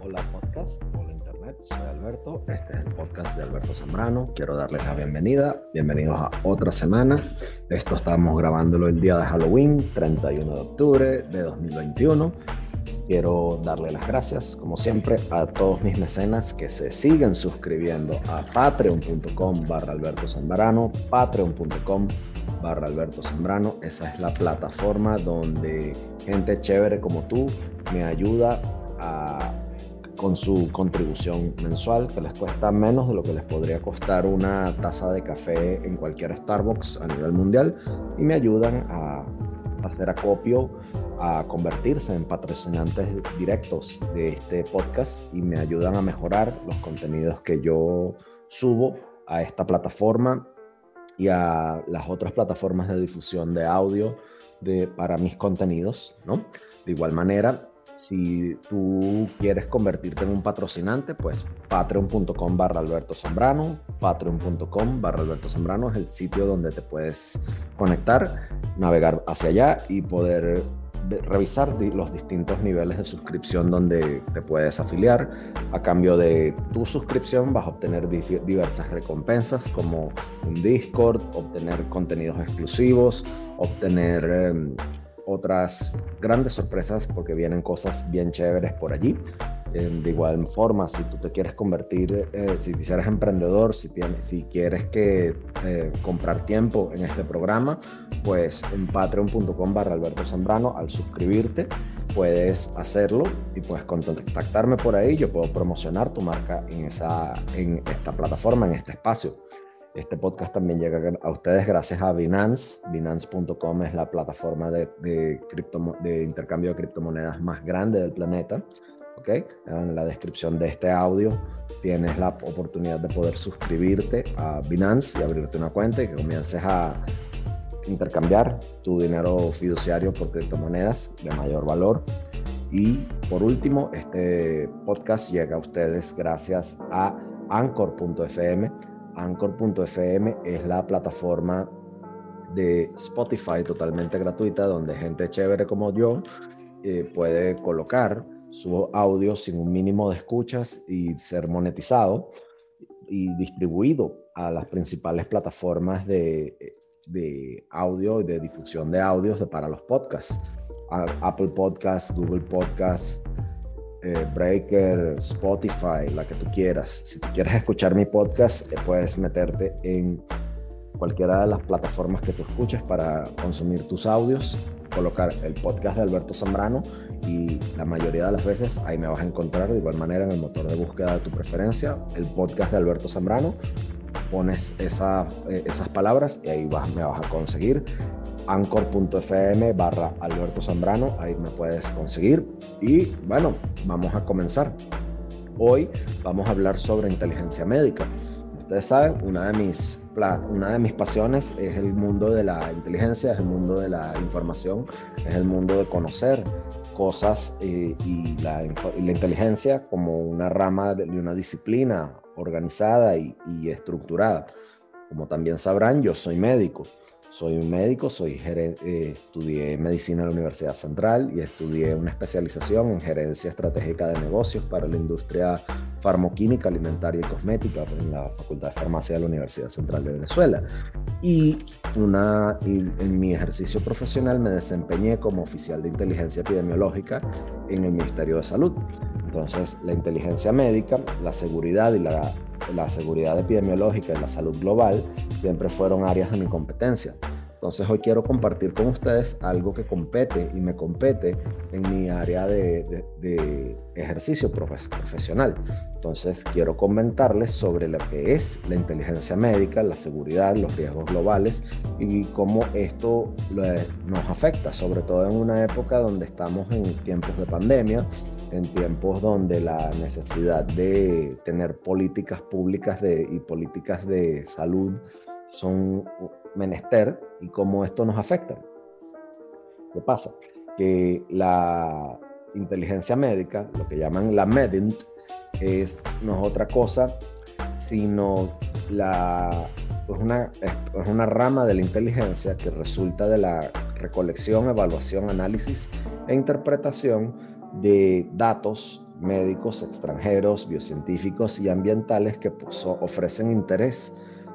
Hola podcast, hola internet, soy Alberto, este es el podcast de Alberto Zambrano, quiero darles la bienvenida, bienvenidos a otra semana, esto estamos grabándolo el día de Halloween, 31 de octubre de 2021, quiero darle las gracias, como siempre, a todos mis mecenas que se siguen suscribiendo a patreon.com barra Alberto Zambrano, patreon.com barra Alberto Zambrano, esa es la plataforma donde gente chévere como tú me ayuda a con su contribución mensual, que les cuesta menos de lo que les podría costar una taza de café en cualquier Starbucks a nivel mundial, y me ayudan a hacer acopio, a convertirse en patrocinantes directos de este podcast y me ayudan a mejorar los contenidos que yo subo a esta plataforma y a las otras plataformas de difusión de audio de, para mis contenidos, ¿no? De igual manera, si tú quieres convertirte en un patrocinante, pues patreon.com barra Alberto Zambrano, patreon.com barra Alberto Zambrano es el sitio donde te puedes conectar, navegar hacia allá y poder revisar los distintos niveles de suscripción donde te puedes afiliar. A cambio de tu suscripción vas a obtener diversas recompensas como un Discord, obtener contenidos exclusivos, obtener... Eh, otras grandes sorpresas porque vienen cosas bien chéveres por allí. Eh, de igual forma, si tú te quieres convertir, eh, si eres emprendedor, si, tienes, si quieres que eh, comprar tiempo en este programa, pues en patreon.com barra Alberto Zambrano, al suscribirte, puedes hacerlo y puedes contactarme por ahí. Yo puedo promocionar tu marca en, esa, en esta plataforma, en este espacio. Este podcast también llega a ustedes gracias a Binance. Binance.com es la plataforma de, de, de intercambio de criptomonedas más grande del planeta. ¿okay? En la descripción de este audio tienes la oportunidad de poder suscribirte a Binance y abrirte una cuenta y que comiences a intercambiar tu dinero fiduciario por criptomonedas de mayor valor. Y por último, este podcast llega a ustedes gracias a Anchor.fm Anchor.fm es la plataforma de Spotify totalmente gratuita donde gente chévere como yo eh, puede colocar su audio sin un mínimo de escuchas y ser monetizado y distribuido a las principales plataformas de, de audio y de difusión de audios para los podcasts. Apple Podcasts, Google Podcasts, eh, Breaker, Spotify, la que tú quieras. Si tú quieres escuchar mi podcast, eh, puedes meterte en cualquiera de las plataformas que tú escuches para consumir tus audios, colocar el podcast de Alberto Zambrano y la mayoría de las veces ahí me vas a encontrar de igual manera en el motor de búsqueda de tu preferencia, el podcast de Alberto Zambrano, pones esa, eh, esas palabras y ahí vas, me vas a conseguir anchor.fm barra Alberto Zambrano, ahí me puedes conseguir. Y bueno, vamos a comenzar. Hoy vamos a hablar sobre inteligencia médica. Ustedes saben, una de mis, una de mis pasiones es el mundo de la inteligencia, es el mundo de la información, es el mundo de conocer cosas eh, y, la, inteligencia como una rama de, una disciplina organizada y, y estructurada. Como también sabrán, yo soy médico. Soy un médico, soy eh, estudié medicina en la Universidad Central y estudié una especialización en gerencia estratégica de negocios para la industria farmoquímica, alimentaria y cosmética en la Facultad de Farmacia de la Universidad Central de Venezuela. Y, una, en mi ejercicio profesional me desempeñé como oficial de inteligencia epidemiológica en el Ministerio de Salud. Entonces, la inteligencia médica, la seguridad y la la seguridad epidemiológica y la salud global siempre fueron áreas de mi competencia. Entonces hoy quiero compartir con ustedes algo que compete y me compete en mi área de, ejercicio profesional. Entonces quiero comentarles sobre lo que es la inteligencia médica, la seguridad, los riesgos globales y cómo esto nos afecta, sobre todo en una época donde estamos en tiempos de pandemia, en tiempos donde la necesidad de tener políticas públicas de, y políticas de salud son menester y cómo esto nos afecta. ¿Qué pasa? Que la inteligencia médica, lo que llaman la MEDINT, es, no es otra cosa sino la, es, una, es una rama de la inteligencia que resulta de la recolección, evaluación, análisis e interpretación de datos médicos extranjeros, biocientíficos y ambientales que ofrecen interés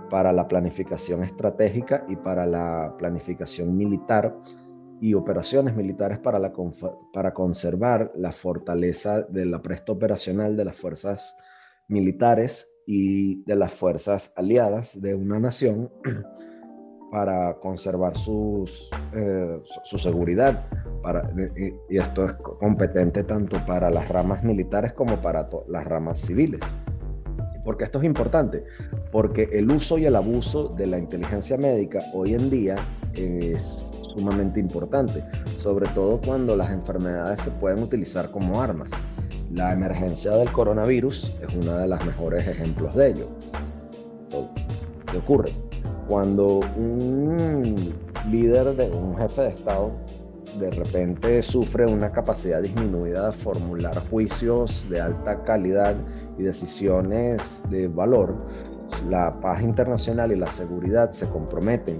para la planificación estratégica y para la planificación militar y operaciones militares para, para conservar la fortaleza de la presta operacional de las fuerzas militares y de las fuerzas aliadas de una nación para conservar eh, su seguridad. Para, y, esto es competente tanto para las ramas militares como para las ramas civiles. Porque esto es importante, porque el uso y el abuso de la inteligencia médica hoy en día es sumamente importante, sobre todo cuando las enfermedades se pueden utilizar como armas. La emergencia del coronavirus es uno de los mejores ejemplos de ello. ¿Qué ocurre? Cuando un líder, de, un jefe de Estado, de repente sufre una capacidad disminuida de formular juicios de alta calidad y decisiones de valor, la paz internacional y la seguridad se comprometen.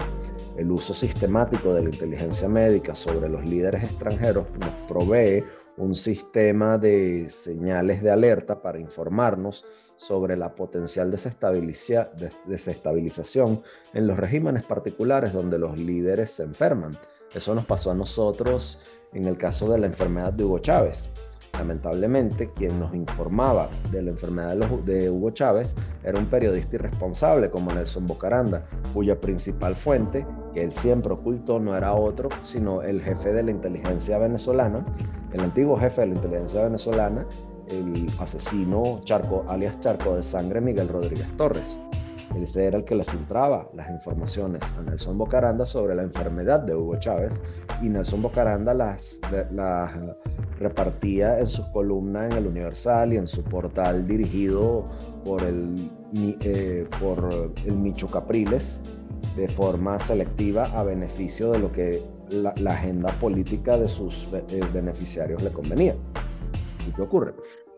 El uso sistemático de la inteligencia médica sobre los líderes extranjeros nos provee un sistema de señales de alerta para informarnos sobre la potencial desestabilización en los regímenes particulares donde los líderes se enferman. Eso nos pasó a nosotros en el caso de la enfermedad de Hugo Chávez. Lamentablemente, quien nos informaba de la enfermedad de Hugo Chávez era un periodista irresponsable como Nelson Bocaranda, cuya principal fuente, que él siempre ocultó, no era otro, sino el jefe de la inteligencia venezolana, el antiguo jefe de la inteligencia venezolana, el asesino Charco, alias Charco de Sangre, Miguel Rodríguez Torres. Ese era el que le filtraba las informaciones a Nelson Bocaranda sobre la enfermedad de Hugo Chávez y Nelson Bocaranda las, repartía en sus columnas en el Universal y en su portal dirigido por el, eh, por el Micho Capriles de forma selectiva a beneficio de lo que la, la agenda política de sus eh, beneficiarios le convenía. ¿Y qué ocurre?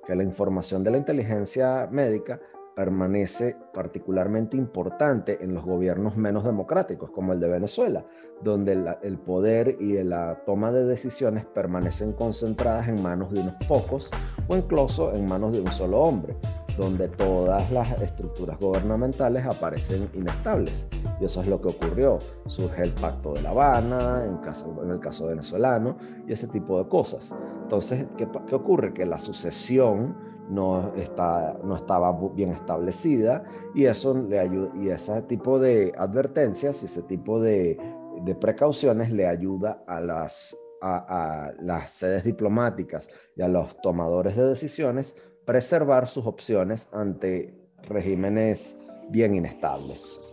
Que la información de la inteligencia médica permanece particularmente importante en los gobiernos menos democráticos, como el de Venezuela, donde el, poder y la toma de decisiones permanecen concentradas en manos de unos pocos o incluso en manos de un solo hombre, donde todas las estructuras gubernamentales aparecen inestables. Y eso es lo que ocurrió. Surge el Pacto de La Habana, en, el caso venezolano, y ese tipo de cosas. Entonces, ¿qué, qué ocurre? Que la sucesión no, está, no estaba bien establecida y eso le ayuda, y ese tipo de advertencias y ese tipo de, de precauciones le ayuda a las, a, a las sedes diplomáticas y a los tomadores de decisiones preservar sus opciones ante regímenes bien inestables.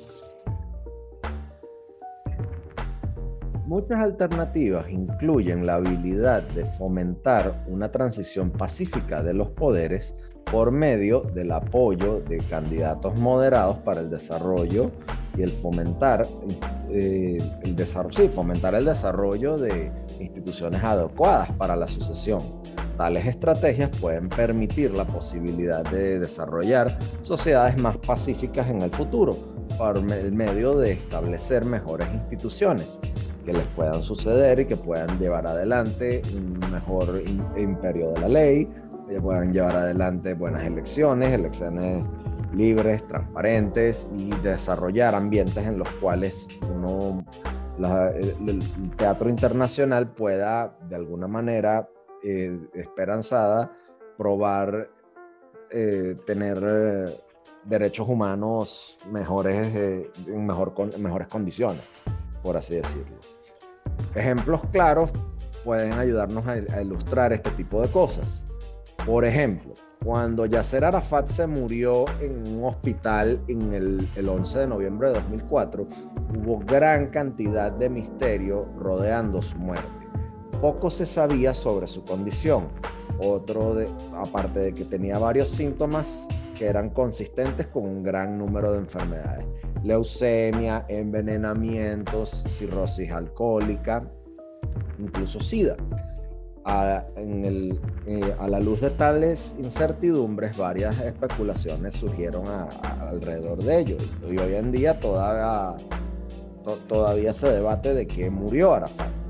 Muchas alternativas incluyen la habilidad de fomentar una transición pacífica de los poderes por medio del apoyo de candidatos moderados para el desarrollo y el fomentar, eh, el desarrollo, sí, fomentar el desarrollo de instituciones adecuadas para la sucesión. Tales estrategias pueden permitir la posibilidad de desarrollar sociedades más pacíficas en el futuro por el medio de establecer mejores instituciones que les puedan suceder y que puedan llevar adelante un mejor imperio de la ley, que puedan llevar adelante buenas elecciones, elecciones libres, transparentes y desarrollar ambientes en los cuales uno, el, teatro internacional pueda de alguna manera eh, esperanzada probar eh, tener eh, derechos humanos mejores, en, mejor, en mejores condiciones, por así decirlo. Ejemplos claros pueden ayudarnos a, ilustrar este tipo de cosas. Por ejemplo, cuando Yasser Arafat se murió en un hospital en el, el, 11 de noviembre de 2004, hubo gran cantidad de misterio rodeando su muerte. Poco se sabía sobre su condición. Otro, de, aparte de que tenía varios síntomas que eran consistentes con un gran número de enfermedades leucemia, envenenamientos, cirrosis alcohólica, incluso SIDA. A, eh, a, la luz de tales incertidumbres, varias especulaciones surgieron alrededor de ello. Y hoy en día todavía, se debate de qué murió Arafat.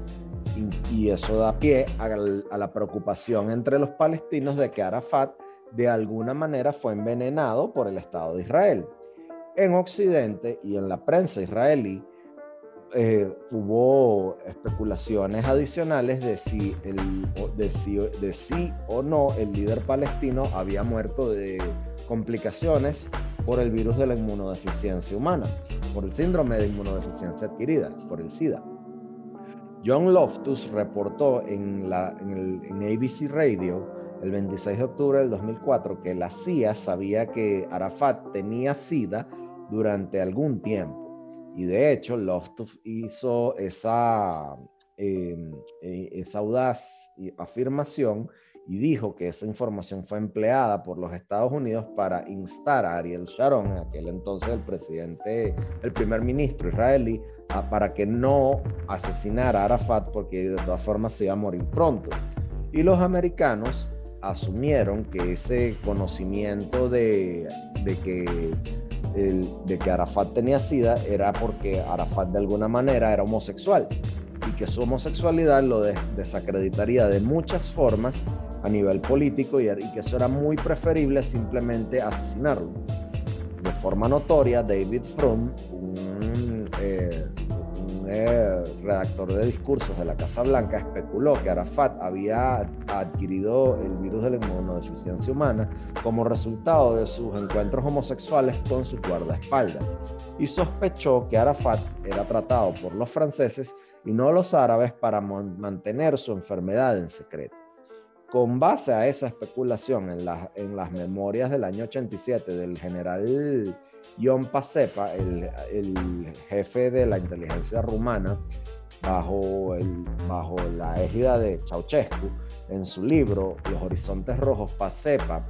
Y, eso da pie a, la preocupación entre los palestinos de que Arafat de alguna manera fue envenenado por el Estado de Israel. En Occidente y en la prensa israelí eh, hubo especulaciones adicionales de, si, de si o no el líder palestino había muerto de complicaciones por el virus de la inmunodeficiencia humana, por el síndrome de inmunodeficiencia adquirida, por el SIDA. John Loftus reportó en, la, ABC Radio el 26 de octubre del 2004 que la CIA sabía que Arafat tenía SIDA durante algún tiempo. Y de hecho, Loftus hizo esa, em, eh, esa audaz afirmación y dijo que esa información fue empleada por los Estados Unidos para instar a Ariel Sharon, en aquel entonces el presidente, el primer ministro israelí, para que no asesinara a Arafat porque de todas formas se iba a morir pronto. Y los americanos asumieron que ese conocimiento de, de que de que Arafat tenía SIDA era porque Arafat de alguna manera era homosexual y que su homosexualidad lo desacreditaría de muchas formas a nivel político y, y, que eso era muy preferible simplemente asesinarlo. De forma notoria, David Frum, un, eh, redactor de discursos de la Casa Blanca especuló que Arafat había adquirido el virus de la inmunodeficiencia humana como resultado de sus encuentros homosexuales con sus guardaespaldas y sospechó que Arafat era tratado por los franceses y no los árabes para mantener su enfermedad en secreto. Con base a esa especulación en, en las memorias del año 87 del general John Pacepa, el, jefe de la inteligencia rumana, bajo, la égida de Ceausescu, en su libro Los Horizontes Rojos, Pacepa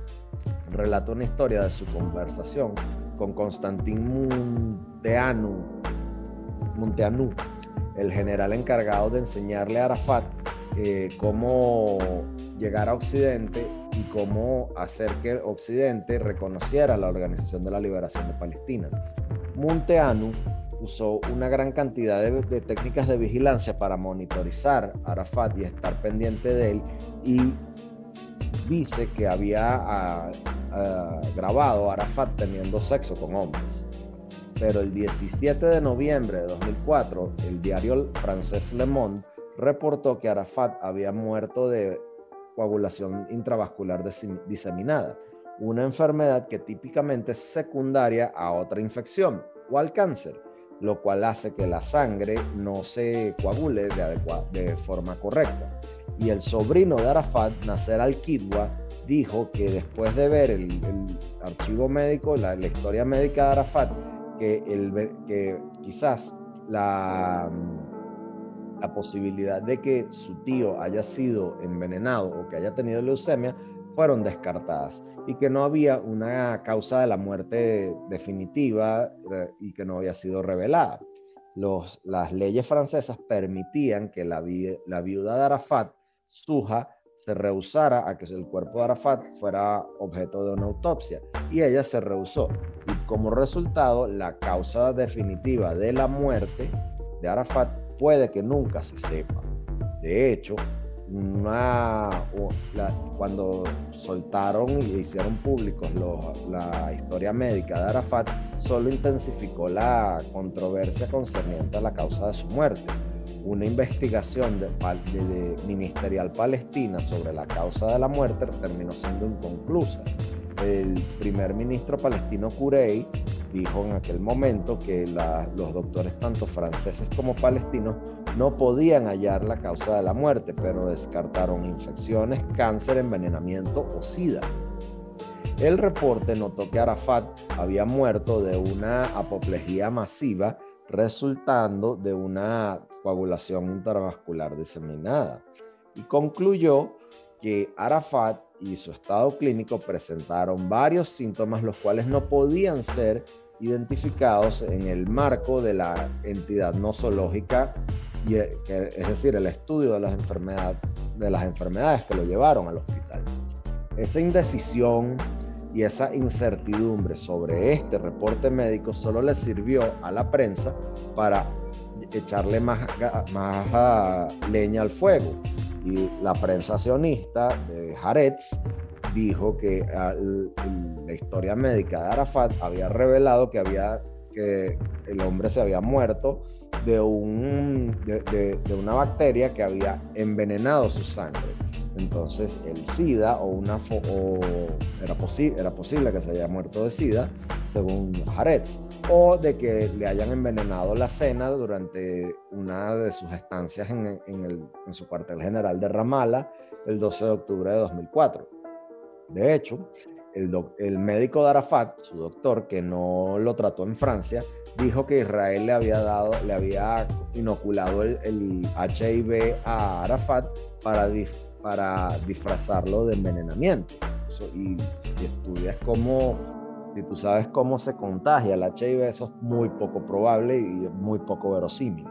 relata una historia de su conversación con Constantin Munteanu, Munteanu el general encargado de enseñarle a Arafat eh, cómo llegar a Occidente y cómo hacer que Occidente reconociera la Organización de la Liberación de Palestina. Munteanu usó una gran cantidad de, técnicas de vigilancia para monitorizar a Arafat y estar pendiente de él y dice que había ah, ah, grabado a Arafat teniendo sexo con hombres. Pero el 17 de noviembre de 2004, el diario francés Le Monde reportó que Arafat había muerto de coagulación intravascular diseminada, una enfermedad que típicamente es secundaria a otra infección o al cáncer, lo cual hace que la sangre no se coagule de, forma correcta. Y el sobrino de Arafat, Nasser al-Kidwa, dijo que después de ver el, archivo médico, la, historia médica de Arafat, que quizás la la posibilidad de que su tío haya sido envenenado o que haya tenido leucemia fueron descartadas y que no había una causa de la muerte definitiva eh, y que no había sido revelada. Los, las leyes francesas permitían que la, la viuda de Arafat, Suja, se rehusara a que el cuerpo de Arafat fuera objeto de una autopsia y ella se rehusó. Y como resultado, la causa definitiva de la muerte de Arafat puede que nunca se sepa. De hecho, cuando soltaron y hicieron públicos la historia médica de Arafat, solo intensificó la controversia concerniente a la causa de su muerte. Una investigación ministerial palestina sobre la causa de la muerte terminó siendo inconclusa. El primer ministro palestino Kurey dijo en aquel momento que los doctores, tanto franceses como palestinos, no podían hallar la causa de la muerte, pero descartaron infecciones, cáncer, envenenamiento o sida. El reporte notó que Arafat había muerto de una apoplejía masiva resultando de una coagulación intravascular diseminada y concluyó que Arafat y su estado clínico presentaron varios síntomas los cuales no podían ser identificados en el marco de la entidad nosológica, y, eh, es decir, el estudio de las, enfermedades, de las enfermedades que lo llevaron al hospital. Esa indecisión y esa incertidumbre sobre este reporte médico solo le sirvió a la prensa para echarle más, más ah, leña al fuego. Y la prensa sionista de Haaretz dijo que ah, la historia médica de Arafat había revelado que, había, que el hombre se había muerto de, un, de, una bacteria que había envenenado su sangre. Entonces el SIDA o una o era, era posible que se haya muerto de SIDA, según Haaretz, o de que le hayan envenenado la cena durante una de sus estancias en, en su cuartel general de Ramallah el 12 de octubre de 2004. De hecho, el, médico de Arafat, su doctor, que no lo trató en Francia, dijo que Israel le había dado, le había inoculado el, HIV a Arafat para, para disfrazarlo de envenenamiento. y si estudias cómo, si tú sabes cómo se contagia el HIV, eso es muy poco probable y muy poco verosímil.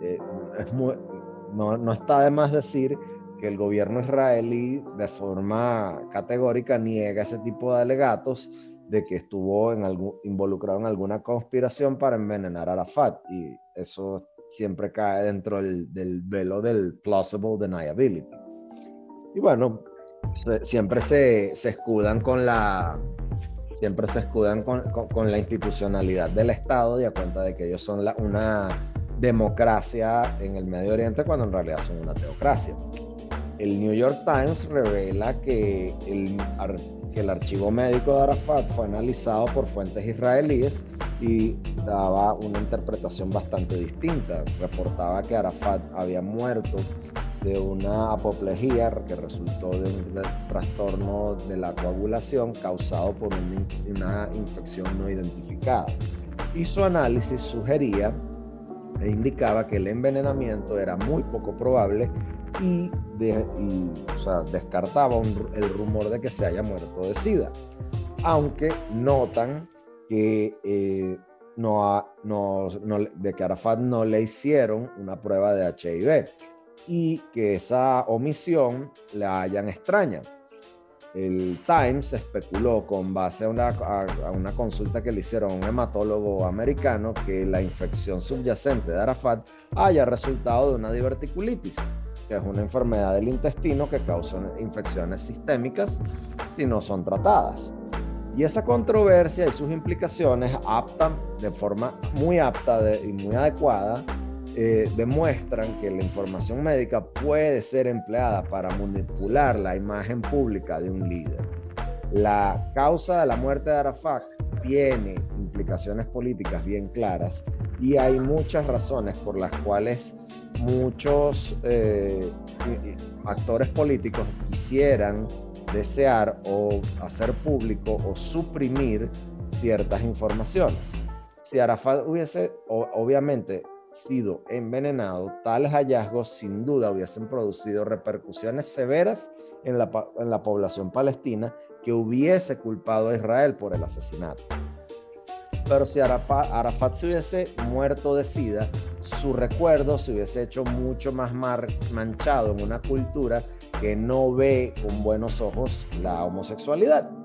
Eh, es no, no está de más decir que el gobierno israelí de forma categórica niega ese tipo de alegatos de que estuvo en algún, involucrado en alguna conspiración para envenenar a Arafat y eso siempre cae dentro del, velo del plausible deniability. Y bueno, siempre se, se, escudan con la siempre se escudan con, con, la institucionalidad del Estado y a cuenta de que ellos son una democracia en el Medio Oriente cuando en realidad son una teocracia el New York Times revela que el, que el archivo médico de Arafat fue analizado por fuentes israelíes y daba una interpretación bastante distinta. Reportaba que Arafat había muerto de una apoplejía que resultó de un trastorno de la coagulación causado por una infección no identificada. Y su análisis sugería e indicaba que el envenenamiento era muy poco probable y, descartaba el rumor de que se haya muerto de SIDA, aunque notan que eh, no, no, de que Arafat no le hicieron una prueba de HIV y que esa omisión la hayan extraña. El Times especuló con base a una, a una, consulta que le hicieron a un hematólogo americano que la infección subyacente de Arafat haya resultado de una diverticulitis que es una enfermedad del intestino que causa infecciones sistémicas si no son tratadas. Y esa controversia y sus implicaciones aptan de forma muy apta y muy adecuada eh, demuestran que la información médica puede ser empleada para manipular la imagen pública de un líder. La causa de la muerte de Arafat tiene implicaciones políticas bien claras y hay muchas razones por las cuales muchos eh, actores políticos quisieran desear o hacer público o suprimir ciertas informaciones. Si Arafat hubiese obviamente sido envenenado, tales hallazgos sin duda hubiesen producido repercusiones severas en la, población palestina que hubiese culpado a Israel por el asesinato. Pero si Arafat, se hubiese muerto de SIDA, su recuerdo se hubiese hecho mucho más manchado en una cultura que no ve con buenos ojos la homosexualidad.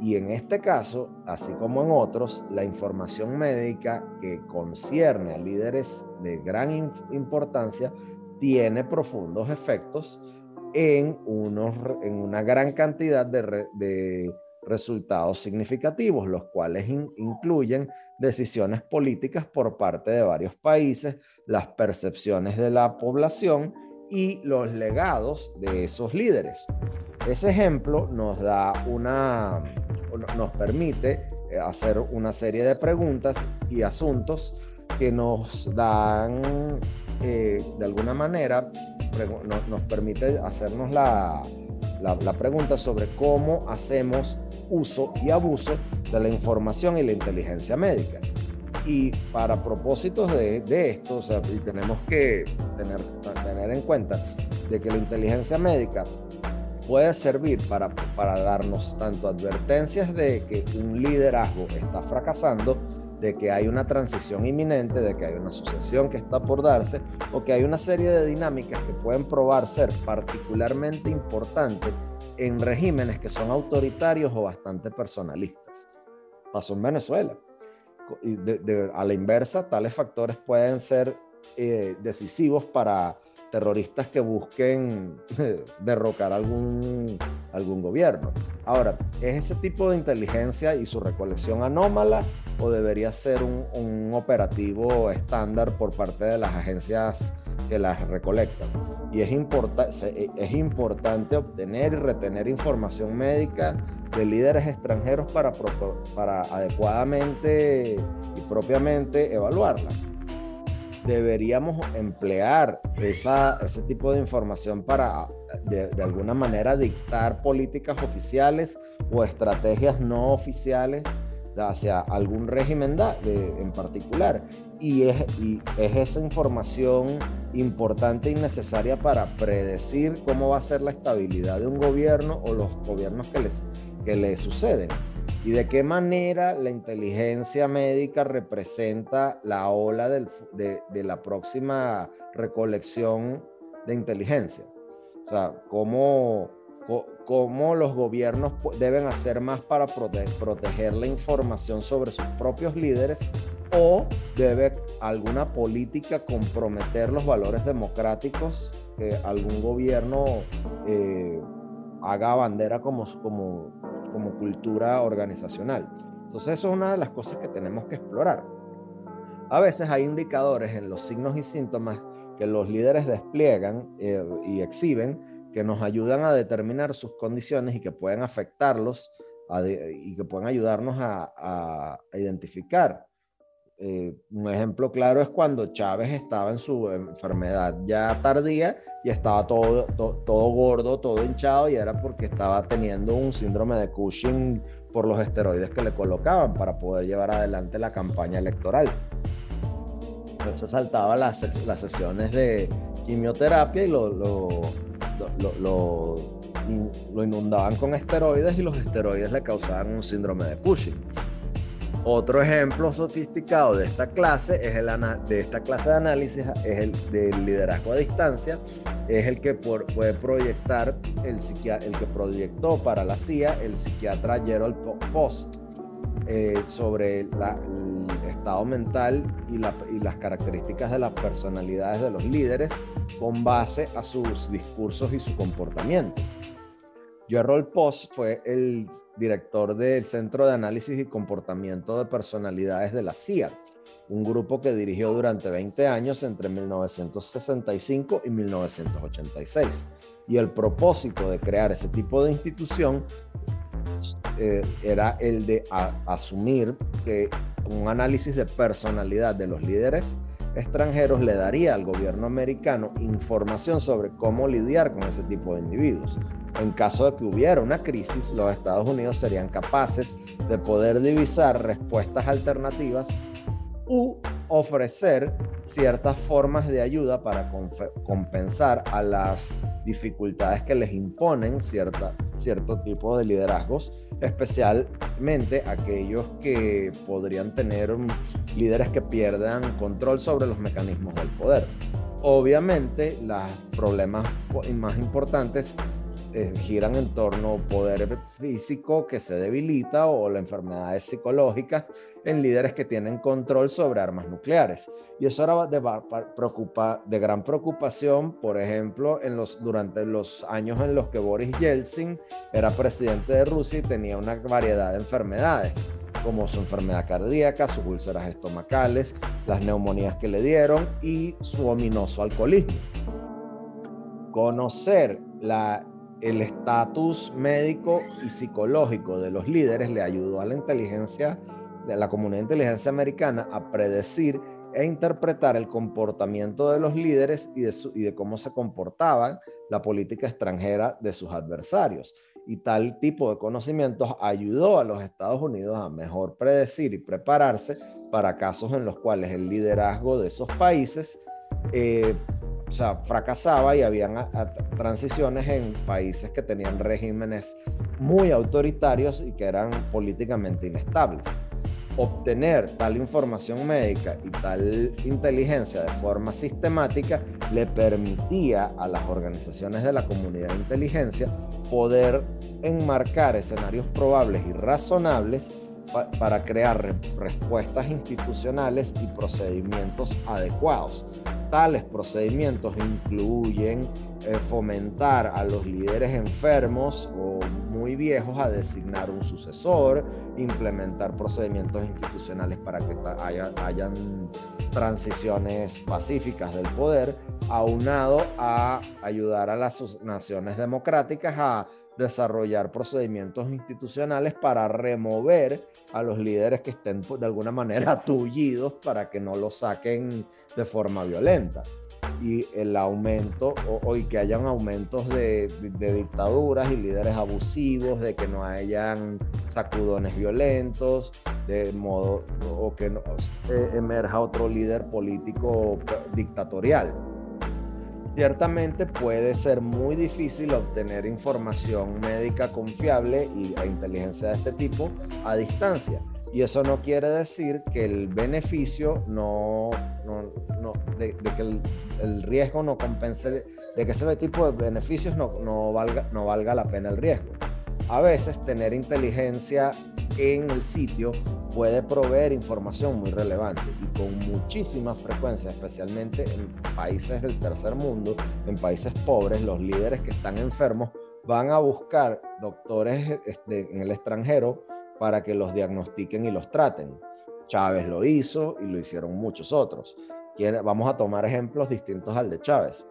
Y en este caso, así como en otros, la información médica que concierne a líderes de gran importancia tiene profundos efectos en, unos, en una gran cantidad de, resultados significativos, los cuales incluyen decisiones políticas por parte de varios países, las percepciones de la población y los legados de esos líderes. Ese ejemplo nos da una, nos permite eh, hacer una serie de preguntas y asuntos que nos dan, eh, de alguna manera, nos permite hacernos la, la, pregunta sobre cómo hacemos uso y abuso de la información y la inteligencia médica. Y para propósitos de, esto, o sea, tenemos que tener, tener en cuenta de que la inteligencia médica puede servir para, para darnos tanto advertencias de que un liderazgo está fracasando, de que hay una transición inminente, de que hay una sucesión que está por darse, o que hay una serie de dinámicas que pueden probar ser particularmente importantes en regímenes que son autoritarios o bastante personalistas. Pasó en Venezuela. Y a la inversa, tales factores pueden ser eh, decisivos para terroristas que busquen derrocar algún, algún gobierno. Ahora, ¿es ese tipo de inteligencia y su recolección anómala o debería ser un, un operativo estándar por parte de las agencias que las recolectan? Y es, es importante obtener y retener información médica de líderes extranjeros para, para adecuadamente y propiamente evaluarla deberíamos emplear esa, ese tipo de información para de, alguna manera dictar políticas oficiales o estrategias no oficiales hacia algún régimen en particular. Y es, y es esa información importante y necesaria para predecir cómo va a ser la estabilidad de un gobierno o los gobiernos que, les, que le suceden y de qué manera la inteligencia médica representa la ola de, la próxima recolección de inteligencia. O sea, cómo, cómo los gobiernos deben hacer más para proteger la información sobre sus propios líderes o debe alguna política comprometer los valores democráticos que algún gobierno eh, haga bandera como, como, como cultura organizacional. Entonces eso es una de las cosas que tenemos que explorar. A veces hay indicadores en los signos y síntomas que los líderes despliegan eh, y exhiben que nos ayudan a determinar sus condiciones y que pueden afectarlos y que pueden ayudarnos a, a identificar eh, un ejemplo claro es cuando Chávez estaba en su enfermedad ya tardía y estaba todo, todo gordo, todo hinchado y era porque estaba teniendo un síndrome de Cushing por los esteroides que le colocaban para poder llevar adelante la campaña electoral. Entonces saltaba las, las sesiones de quimioterapia y lo, lo, lo, lo inundaban con esteroides y los esteroides le causaban un síndrome de Cushing. Otro ejemplo sofisticado de esta clase es el de esta clase de análisis es el del liderazgo a distancia, es el que puede proyectar el, el que proyectó para la CIA el psiquiatra Gerald Post eh, sobre el estado mental y, y las características de las personalidades de los líderes con base a sus discursos y su comportamiento. Gerald Post fue el director del Centro de Análisis y Comportamiento de Personalidades de la CIA, un grupo que dirigió durante 20 años entre 1965 y 1986. Y el propósito de crear ese tipo de institución eh, era el de asumir que un análisis de personalidad de los líderes extranjeros le daría al gobierno americano información sobre cómo lidiar con ese tipo de individuos. En caso de que hubiera una crisis, los Estados Unidos serían capaces de poder divisar respuestas alternativas u ofrecer ciertas formas de ayuda para compensar a las dificultades que les imponen cierta, cierto tipo de liderazgos, especialmente aquellos que podrían tener líderes que pierdan control sobre los mecanismos del poder. Obviamente, los problemas más importantes eh, giran en torno al poder físico que se debilita o las enfermedades psicológicas en líderes que tienen control sobre armas nucleares. Y eso era de, preocupa, de gran preocupación, por ejemplo, en los, durante los años en los que Boris Yeltsin era presidente de Rusia y tenía una variedad de enfermedades como su enfermedad cardíaca, sus úlceras estomacales, las neumonías que le dieron y su ominoso alcoholismo. Conocer la el estatus médico y psicológico de los líderes le ayudó a la inteligencia, de la comunidad de inteligencia americana a predecir e interpretar el comportamiento de los líderes y de, cómo se comportaban la política extranjera de sus adversarios. Y tal tipo de conocimientos ayudó a los Estados Unidos a mejor predecir y prepararse para casos en los cuales el liderazgo de esos países eh, o sea, fracasaba y habían transiciones en países que tenían regímenes muy autoritarios y que eran políticamente inestables. Obtener tal información médica y tal inteligencia de forma sistemática le permitía a las organizaciones de la comunidad de inteligencia poder enmarcar escenarios probables y razonables para crear respuestas institucionales y procedimientos adecuados. Tales procedimientos incluyen eh, fomentar a los líderes enfermos o muy viejos a designar un sucesor, implementar procedimientos institucionales para que haya, hayan transiciones pacíficas del poder, aunado a ayudar a las naciones democráticas a desarrollar procedimientos institucionales para remover a los líderes que estén pues, de alguna manera tullidos para que no los saquen de forma violenta. Y el aumento, o, y que hayan aumentos de, dictaduras y líderes abusivos, de que no hayan sacudones violentos, de modo, o que no, eh, emerja otro líder político dictatorial. Ciertamente puede ser muy difícil obtener información médica confiable y, e inteligencia de este tipo a distancia. Y eso no quiere decir que el beneficio no, no, de, que el, riesgo no compense, de que ese tipo de beneficios no, no, valga, no valga la pena el riesgo. A veces tener inteligencia en el sitio puede proveer información muy relevante y con muchísima frecuencia, especialmente en países del tercer mundo, en países pobres, los líderes que están enfermos van a buscar doctores este, en el extranjero para que los diagnostiquen y los traten. Chávez lo hizo y lo hicieron muchos otros. Vamos a tomar ejemplos distintos al de Chávez.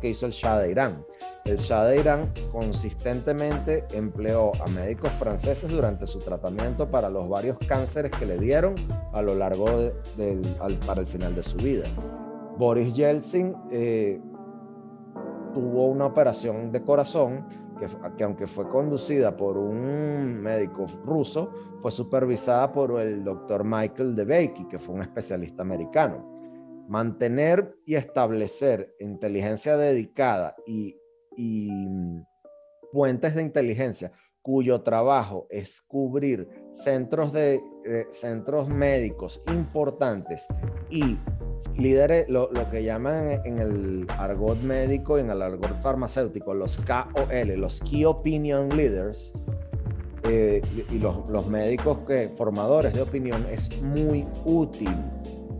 Qué hizo el Shah de Irán. El Shah de Irán consistentemente empleó a médicos franceses durante su tratamiento para los varios cánceres que le dieron a lo largo de, para el final de su vida. Boris Yeltsin eh, tuvo una operación de corazón que, que, aunque fue conducida por un médico ruso, fue supervisada por el doctor Michael DeBakey, que fue un especialista americano. Mantener y establecer inteligencia dedicada y, fuentes de inteligencia cuyo trabajo es cubrir centros, de, centros médicos importantes y líderes, lo, que llaman en el argot médico y en el argot farmacéutico, los KOL, los Key Opinion Leaders, eh, y los, los médicos que, formadores de opinión, es muy útil,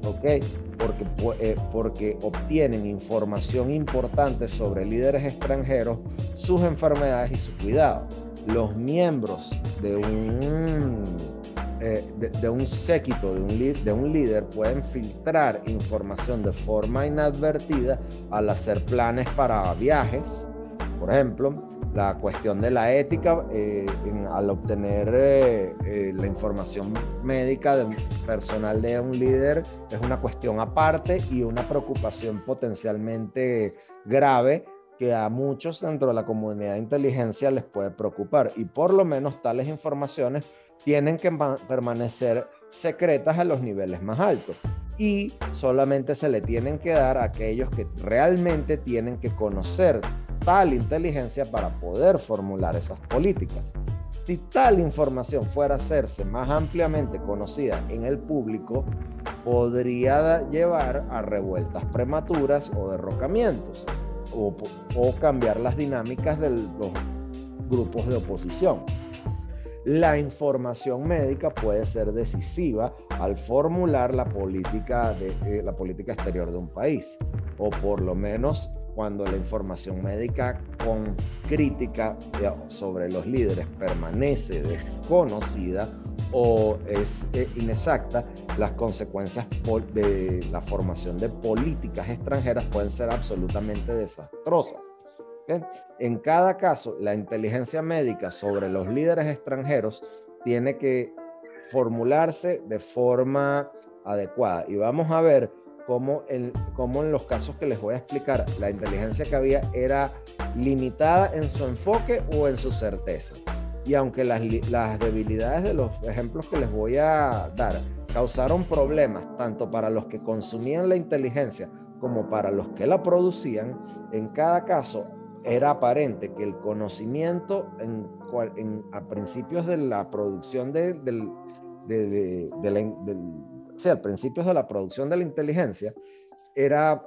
¿ok? Porque, eh, porque obtienen información importante sobre líderes extranjeros, sus enfermedades y su cuidado. Los miembros de un, eh, de, un séquito, de un, de un líder, pueden filtrar información de forma inadvertida al hacer planes para viajes, por ejemplo, la cuestión de la ética eh, al obtener eh, eh, la información médica de un personal de un líder es una cuestión aparte y una preocupación potencialmente grave que a muchos dentro de la comunidad de inteligencia les puede preocupar. Y por lo menos tales informaciones tienen que permanecer secretas a los niveles más altos. Y solamente se le tienen que dar a aquellos que realmente tienen que conocer tal inteligencia para poder formular esas políticas. Si tal información fuera a hacerse más ampliamente conocida en el público, podría llevar a revueltas prematuras o derrocamientos o, cambiar las dinámicas de los grupos de oposición. La información médica puede ser decisiva al formular la política, de, eh, la política exterior de un país, o por lo menos cuando la información médica con crítica sobre los líderes permanece desconocida o es eh, inexacta, las consecuencias de la formación de políticas extranjeras pueden ser absolutamente desastrosas. En cada caso, la inteligencia médica sobre los líderes extranjeros tiene que formularse de forma adecuada. Y vamos a ver cómo en, en los casos que les voy a explicar, la inteligencia que había era limitada en su enfoque o en su certeza. Y aunque las, las debilidades de los ejemplos que les voy a dar causaron problemas tanto para los que consumían la inteligencia como para los que la producían, en cada caso era aparente que el conocimiento en, a principios de la producción de, del, de, o a principios de la producción de la inteligencia, era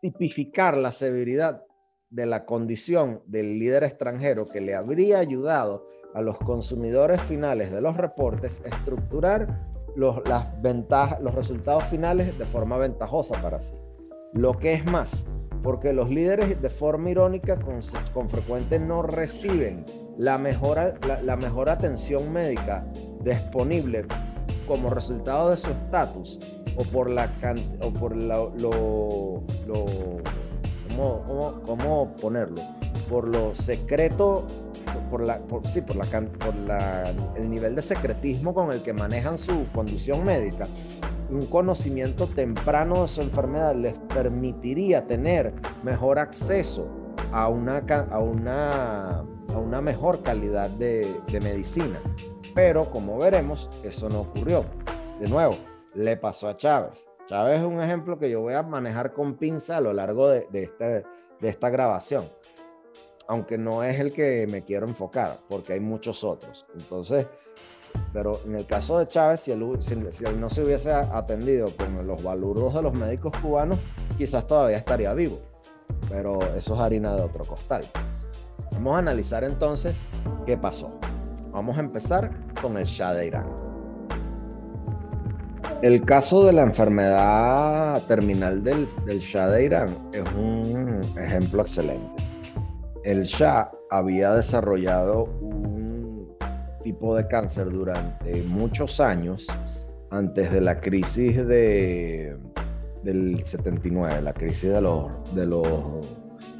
tipificar la severidad de la condición del líder extranjero que le habría ayudado a los consumidores finales de los reportes a estructurar los, las ventajas, los resultados finales de forma ventajosa para sí. Lo que es más, porque los líderes de forma irónica con, con frecuente no reciben la mejor, la, mejor atención médica disponible como resultado de su estatus o por la o por lo, ¿cómo, cómo, ponerlo? Por lo secreto, por la, sí, por la, por la, el nivel de secretismo con el que manejan su condición médica, un conocimiento temprano de su enfermedad les permitiría tener mejor acceso a una, a una, a una mejor calidad de, de medicina. Pero como veremos, eso no ocurrió. De nuevo, le pasó a Chávez. Chávez es un ejemplo que yo voy a manejar con pinza a lo largo de, este, esta grabación. Aunque no es el que me quiero enfocar, porque hay muchos otros. Entonces, pero en el caso de Chávez, si él, si, él, no se hubiese atendido con los valores de los médicos cubanos, quizás todavía estaría vivo. Pero eso es harina de otro costal. Vamos a analizar entonces qué pasó. Vamos a empezar con el Shah de Irán. El caso de la enfermedad terminal del, del Shah de Irán es un ejemplo excelente. El Shah había desarrollado un tipo de cáncer durante muchos años antes de la crisis de, del 79, la crisis de los, de los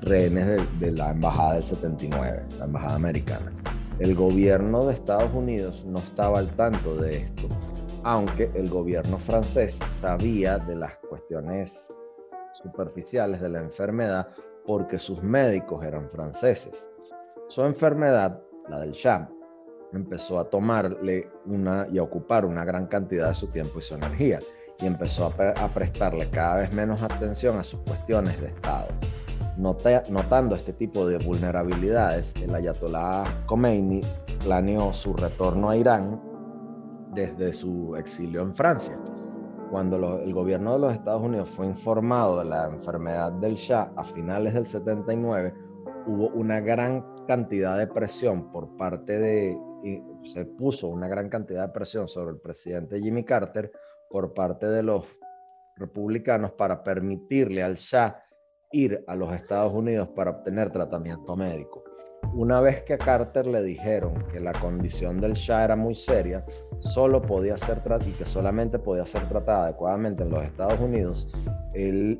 rehenes de, de la embajada del 79, la embajada americana el gobierno de Estados Unidos no estaba al tanto de esto, aunque el gobierno francés sabía de las cuestiones superficiales de la enfermedad porque sus médicos eran franceses. Su enfermedad, la del Sham, empezó a tomarle y a ocupar una gran cantidad de su tiempo y su energía y empezó a prestarle cada vez menos atención a sus cuestiones de Estado notando este tipo de vulnerabilidades, el ayatollah Khomeini planeó su retorno a Irán desde su exilio en Francia. Cuando el gobierno de los Estados Unidos fue informado de la enfermedad del Shah a finales del 79, hubo una gran cantidad de presión por parte de, se puso una gran cantidad de presión sobre el presidente Jimmy Carter por parte de los republicanos para permitirle al Shah ir a los Estados Unidos para obtener tratamiento médico. Una vez que a Carter le dijeron que la condición del Shah era muy seria, solo podía ser y que solamente podía ser tratada adecuadamente en los Estados Unidos, él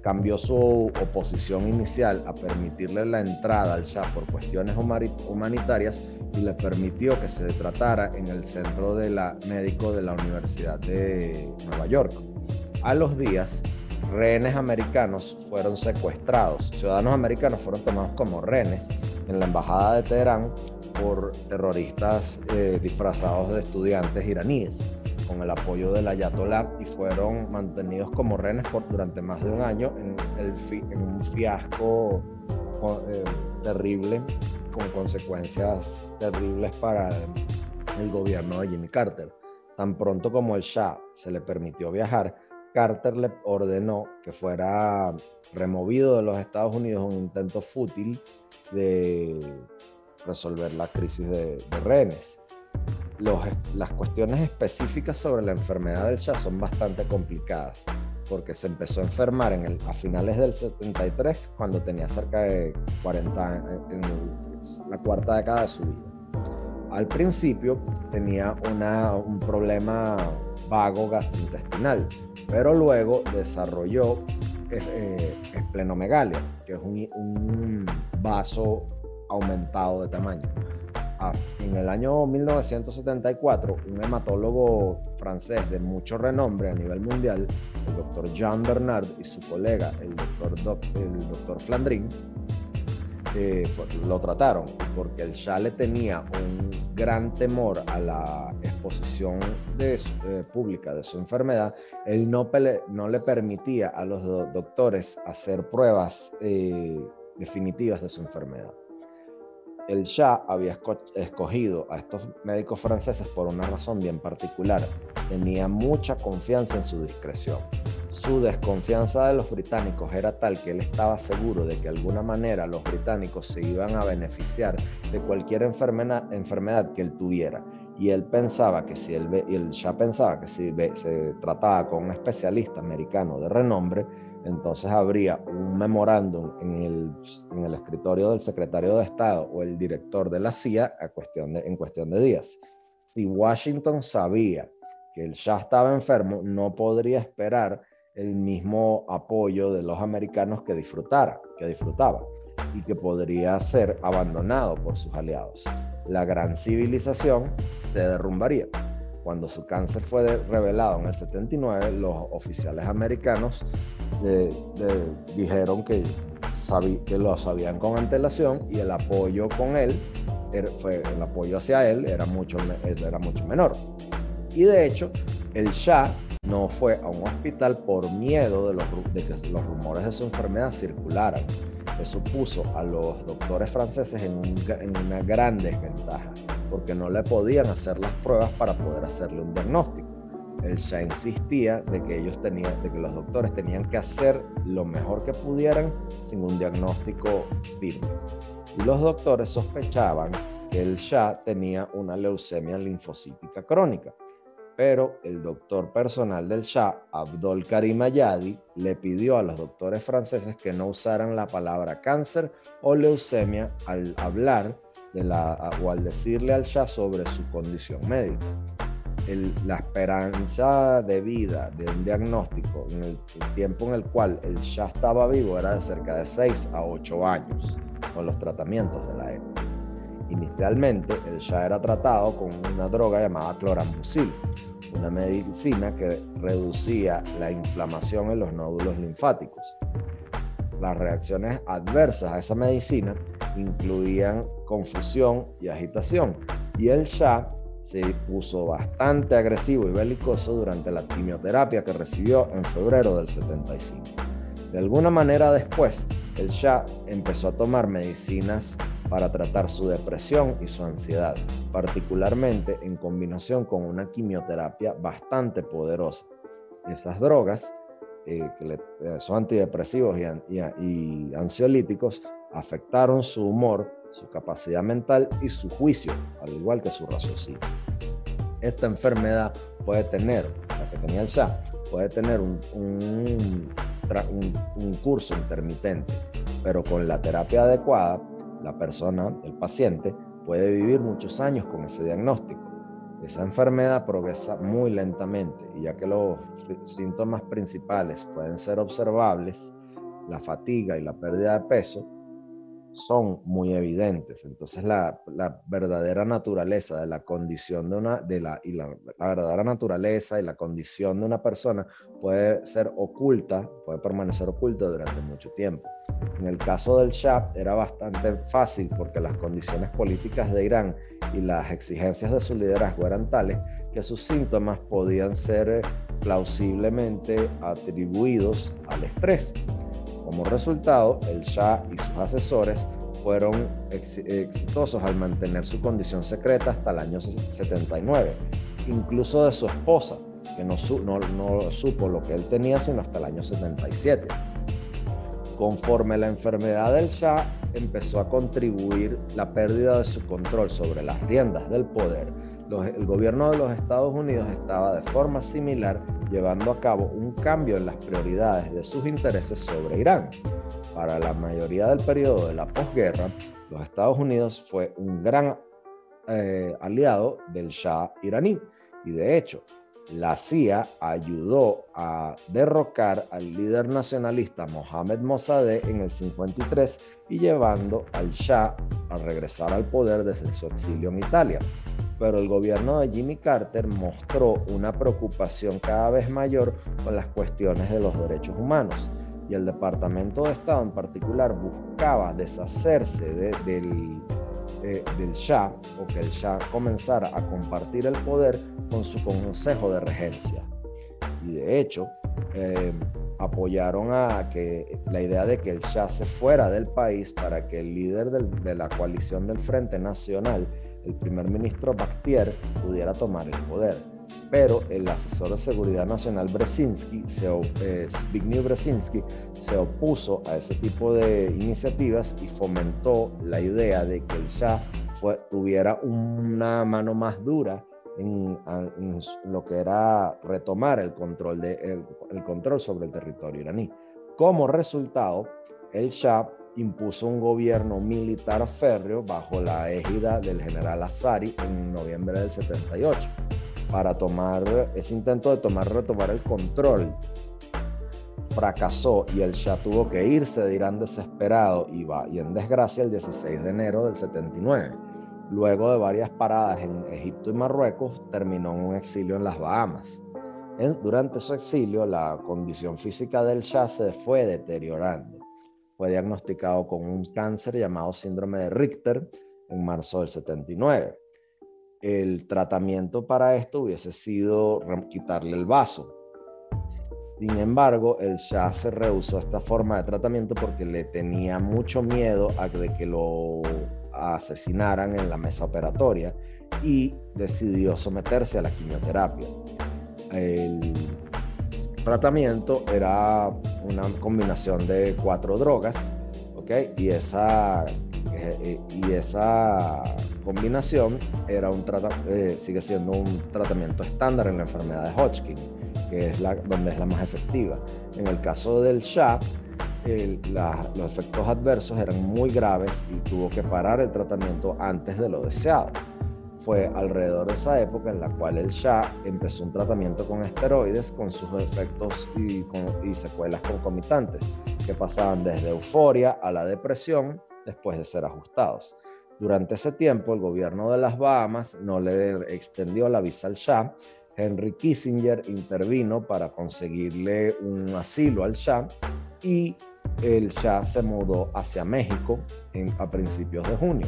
cambió su oposición inicial a permitirle la entrada al Shah por cuestiones humanitarias y le permitió que se tratara en el centro de la médico de la Universidad de Nueva York. A los días, rehenes americanos fueron secuestrados, ciudadanos americanos fueron tomados como rehenes en la embajada de Teherán por terroristas eh, disfrazados de estudiantes iraníes con el apoyo del ayatollah y fueron mantenidos como rehenes por, durante más de un año en, el un fiasco eh, terrible con consecuencias terribles para el gobierno de Jimmy Carter. Tan pronto como el Shah se le permitió viajar, Carter le ordenó que fuera removido de los Estados Unidos un intento fútil de resolver la crisis de, rehenes. las cuestiones específicas sobre la enfermedad del Shah son bastante complicadas porque se empezó a enfermar en el, a finales del 73 cuando tenía cerca de 40 años, en la cuarta década de su vida. Al principio tenía un problema vago gastrointestinal, pero luego desarrolló eh, eh, esplenomegalia, que es un, vaso aumentado de tamaño. Ah, en el año 1974, un hematólogo francés de mucho renombre a nivel mundial, el doctor Jean Bernard y su colega, el doctor, el doctor Flandrin, eh, pues, lo trataron, porque el Shah le tenía un gran temor a la exposición eh, pública de su enfermedad, él no, no, le permitía a los doctores hacer pruebas eh, definitivas de su enfermedad. El Shah había escogido a estos médicos franceses por una razón bien particular. Tenía mucha confianza en su discreción. Su desconfianza de los británicos era tal que él estaba seguro de que de alguna manera los británicos se iban a beneficiar de cualquier enfermedad, que él tuviera. Y él pensaba que si él, él ya pensaba que si se trataba con un especialista americano de renombre, entonces habría un memorándum en el, escritorio del secretario de Estado o el director de la CIA en cuestión de días. Si Washington sabía que el Shah estaba enfermo, no podría esperar el mismo apoyo de los americanos que disfrutara, que disfrutaba y que podría ser abandonado por sus aliados. La gran civilización se derrumbaría. Cuando su cáncer fue revelado en el 79, los oficiales americanos dijeron que, lo sabían con antelación y el apoyo con él, fue, el apoyo hacia él era mucho, era mucho menor. Y de hecho, el Shah no fue a un hospital por miedo de, que los rumores de su enfermedad circularan. Eso puso a los doctores franceses en, una gran desventaja, porque no le podían hacer las pruebas para poder hacerle un diagnóstico. El Shah insistía de que ellos tenían, de que los doctores tenían que hacer lo mejor que pudieran sin un diagnóstico firme. Y los doctores sospechaban que el Shah tenía una leucemia linfocítica crónica pero el doctor personal del Shah, Abdol Karim Ayadi, le pidió a los doctores franceses que no usaran la palabra cáncer o leucemia al hablar de la, o al decirle al Shah sobre su condición médica. la esperanza de vida de un diagnóstico en el, tiempo en el cual el Shah estaba vivo era de cerca de 6 a 8 años con los tratamientos de la época. Inicialmente, el Shah era tratado con una droga llamada clorambucil, una medicina que reducía la inflamación en los nódulos linfáticos. Las reacciones adversas a esa medicina incluían confusión y agitación, y el Shah se puso bastante agresivo y belicoso durante la quimioterapia que recibió en febrero del 75. De alguna manera después, el Shah empezó a tomar medicinas para tratar su depresión y su ansiedad, particularmente en combinación con una quimioterapia bastante poderosa. Esas drogas, eh, que eh, son antidepresivos y, y ansiolíticos, afectaron su humor, su capacidad mental y su juicio, al igual que su raciocinio. Esta enfermedad puede tener, la que tenía el Shah, puede tener un, un curso intermitente, pero con la terapia adecuada la persona, el paciente, puede vivir muchos años con ese diagnóstico. Esa enfermedad progresa muy lentamente y ya que los síntomas principales pueden ser observables, la fatiga y la pérdida de peso, son muy evidentes. Entonces la, verdadera naturaleza de la condición de una, de la, y la, verdadera naturaleza y la condición de una persona puede ser oculta, puede permanecer oculta durante mucho tiempo. En el caso del Shah era bastante fácil porque las condiciones políticas de Irán y las exigencias de su liderazgo eran tales que sus síntomas podían ser plausiblemente atribuidos al estrés. Como resultado, el Shah y sus asesores fueron exitosos al mantener su condición secreta hasta el año 79, incluso de su esposa, que no, no, supo lo que él tenía sino hasta el año 77. Conforme la enfermedad del Shah empezó a contribuir la pérdida de su control sobre las riendas del poder, el gobierno de los Estados Unidos estaba de forma similar llevando a cabo un cambio en las prioridades de sus intereses sobre Irán. Para la mayoría del periodo de la posguerra, los Estados Unidos fue un gran eh, aliado del Shah iraní y de hecho la CIA ayudó a derrocar al líder nacionalista Mohammad Mossadegh en el 53 y llevando al Shah a regresar al poder desde su exilio en Italia pero el gobierno de Jimmy Carter mostró una preocupación cada vez mayor con las cuestiones de los derechos humanos y el Departamento de Estado en particular buscaba deshacerse del, eh, del Shah o que el Shah comenzara a compartir el poder con su consejo de regencia. Y de hecho, eh, apoyaron a que la idea de que el Shah se fuera del país para que el líder de la coalición del Frente Nacional el primer ministro Bakhtier pudiera tomar el poder. pero el asesor de seguridad nacional Brzezinski, se, eh, se opuso a ese tipo de iniciativas y fomentó la idea de que el Shah tuviera una mano más dura en, lo que era retomar el control, de, el control sobre el territorio iraní. Como resultado, el Shah impuso un gobierno militar férreo bajo la égida del general Azari en noviembre del 78 para tomar ese intento de tomar retomar el control fracasó y el Shah tuvo que irse de Irán desesperado y, y en desgracia el 16 de enero del 79. Luego de varias paradas en Egipto y Marruecos, terminó en un exilio en las Bahamas. durante su exilio, la condición física del Shah se fue deteriorando fue diagnosticado con un cáncer llamado síndrome de Richter en marzo del 79. El tratamiento para esto hubiese sido quitarle el vaso. Sin embargo, el Shah rehusó esta forma de tratamiento porque le tenía mucho miedo a de que lo asesinaran en la mesa operatoria y decidió someterse a la quimioterapia. El tratamiento era una combinación de cuatro drogas, ¿ok? Y esa, eh, y esa combinación era un eh, sigue siendo un tratamiento estándar en la enfermedad de Hodgkin, que es la, donde es la más efectiva. En el caso del SHA, los efectos adversos eran muy graves y tuvo que parar el tratamiento antes de lo deseado fue alrededor de esa época en la cual el Shah empezó un tratamiento con esteroides con sus efectos y, secuelas concomitantes que pasaban desde euforia a la depresión después de ser ajustados. Durante ese tiempo, el gobierno de las Bahamas no le extendió la visa al Shah. Henry Kissinger intervino para conseguirle un asilo al Shah y el Shah se mudó hacia México a principios de junio.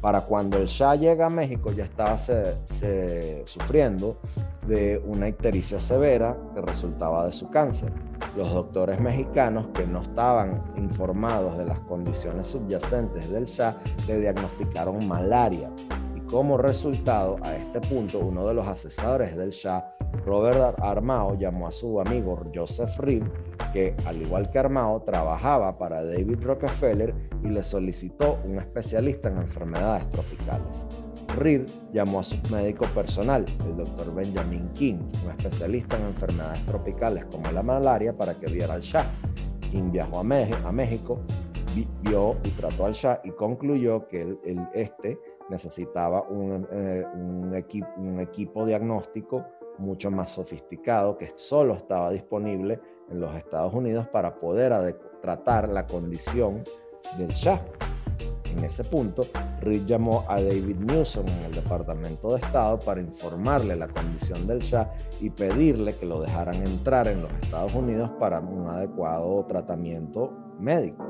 Para cuando el Shah llega a México ya estaba sufriendo de una ictericia severa que resultaba de su cáncer. Los doctores mexicanos que no estaban informados de las condiciones subyacentes del Shah le diagnosticaron malaria y como resultado a este punto uno de los asesores del Shah, Robert Armao, llamó a su amigo Joseph Reed que, al igual que Armao, trabajaba para David Rockefeller y le solicitó un especialista en enfermedades tropicales. Reed llamó a su médico personal, el doctor Benjamin King, un especialista en enfermedades tropicales como la malaria, para que viera al Shah. King viajó a, México, vio y trató al Shah y concluyó que el, este necesitaba un, eh, un, un equipo diagnóstico mucho más sofisticado que solo estaba disponible en los Estados Unidos para poder tratar la condición del Shah. En ese punto, Reed llamó a David Newsom en el Departamento de Estado para informarle la condición del Shah y pedirle que lo dejaran entrar en los Estados Unidos para un adecuado tratamiento médico.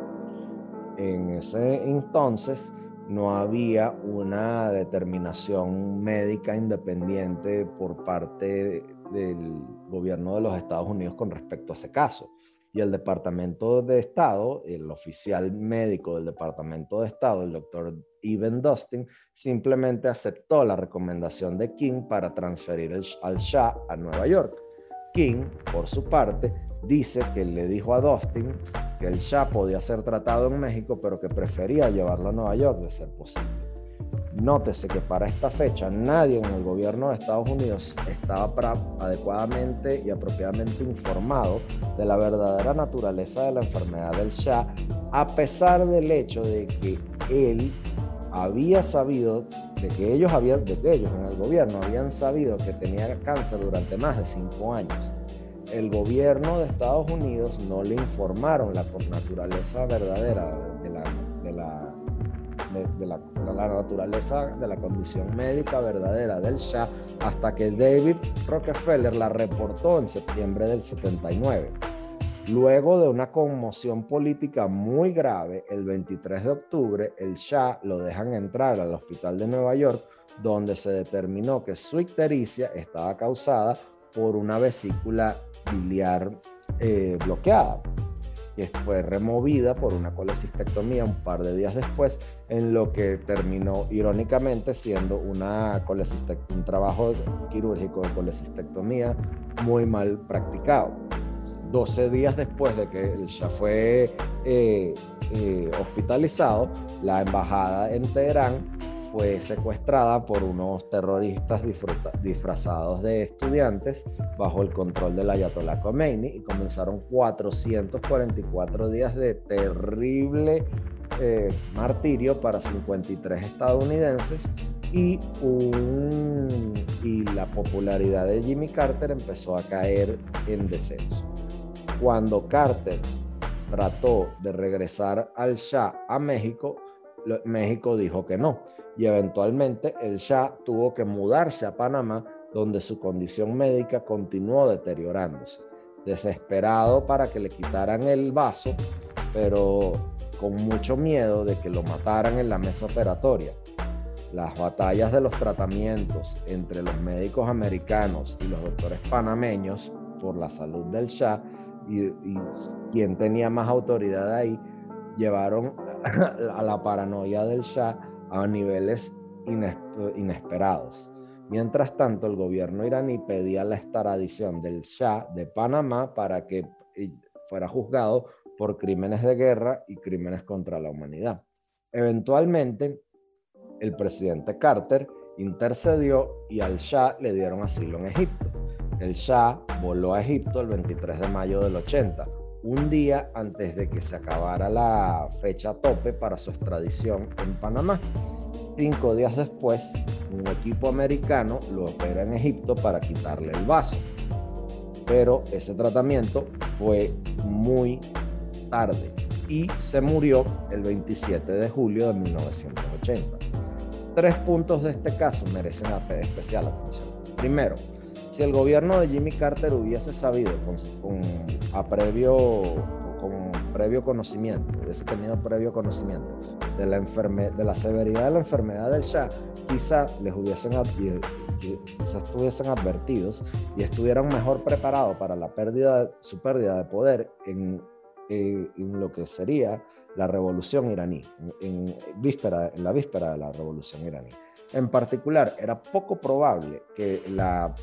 En ese entonces no había una determinación médica independiente por parte del gobierno de los Estados Unidos con respecto a ese caso. Y el Departamento de Estado, el oficial médico del Departamento de Estado, el doctor Evan Dustin, simplemente aceptó la recomendación de King para transferir al Shah a Nueva York. King, por su parte, dice que le dijo a Dustin que el Shah podía ser tratado en México, pero que prefería llevarlo a Nueva York de ser posible. Nótese que para esta fecha nadie en el gobierno de Estados Unidos estaba adecuadamente y apropiadamente informado de la verdadera naturaleza de la enfermedad del Shah, a pesar del hecho de que él había sabido, de que ellos, habían, de que ellos en el gobierno habían sabido que tenía cáncer durante más de cinco años. El gobierno de Estados Unidos no le informaron la naturaleza verdadera de la, de la de, la, naturaleza de la condición médica verdadera del Shah hasta que David Rockefeller la reportó en septiembre del 79. Luego de una conmoción política muy grave, el 23 de octubre, el Shah lo dejan entrar al hospital de Nueva York, donde se determinó que su ictericia estaba causada por una vesícula biliar eh, bloqueada. que fue removida por una colecistectomía un par de días después, en lo que terminó irónicamente siendo una un trabajo quirúrgico de colecistectomía muy mal practicado. 12 días después de que el Shah fue eh, eh, hospitalizado, la embajada en Teherán fue secuestrada por unos terroristas disfrazados de estudiantes bajo el control del Ayatollah Khomeini y comenzaron 444 días de terrible eh, martirio para 53 estadounidenses y, y la popularidad de Jimmy Carter empezó a caer en descenso. Cuando Carter trató de regresar al Shah a México, México dijo que no y eventualmente el Shah tuvo que mudarse a Panamá donde su condición médica continuó deteriorándose. Desesperado para que le quitaran el vaso, pero con mucho miedo de que lo mataran en la mesa operatoria. Las batallas de los tratamientos entre los médicos americanos y los doctores panameños por la salud del Shah y, y quien tenía más autoridad ahí llevaron a la paranoia del Shah a niveles inesperados. Mientras tanto, el gobierno iraní pedía la extradición del Shah de Panamá para que eh, fuera juzgado por crímenes de guerra y crímenes contra la humanidad. Eventualmente, el presidente Carter intercedió y al Shah le dieron asilo en Egipto. El Shah voló a Egipto el 23 de mayo del 80, un día antes de que se acabara la fecha tope para su extradición en Panamá. Cinco días después, un equipo americano lo opera en Egipto para quitarle el vaso. Pero ese tratamiento fue muy tarde y se murió el 27 de julio de 1980. Tres puntos de este caso merecen especial atención. Primero, si el gobierno de Jimmy Carter hubiese sabido con, previo, con previo conocimiento, hubiese tenido previo conocimiento de la, de la severidad de la enfermedad del Shah, quizá les hubiesen quizás estuviesen advertidos y estuvieran mejor preparados para la pérdida, su pérdida de poder en, en, lo que sería la revolución iraní, en, víspera, en la víspera de la revolución iraní. En particular, era poco probable que la,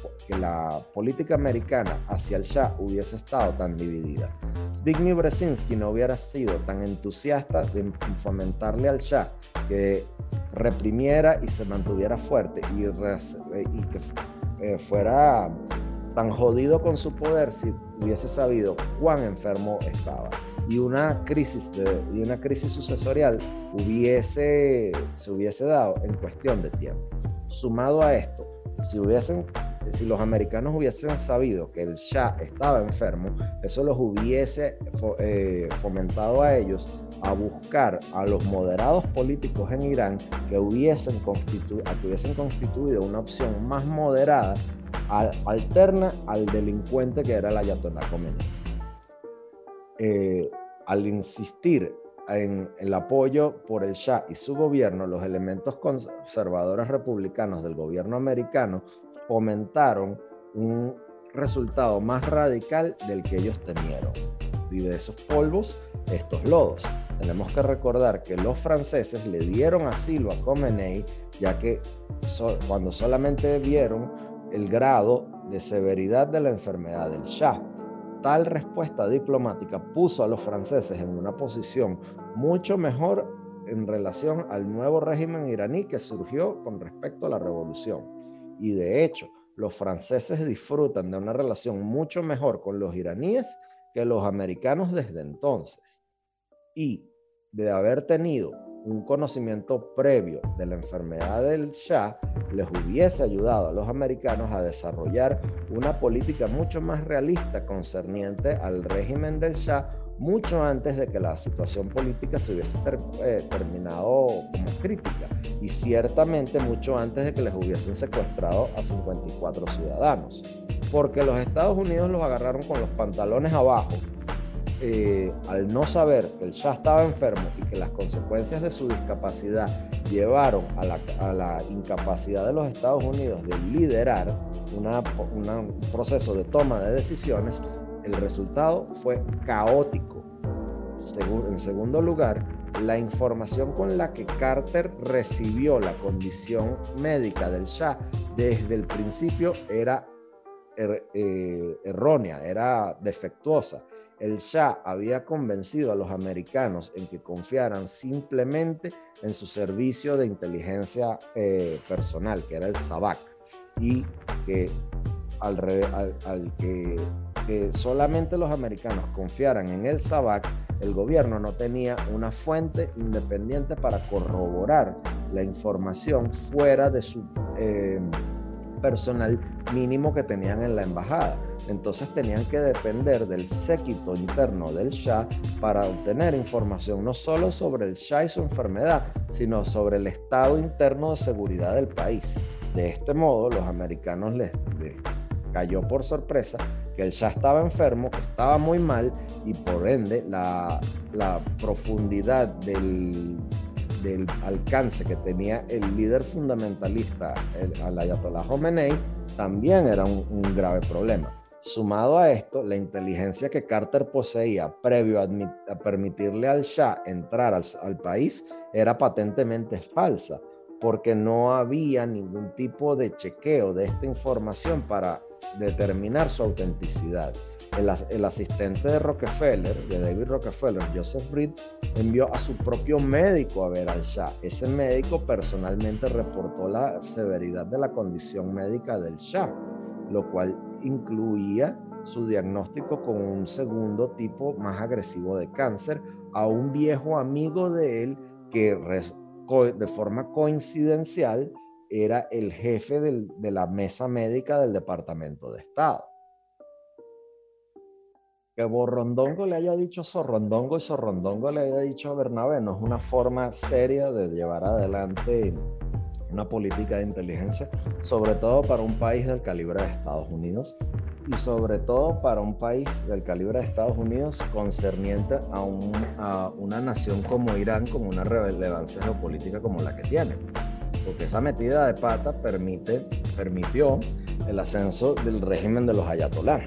política americana hacia el Shah hubiese estado tan dividida. Zbigniew Brzezinski no hubiera sido tan entusiasta de fomentarle al Shah que reprimiera y se mantuviera fuerte y, y que eh, fuera tan jodido con su poder si hubiese sabido cuán enfermo estaba y una crisis, de, y una crisis sucesorial hubiese, se hubiese dado en cuestión de tiempo. Sumado a esto, si, hubiesen, si los americanos hubiesen sabido que el Shah estaba enfermo, eso los hubiese eh, fomentado a ellos a buscar a los moderados políticos en Irán que hubiesen, constitu que hubiesen constituido una opción más moderada, alterna al delincuente que era el Ayatollah Khomeini. Eh, al insistir en el apoyo por el Shah y su gobierno, los elementos conservadores republicanos del gobierno americano fomentaron un resultado más radical del que ellos temieron. Y de esos polvos, estos lodos. Tenemos que recordar que los franceses le dieron asilo a Khomeini, ya que cuando solamente vieron el grado de severidad de la enfermedad del Shah Tal respuesta diplomática puso a los franceses en una posición mucho mejor en relación al nuevo régimen iraní que surgió con respecto a la revolución. Y de hecho, los franceses disfrutan de una relación mucho mejor con los iraníes que los americanos desde entonces. Y de haber tenido un conocimiento previo de la enfermedad del Shah les hubiese ayudado a los americanos a desarrollar una política mucho más realista concerniente al régimen del Shah mucho antes de que la situación política se hubiese eh, terminado como crítica y ciertamente mucho antes de que les hubiesen secuestrado a 54 ciudadanos. Porque los Estados Unidos los agarraron con los pantalones abajo eh, al no saber que el Shah estaba enfermo y que las consecuencias de su discapacidad llevaron a la, incapacidad de los Estados Unidos de liderar un proceso de toma de decisiones, el resultado fue caótico. en segundo lugar, la información con la que Carter recibió la condición médica del Shah desde el principio era er, eh, errónea, era defectuosa. El Shah había convencido a los americanos en que confiaran simplemente en su servicio de inteligencia eh, personal, que era el SABAC, y que al, que solamente los americanos confiaran en el SABAC, el gobierno no tenía una fuente independiente para corroborar la información fuera de su eh, personal mínimo que tenían en la embajada. Entonces tenían que depender del séquito interno del Shah para obtener información no solo sobre el Shah y su enfermedad, sino sobre el estado interno de seguridad del país. De este modo, los americanos les, cayó por sorpresa que él ya estaba enfermo, estaba muy mal y por ende la, profundidad del, alcance que tenía el líder fundamentalista, el, Ayatollah Khomeini, también era un, grave problema. Sumado a esto, la inteligencia que Carter poseía previo a, permitirle al Shah entrar al, país era patentemente falsa, porque no había ningún tipo de chequeo de esta información para determinar su autenticidad. El, asistente de Rockefeller, de David Rockefeller, Joseph Reed, envió a su propio médico a ver al Shah. Ese médico personalmente reportó la severidad de la condición médica del Shah, lo cual incluía su diagnóstico con un segundo tipo más agresivo de cáncer a un viejo amigo de él que de forma coincidencial era el jefe de la mesa médica del Departamento de Estado. Que Borrondongo le haya dicho Sorrondongo y Sorrondongo le haya dicho a Bernabé no es una forma seria de llevar adelante una política de inteligencia, sobre todo para un país del calibre de Estados Unidos y sobre todo para un país del calibre de Estados Unidos concerniente a, una nación como Irán con una relevancia geopolítica como la que tiene porque esa metida de pata permite, permitió el ascenso del régimen de los ayatolás.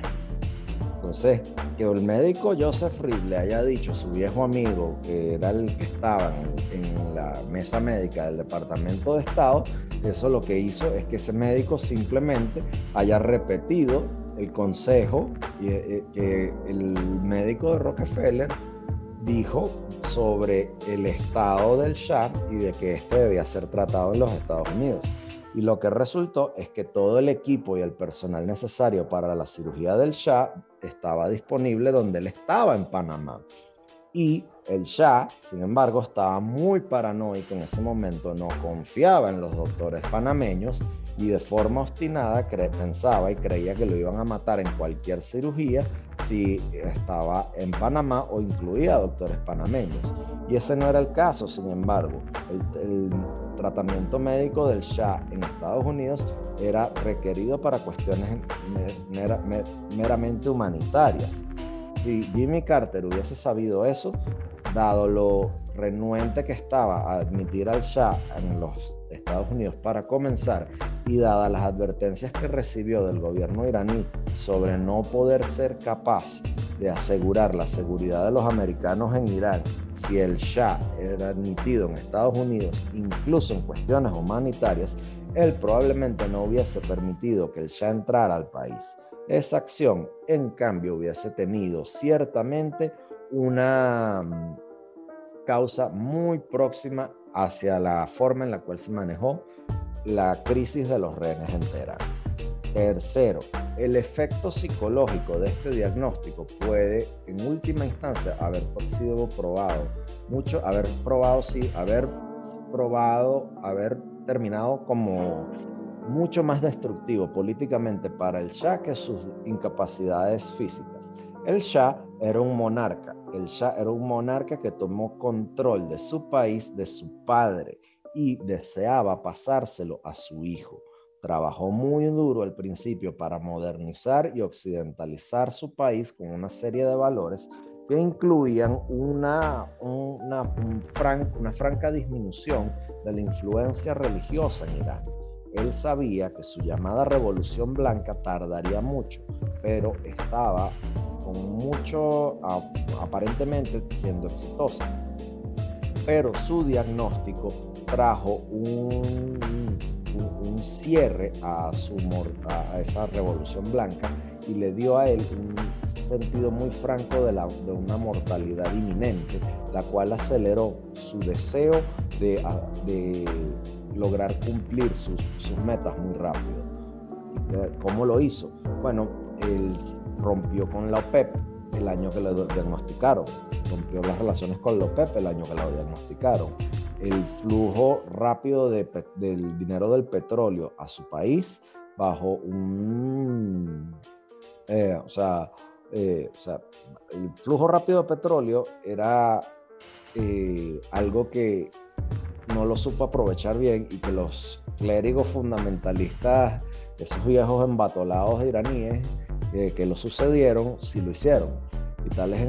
Entonces, que el médico Joseph Reed le haya dicho a su viejo amigo, que era el que estaba en, la mesa médica del Departamento de Estado, eso lo que hizo es que ese médico simplemente haya repetido el consejo y, eh, que el médico de Rockefeller dijo sobre el estado del Shah y de que este debía ser tratado en los Estados Unidos. Y lo que resultó es que todo el equipo y el personal necesario para la cirugía del Shah estaba disponible donde él estaba en Panamá. Y el Shah, sin embargo, estaba muy paranoico en ese momento, no confiaba en los doctores panameños y de forma obstinada pensaba y creía que lo iban a matar en cualquier cirugía si estaba en Panamá o incluía doctores panameños. Y ese no era el caso, sin embargo. El, tratamiento médico del Shah en Estados Unidos era requerido para cuestiones meramente humanitarias. Si Jimmy Carter hubiese sabido eso, dado lo renuente que estaba a admitir al Shah en los Estados Unidos para comenzar y dadas las advertencias que recibió del gobierno iraní sobre no poder ser capaz de asegurar la seguridad de los americanos en Irán si el Shah era admitido en Estados Unidos, incluso en cuestiones humanitarias, él probablemente no hubiese permitido que el Shah entrara al país. Esa acción, en cambio, hubiese tenido ciertamente una mm, causa muy próxima hacia la forma en la cual se manejó la crisis de los rehenes en Teherán. Tercero, el efecto psicológico de este diagnóstico puede en última instancia haber sido probado, mucho, haber probado, sí, haber probado, haber terminado como mucho más destructivo políticamente para el Shah que sus incapacidades físicas. El Shah era un monarca el Shah era un monarca que tomó control de su país, de su padre, y deseaba pasárselo a su hijo. Trabajó muy duro al principio para modernizar y occidentalizar su país con una serie de valores que incluían una, una, una franca disminución de la influencia religiosa en Irán. Él sabía que su llamada revolución blanca tardaría mucho, pero estaba con mucho, aparentemente siendo exitosa. Pero su diagnóstico trajo un, cierre a, su, a esa revolución blanca y le dio a él un sentido muy franco de, una mortalidad inminente, la cual aceleró su deseo de, lograr cumplir sus, sus, metas muy rápido. ¿Cómo lo hizo? Bueno, él rompió con la OPEP el año que lo diagnosticaron, rompió las relaciones con la OPEP el año que lo diagnosticaron. El flujo rápido de, del dinero del petróleo a su país bajo un, eh, o sea, eh, o sea, el flujo rápido de petróleo era eh, algo que no lo supo aprovechar bien y que los clérigos fundamentalistas, esos viejos embatolados iraníes que lo sucedieron, sí lo hicieron. Y tales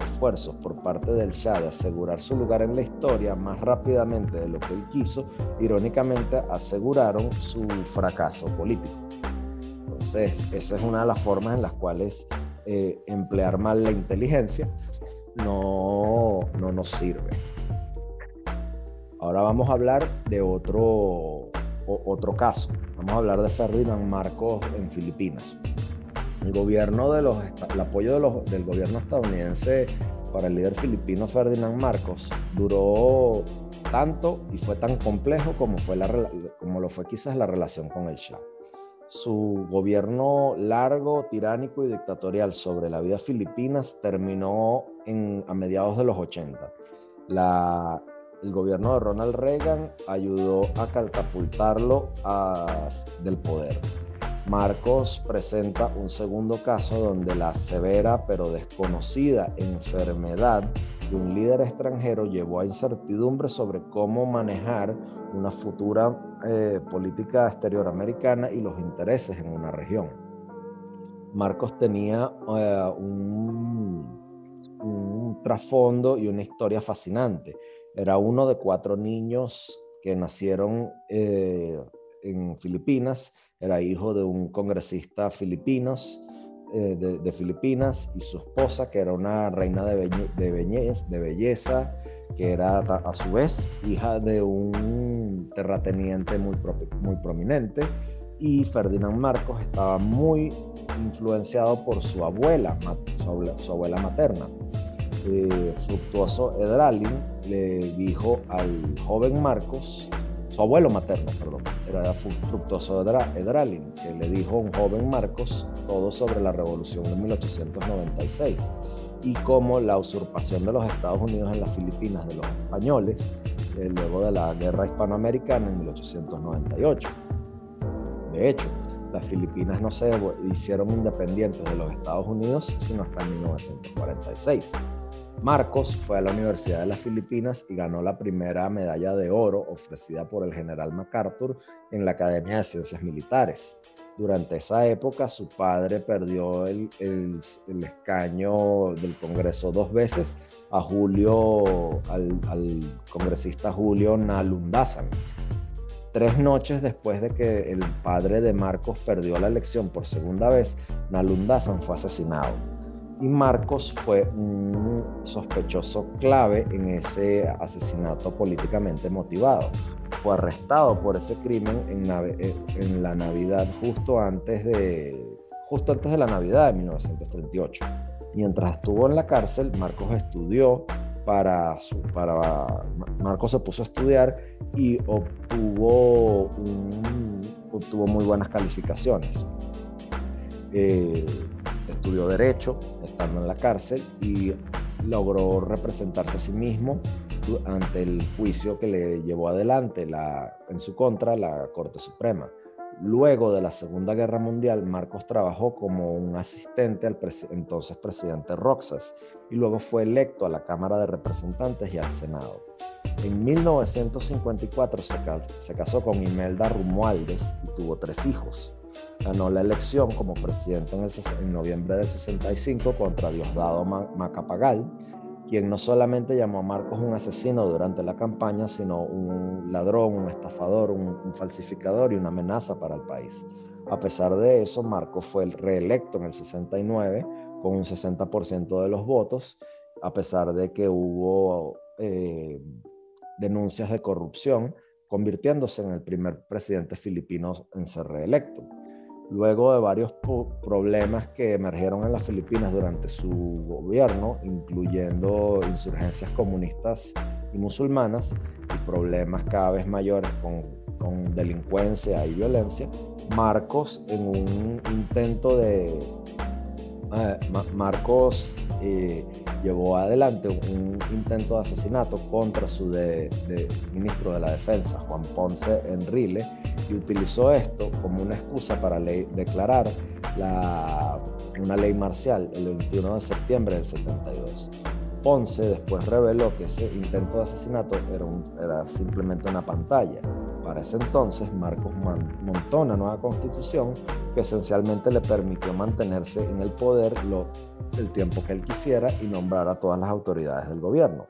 esfuerzos por parte del Shah de asegurar su lugar en la historia más rápidamente de lo que él quiso, irónicamente aseguraron su fracaso político. Entonces, esa es una de las formas en las cuales eh, emplear mal la inteligencia no, no nos sirve. Ahora vamos a hablar de otro, otro caso. Vamos a hablar de Ferdinand Marcos en Filipinas. El gobierno de apoyo del gobierno estadounidense para el líder filipino Ferdinand Marcos duró tanto y fue tan complejo como, lo fue quizás la relación con el Shah su gobierno largo, tiránico y dictatorial sobre la vida filipinas terminó a mediados de los 80. el gobierno de Ronald Reagan ayudó a catapultarlo del poder. Marcos presenta un segundo caso donde la severa pero desconocida enfermedad de un líder extranjero llevó a incertidumbre sobre cómo manejar una futura eh, política exterior americana y los intereses en una región. Marcos tenía eh, un, trasfondo y una historia fascinante. Era uno de cuatro niños que nacieron eh, en Filipinas, era hijo de un congresista filipinos, de, Filipinas y su esposa, que era una reina de, de, de belleza, que era a su vez hija de un terrateniente muy, muy prominente. Y Ferdinand Marcos estaba muy influenciado por su abuela, su abuela, materna. Eh, Fructuoso Edralin le dijo al joven Marcos, su abuelo materno, perdón, era Fructuoso Edralin, que le dijo a un joven Marcos todo sobre la revolución de 1896 y cómo la usurpación de los Estados Unidos en las Filipinas de los españoles eh, luego de la guerra hispanoamericana en 1898. De hecho, las Filipinas no se hicieron independientes de los Estados Unidos sino hasta 1946. Marcos fue a la Universidad de las Filipinas y ganó la primera medalla de oro ofrecida por el general MacArthur en la Academia de Ciencias Militares. Durante esa época su padre perdió el, escaño del Congreso dos veces a Julio, al, congresista Julio Nalundasan. Tres noches después de que el padre de Marcos perdió la elección por segunda vez, Nalundasan fue asesinado. Y Marcos fue un sospechoso clave en ese asesinato políticamente motivado fue arrestado por ese crimen en, eh, la Navidad justo antes de justo antes de la Navidad de 1938. Mientras estuvo en la cárcel, Marcos estudió para, su, para Marcos se puso a estudiar y obtuvo, un, obtuvo muy buenas calificaciones. Eh, estudió derecho estando en la cárcel y logró representarse a sí mismo ante el juicio que le llevó adelante la, en su contra la Corte Suprema. Luego de la Segunda Guerra Mundial, Marcos trabajó como un asistente al entonces presidente Roxas y luego fue electo a la Cámara de Representantes y al Senado. En 1954 se, casó con Imelda Rumualdes y tuvo tres hijos. Ganó la elección como presidente en, el, noviembre del 65 contra Diosdado Macapagal quien no solamente llamó a Marcos un asesino durante la campaña, sino un ladrón, un estafador, un, falsificador y una amenaza para el país. A pesar de eso, Marcos fue reelecto en el 69 con un 60% de los votos, a pesar de que hubo eh, denuncias de corrupción, convirtiéndose en el primer presidente filipino en ser reelecto. Luego de varios problemas que emergieron en las Filipinas durante su gobierno, incluyendo insurgencias comunistas y musulmanas y problemas cada vez mayores con, con delincuencia y violencia, Marcos en un intento de Ah, Marcos eh, llevó adelante un intento de asesinato contra su ministro de la Defensa, Juan Ponce Enrile, y utilizó esto como una excusa para declarar una ley marcial el 21 de septiembre del 72. Ponce después reveló que ese intento de asesinato era simplemente una pantalla para ese entonces, Marcos montó una nueva constitución que esencialmente le permitió mantenerse en el poder lo, el tiempo que él quisiera y nombrar a todas las autoridades del gobierno.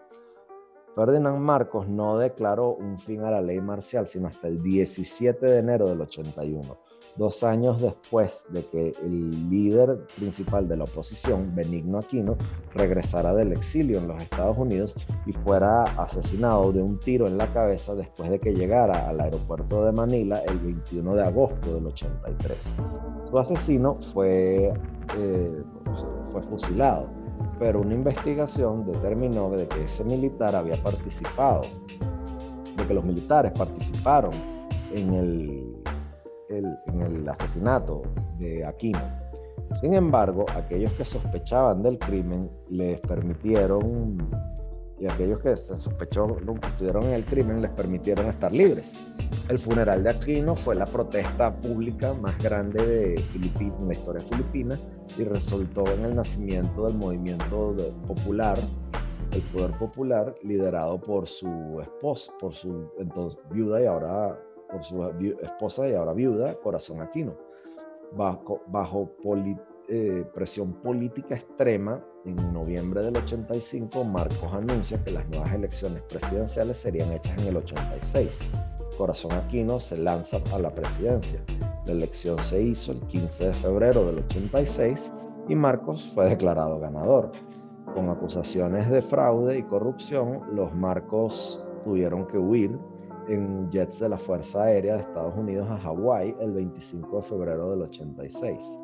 Ferdinand Marcos no declaró un fin a la ley marcial sino hasta el 17 de enero del 81 dos años después de que el líder principal de la oposición, Benigno Aquino, regresara del exilio en los Estados Unidos y fuera asesinado de un tiro en la cabeza después de que llegara al aeropuerto de Manila el 21 de agosto del 83. Su asesino fue, eh, fue fusilado, pero una investigación determinó de que ese militar había participado, de que los militares participaron en el en el asesinato de Aquino. Sin embargo, aquellos que sospechaban del crimen les permitieron, y aquellos que se sospecharon que estuvieron en el crimen les permitieron estar libres. El funeral de Aquino fue la protesta pública más grande de Filipinas, en la historia filipina y resultó en el nacimiento del movimiento popular, el poder popular, liderado por su esposa, por su entonces viuda y ahora por su esposa y ahora viuda, Corazón Aquino. Bajo, eh, presión política extrema, en noviembre del 85, Marcos anuncia que las nuevas elecciones presidenciales serían hechas en el 86. Corazón Aquino se lanza a la presidencia. La elección se hizo el 15 de febrero del 86 y Marcos fue declarado ganador. Con acusaciones de fraude y corrupción, los Marcos tuvieron que huir en jets de la Fuerza Aérea de Estados Unidos a Hawái el 25 de febrero del 86.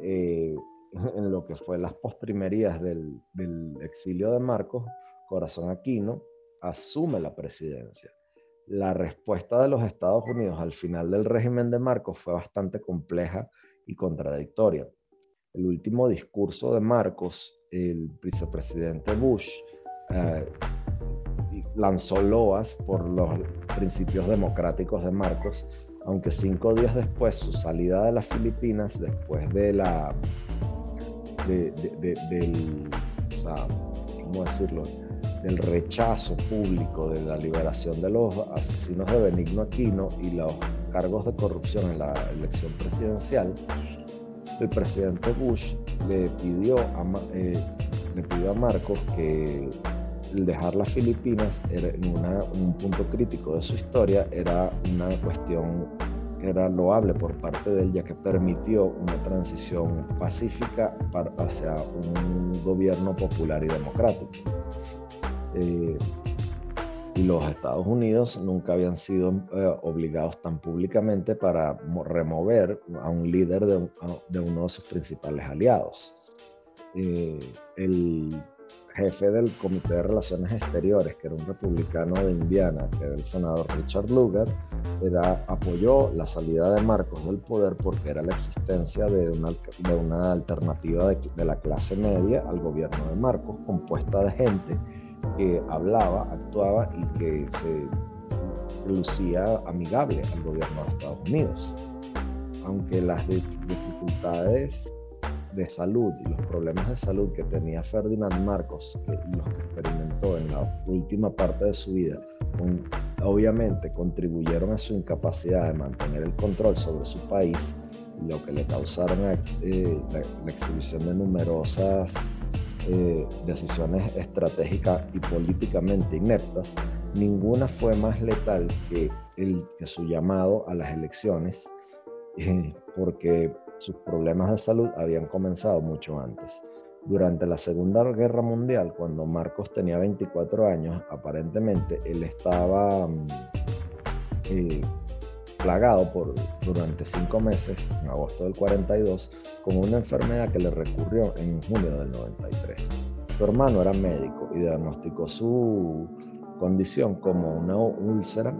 Eh, en lo que fue las postrimerías del, del exilio de Marcos, Corazón Aquino asume la presidencia. La respuesta de los Estados Unidos al final del régimen de Marcos fue bastante compleja y contradictoria. El último discurso de Marcos, el vicepresidente Bush, eh, lanzó loas por los principios democráticos de Marcos, aunque cinco días después, su salida de las Filipinas, después de la, del, ¿cómo decirlo? del rechazo público de la liberación de los asesinos de Benigno Aquino y los cargos de corrupción en la elección presidencial, el presidente Bush le pidió a, eh, le pidió a Marcos que el dejar las Filipinas en un punto crítico de su historia era una cuestión que era loable por parte de él, ya que permitió una transición pacífica hacia un gobierno popular y democrático. Eh, y los Estados Unidos nunca habían sido eh, obligados tan públicamente para remover a un líder de, de uno de sus principales aliados. Eh, el jefe del Comité de Relaciones Exteriores, que era un republicano de Indiana, que era el senador Richard Lugar, era, apoyó la salida de Marcos del poder porque era la existencia de una, de una alternativa de, de la clase media al gobierno de Marcos, compuesta de gente que hablaba, actuaba y que se lucía amigable al gobierno de Estados Unidos. Aunque las dificultades de salud y los problemas de salud que tenía Ferdinand Marcos, que los experimentó en la última parte de su vida, obviamente contribuyeron a su incapacidad de mantener el control sobre su país, lo que le causaron eh, la, exhibición de numerosas eh, decisiones estratégicas y políticamente ineptas, ninguna fue más letal que, el, que su llamado a las elecciones, eh, porque sus problemas de salud habían comenzado mucho antes. Durante la Segunda Guerra Mundial, cuando Marcos tenía 24 años, aparentemente él estaba mm, eh, plagado por, durante cinco meses, en agosto del 42, con una enfermedad que le recurrió en junio del 93. Su hermano era médico y diagnosticó su condición como una úlcera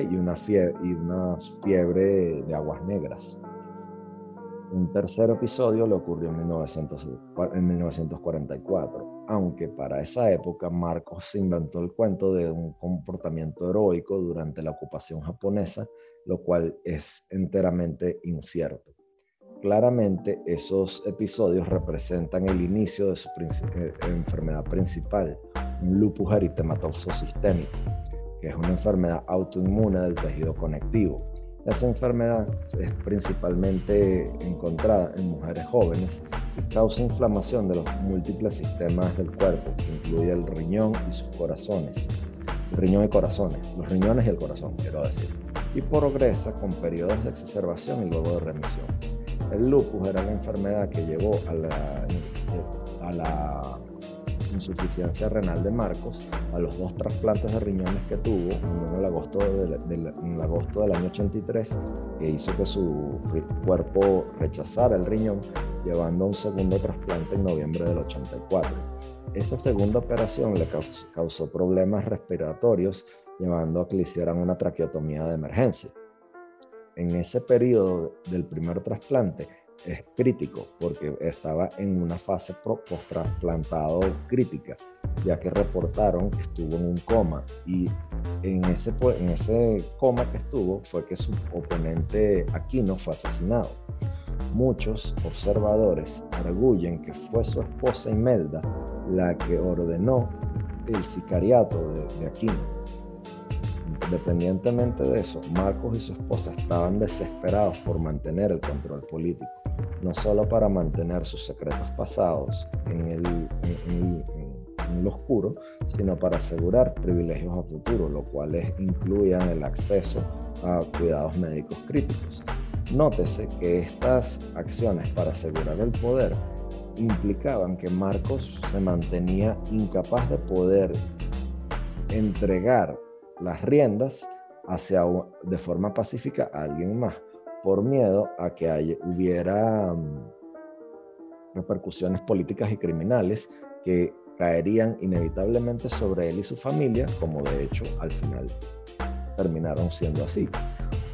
y, una y una fiebre de aguas negras. Un tercer episodio le ocurrió en, 1944, aunque para esa época Marcos inventó el cuento de un comportamiento heroico durante la ocupación japonesa, lo cual es enteramente incierto. Claramente esos episodios representan el inicio de su eh, enfermedad principal, un lupus eritematoso sistémico, que es una enfermedad autoinmune del tejido conectivo esa enfermedad es principalmente encontrada en mujeres jóvenes y causa inflamación de los múltiples sistemas del cuerpo, que incluye el riñón y sus corazones. El riñón y corazones, los riñones y el corazón, quiero decir. Y progresa con periodos de exacerbación y luego de remisión. El lupus era la enfermedad que llevó a la, a la insuficiencia renal de Marcos a los dos trasplantes de riñones que tuvo, uno en agosto, en agosto del año 83, que hizo que su cuerpo rechazara el riñón, llevando a un segundo trasplante en noviembre del 84. Esta segunda operación le causó problemas respiratorios, llevando a que le hicieran una traqueotomía de emergencia. En ese periodo del primer trasplante, es crítico porque estaba en una fase post-trasplantado crítica, ya que reportaron que estuvo en un coma y en ese, en ese coma que estuvo fue que su oponente Aquino fue asesinado. Muchos observadores arguyen que fue su esposa Imelda la que ordenó el sicariato de, de Aquino. Independientemente de eso, Marcos y su esposa estaban desesperados por mantener el control político no solo para mantener sus secretos pasados en el, oscuro, sino para asegurar privilegios a futuro, lo cual incluían el acceso a cuidados médicos críticos. Nótese que estas acciones para asegurar el poder implicaban que Marcos se mantenía incapaz de poder entregar las riendas hacia, de forma pacífica a alguien más por miedo a que hubiera mm, repercusiones políticas y criminales que caerían inevitablemente sobre él y su familia, como de hecho al final terminaron siendo así.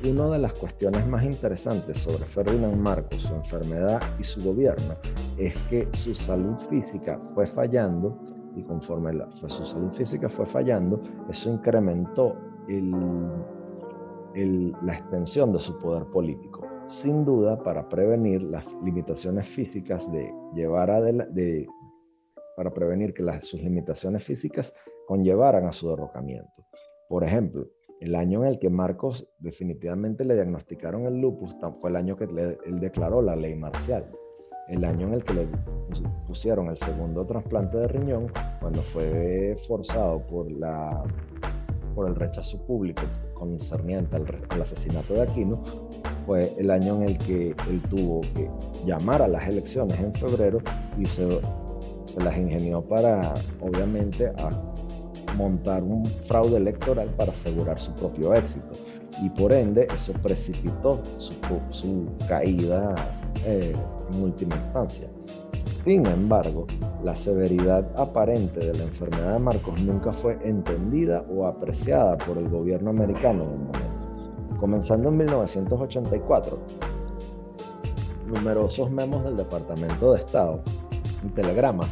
Una de las cuestiones más interesantes sobre Ferdinand Marcos, su enfermedad y su gobierno, es que su salud física fue fallando y conforme su salud física fue fallando, eso incrementó la extensión de su poder político, sin duda para prevenir las limitaciones físicas de llevar adelante, para prevenir que sus limitaciones físicas conllevaran a su derrocamiento. Por ejemplo, el año en el que Marcos definitivamente le diagnosticaron el lupus fue el año que él declaró la ley marcial. El año en el que le pusieron el segundo trasplante de riñón, cuando fue forzado por, la, por el rechazo público concerniente al, asesinato de Aquino fue el año en el que él tuvo que llamar a las elecciones en febrero y se, las ingenió para, obviamente, montar un fraude electoral para asegurar su propio éxito. Y por ende, eso precipitó su, su caída eh, en última instancia. Sin embargo, la severidad aparente de la enfermedad de Marcos nunca fue entendida o apreciada por el gobierno americano en el momento. Comenzando en 1984, numerosos memos del Departamento de Estado y telegramas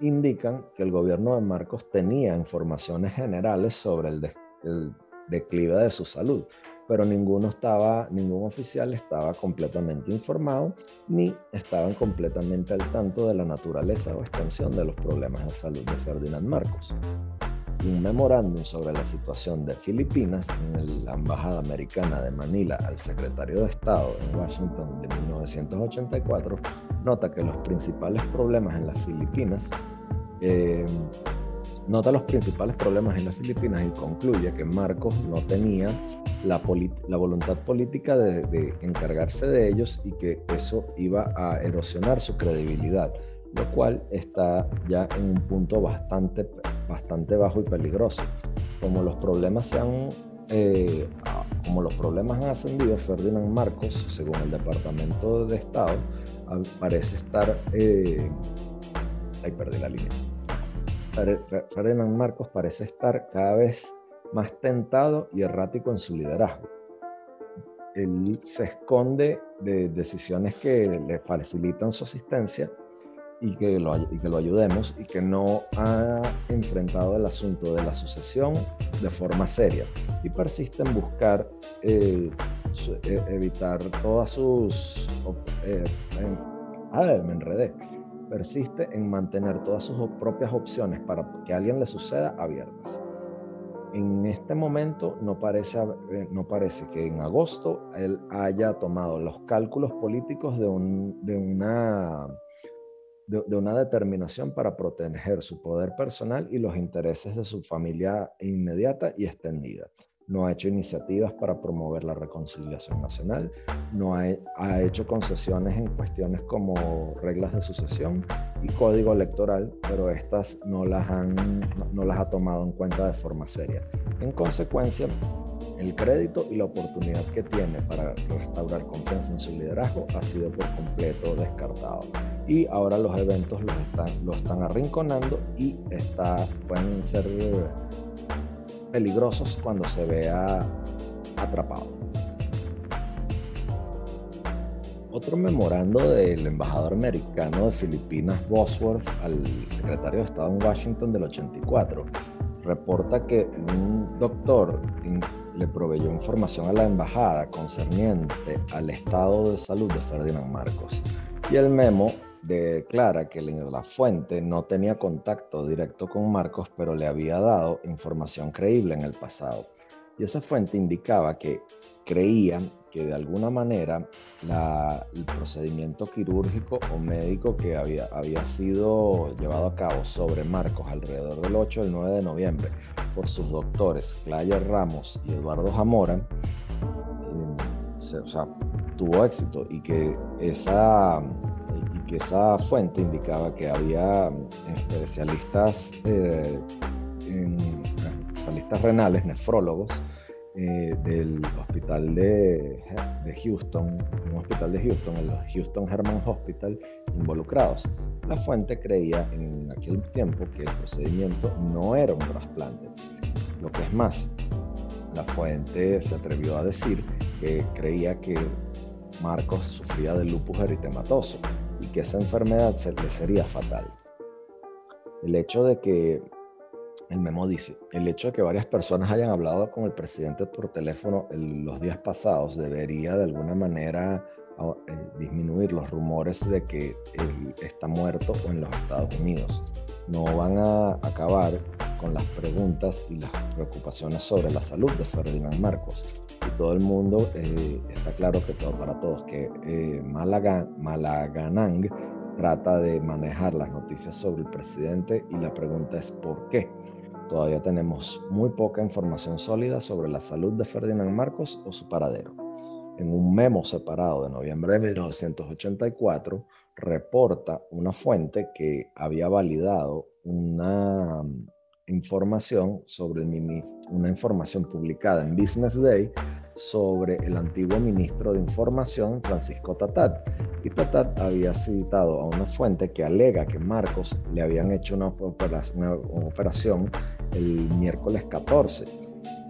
indican que el gobierno de Marcos tenía informaciones generales sobre el declive de su salud, pero ninguno estaba, ningún oficial estaba completamente informado ni estaban completamente al tanto de la naturaleza o extensión de los problemas de salud de Ferdinand Marcos. Un memorándum sobre la situación de Filipinas en la Embajada Americana de Manila al secretario de Estado en Washington de 1984 nota que los principales problemas en las Filipinas eh, nota los principales problemas en las Filipinas y concluye que Marcos no tenía la, la voluntad política de, encargarse de ellos y que eso iba a erosionar su credibilidad, lo cual está ya en un punto bastante, bastante bajo y peligroso. Como los problemas se han eh, como los problemas han ascendido, Ferdinand Marcos, según el Departamento de Estado, parece estar... Eh, ahí perdí la línea. Ferdinand Marcos parece estar cada vez más tentado y errático en su liderazgo. Él se esconde de decisiones que le facilitan su asistencia y que, lo, ayudemos y que no ha enfrentado el asunto de la sucesión de forma seria y persiste en buscar eh, e, evitar todas sus... Eh, a ver, me enredé. Persiste en mantener todas sus propias opciones para que alguien le suceda abiertas. En este momento no parece, eh, no parece que en agosto él haya tomado los cálculos políticos de una de, una determinación para proteger su poder personal y los intereses de su familia inmediata y extendida. No ha hecho iniciativas para promover la reconciliación nacional, no ha, hecho concesiones en cuestiones como reglas de sucesión y código electoral, pero estas no las, han, no las ha tomado en cuenta de forma seria. En consecuencia, el crédito y la oportunidad que tiene para restaurar confianza en su liderazgo ha sido por completo descartado. Y ahora los eventos los están, lo están arrinconando y está, pueden ser peligrosos cuando se vea atrapado. Otro memorando del embajador americano de Filipinas, Bosworth, al secretario de Estado en Washington del 84, reporta que un doctor le proveyó información a la embajada concerniente al estado de salud de Ferdinand Marcos. Y el memo declara que la fuente no tenía contacto directo con Marcos, pero le había dado información creíble en el pasado. Y esa fuente indicaba que creían que de alguna manera el procedimiento quirúrgico o médico que había, había sido llevado a cabo sobre Marcos alrededor del 8 el 9 de noviembre por sus doctores Claya Ramos y Eduardo Zamora, eh, tuvo éxito y que esa que esa fuente indicaba que había especialistas, eh, especialistas renales, nefrólogos, eh, del hospital de, de, Houston, un hospital de Houston, el Houston Herman Hospital, involucrados. La fuente creía en aquel tiempo que el procedimiento no era un trasplante. Lo que es más, la fuente se atrevió a decir que creía que Marcos sufría de lupus eritematoso y que esa enfermedad le sería fatal. El hecho de que el memo dice, el hecho de que varias personas hayan hablado con el presidente por teléfono los días pasados debería de alguna manera eh, disminuir los rumores de que él está muerto en los Estados Unidos. No van a acabar con las preguntas y las preocupaciones sobre la salud de Ferdinand Marcos. Y todo el mundo eh, está claro que todo para todos que eh, Malaga, Malaganang trata de manejar las noticias sobre el presidente y la pregunta es ¿por qué? Todavía tenemos muy poca información sólida sobre la salud de Ferdinand Marcos o su paradero. En un memo separado de noviembre de 1984, reporta una fuente que había validado una mm, información sobre el una información publicada en Business Day sobre el antiguo ministro de Información, Francisco Tatat. Y Tatat había citado a una fuente que alega que Marcos le habían hecho una operación, el miércoles 14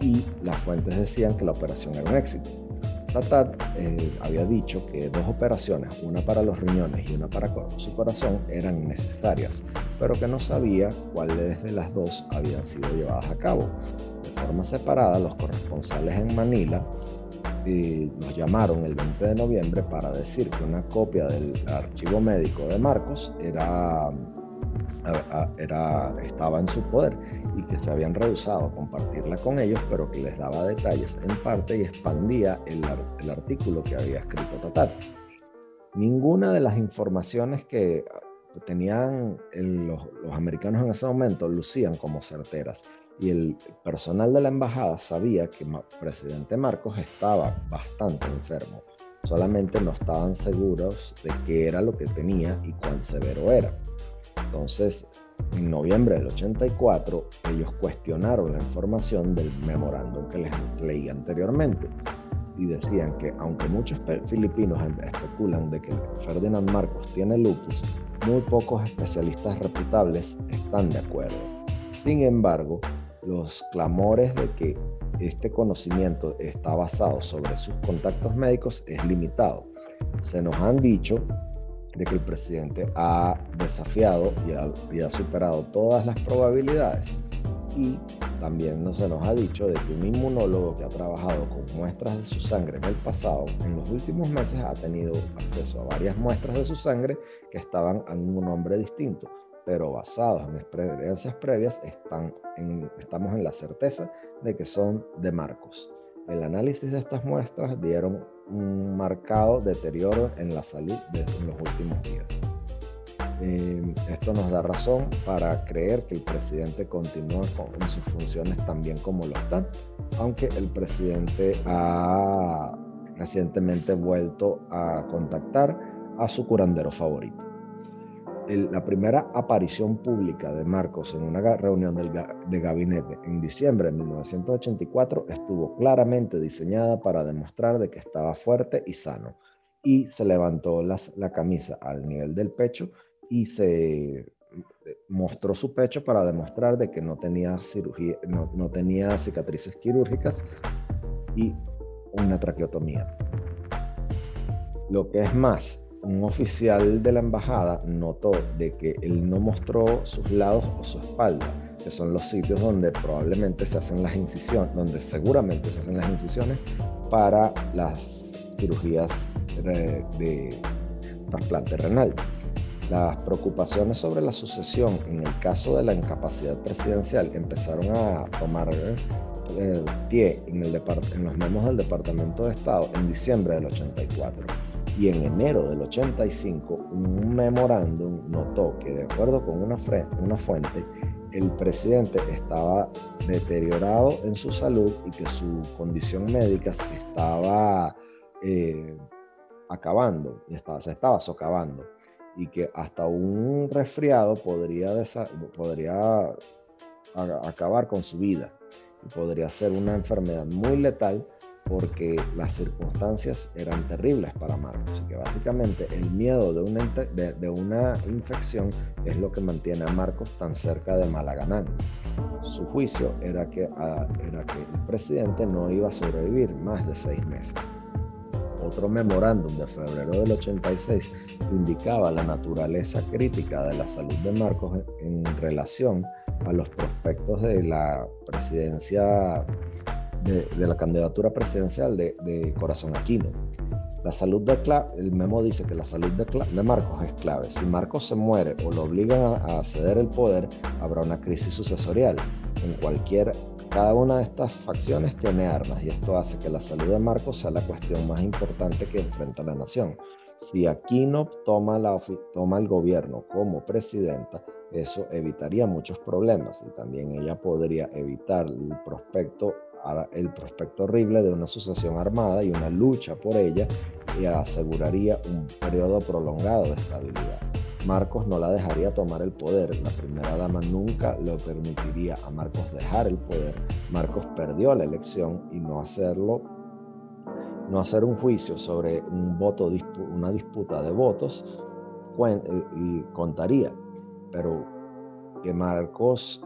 y las fuentes decían que la operación era un éxito. Tatat eh, había dicho que dos operaciones, una para los riñones y una para su corazón, eran necesarias, pero que no sabía cuáles de las dos habían sido llevadas a cabo. De forma separada, los corresponsales en Manila eh, nos llamaron el 20 de noviembre para decir que una copia del archivo médico de Marcos era, era, estaba en su poder y que se habían rehusado a compartirla con ellos, pero que les daba detalles en parte y expandía el, el artículo que había escrito Tatat. Ninguna de las informaciones que tenían los, los americanos en ese momento lucían como certeras y el personal de la embajada sabía que el presidente Marcos estaba bastante enfermo. Solamente no estaban seguros de qué era lo que tenía y cuán severo era. Entonces, en noviembre del 84, ellos cuestionaron la información del memorándum que les leí anteriormente y decían que aunque muchos filipinos em, especulan de que Ferdinand Marcos tiene lupus, muy pocos especialistas reputables están de acuerdo. Sin embargo, los clamores de que este conocimiento está basado sobre sus contactos médicos es limitado. Se nos han dicho de que el presidente ha desafiado y ha, superado todas las probabilidades. Y también no se nos ha dicho de que un inmunólogo que ha trabajado con muestras de su sangre en el pasado, en los últimos meses ha tenido acceso a varias muestras de su sangre que estaban en un nombre distinto, pero basados en experiencias previas, están estamos en la certeza de que son de Marcos. El análisis de estas muestras dieron un marcado deterioro en la salud de, en los últimos días. Eh, esto nos da razón para creer que el presidente continúa en sus funciones tan bien como lo están, aunque el presidente ha recientemente vuelto a contactar a su curandero favorito la primera aparición pública de Marcos en una reunión de gabinete en diciembre de 1984 estuvo claramente diseñada para demostrar de que estaba fuerte y sano. Y se levantó la camisa al nivel del pecho y se eh, mostró su pecho para demostrar de que no tenía cirugía, no, no tenía cicatrices quirúrgicas y una traqueotomía. Lo que es más, un oficial de la embajada notó de que él no mostró sus lados o su espalda, que son los sitios donde probablemente se hacen las incisiones, donde seguramente se hacen las incisiones para las cirugías de, trasplante renal. Las preocupaciones sobre la sucesión en el caso de la incapacidad presidencial empezaron a tomar eh, pie en, los memos del Departamento de Estado en diciembre del 84 y en enero del 85 un memorándum notó que de acuerdo con una, fuente, el presidente estaba deteriorado en su salud y que su condición médica se estaba eh, acabando, se estaba socavando y que hasta un resfriado podría, podría acabar con su vida y podría ser una enfermedad muy letal porque las circunstancias eran terribles para Marcos y que básicamente el miedo de una, de, una infección es lo que mantiene a Marcos tan cerca de Malaganán. Su juicio era que, ah, era que el presidente no iba a sobrevivir más de seis meses. Otro memorándum de febrero del 86 indicaba la naturaleza crítica de la salud de Marcos en relación a los prospectos de la presidencia de, la candidatura presidencial de, Corazón Aquino. La salud de el memo dice que la salud de, de, Marcos es clave. Si Marcos se muere o lo obligan a, ceder el poder, habrá una crisis sucesorial. En cualquier, cada una de estas facciones tiene armas y esto hace que la salud de Marcos sea la cuestión más importante que enfrenta la nación. Si Aquino toma, la, toma el gobierno como presidenta, eso evitaría muchos problemas y también ella podría evitar el prospecto el prospecto horrible de una sucesión armada y una lucha por ella y aseguraría un periodo prolongado de estabilidad. Marcos no la dejaría tomar el poder. La primera dama nunca le permitiría a Marcos dejar el poder. Marcos perdió la elección y no hacerlo, no hacer un juicio sobre un voto, una disputa de votos, eh, contaría. Pero que Marcos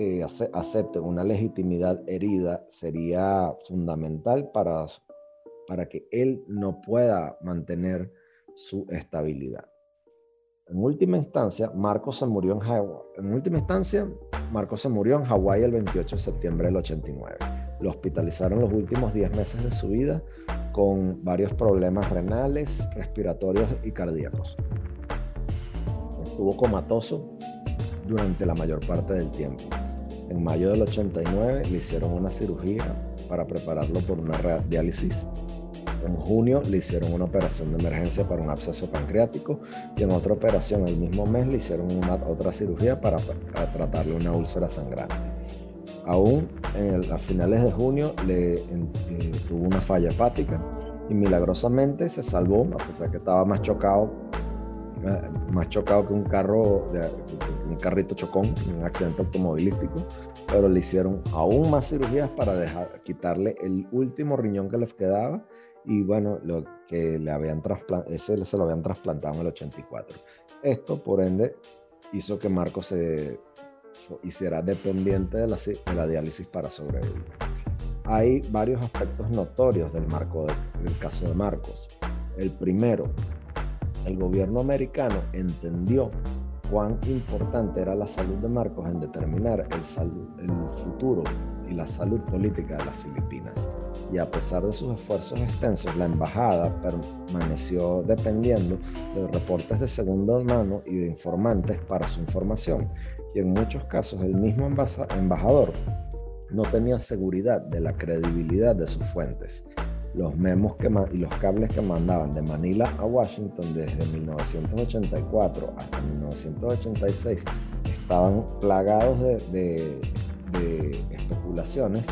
eh, acepten una legitimidad herida sería fundamental para, para que él no pueda mantener su estabilidad. En última instancia, Marcos se murió en Hawái. En última instancia, Marcos se murió en Hawái el 28 de septiembre del 89. Lo hospitalizaron los últimos 10 meses de su vida con varios problemas renales, respiratorios y cardíacos. Estuvo comatoso durante la mayor parte del tiempo. En mayo del 89 le hicieron una cirugía para prepararlo por una diálisis En junio le hicieron una operación de emergencia para un absceso pancreático y en otra operación el mismo mes le hicieron una, otra cirugía para, tratarle una úlcera sangrante. Aún en a finales de junio le eh, tuvo una falla hepática y milagrosamente se salvó, a pesar que estaba más chocado más chocado que un carro, un carrito chocón, un accidente automovilístico, pero le hicieron aún más cirugías para dejar, quitarle el último riñón que les quedaba y bueno, lo que le habían ese se lo habían trasplantado en el 84. Esto, por ende, hizo que Marcos se hiciera dependiente de la, diálisis para sobrevivir. Hay varios aspectos notorios marco del caso de Marcos. El primero, el gobierno americano entendió cuán importante era la salud de Marcos en determinar el, futuro y la salud política de las Filipinas. Y a pesar de sus esfuerzos extensos, la embajada permaneció dependiendo de reportes de segunda mano y de informantes para su información. Y en muchos casos el mismo embajador no tenía seguridad de la credibilidad de sus fuentes los memos que y los cables que mandaban de Manila a Washington desde 1984 hasta 1986 estaban plagados de, especulaciones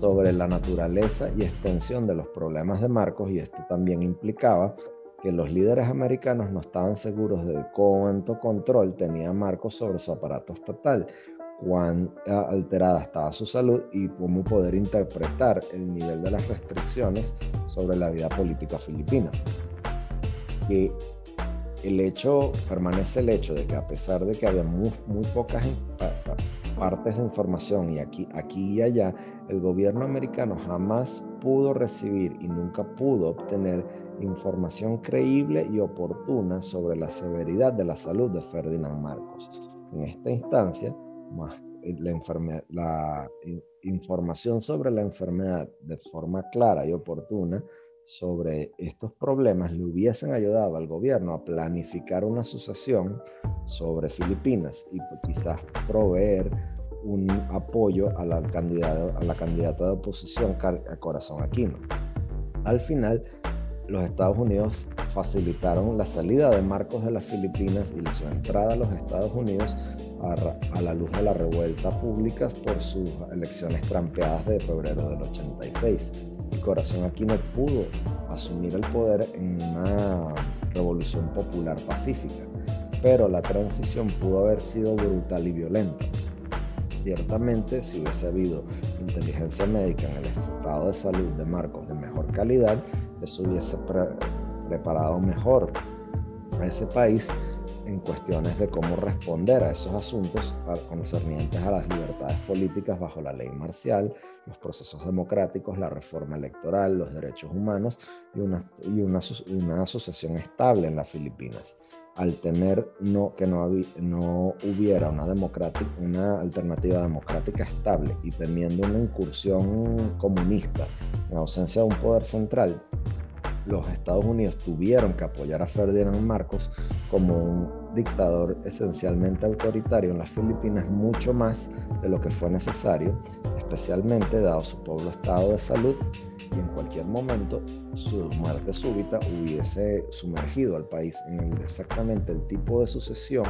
sobre la naturaleza y extensión de los problemas de Marcos y esto también implicaba que los líderes americanos no estaban seguros de cuánto control tenía Marcos sobre su aparato estatal, cuán alterada estaba su salud y cómo poder interpretar el nivel de las restricciones sobre la vida política filipina. Que el hecho, permanece el hecho de que a pesar de que había muy, muy pocas partes de información y aquí, aquí y allá, el gobierno americano jamás pudo recibir y nunca pudo obtener información creíble y oportuna sobre la severidad de la salud de Ferdinand Marcos. En esta instancia, eh, la, la información sobre la enfermedad de forma clara y oportuna sobre estos problemas le hubiesen ayudado al gobierno a planificar una sucesión sobre Filipinas y quizás proveer un apoyo a la candidata, a la candidata de oposición a Corazón Aquino. Al final, los Estados Unidos facilitaron la salida de Marcos de las Filipinas y su entrada a los Estados Unidos a, la luz de la revuelta pública por sus elecciones trampeadas de febrero del 86. El corazón aquí no pudo asumir el poder en una revolución popular pacífica, pero la transición pudo haber sido brutal y violenta. Ciertamente, si hubiese habido inteligencia médica en el estado de salud de Marcos de mejor calidad, eso hubiese preparado mejor a ese país en cuestiones de cómo responder a esos asuntos concernientes a las libertades políticas bajo la ley marcial, los procesos democráticos, la reforma electoral, los derechos humanos y una, y una, una asociación estable en las Filipinas. Al temer no, que no, no hubiera una, una alternativa democrática estable y temiendo una incursión comunista en ausencia de un poder central, los Estados Unidos tuvieron que apoyar a Ferdinand Marcos como un dictador esencialmente autoritario en las Filipinas mucho más de lo que fue necesario, especialmente dado su pobre estado de salud y en cualquier momento su muerte súbita hubiese sumergido al país en exactamente el tipo de sucesión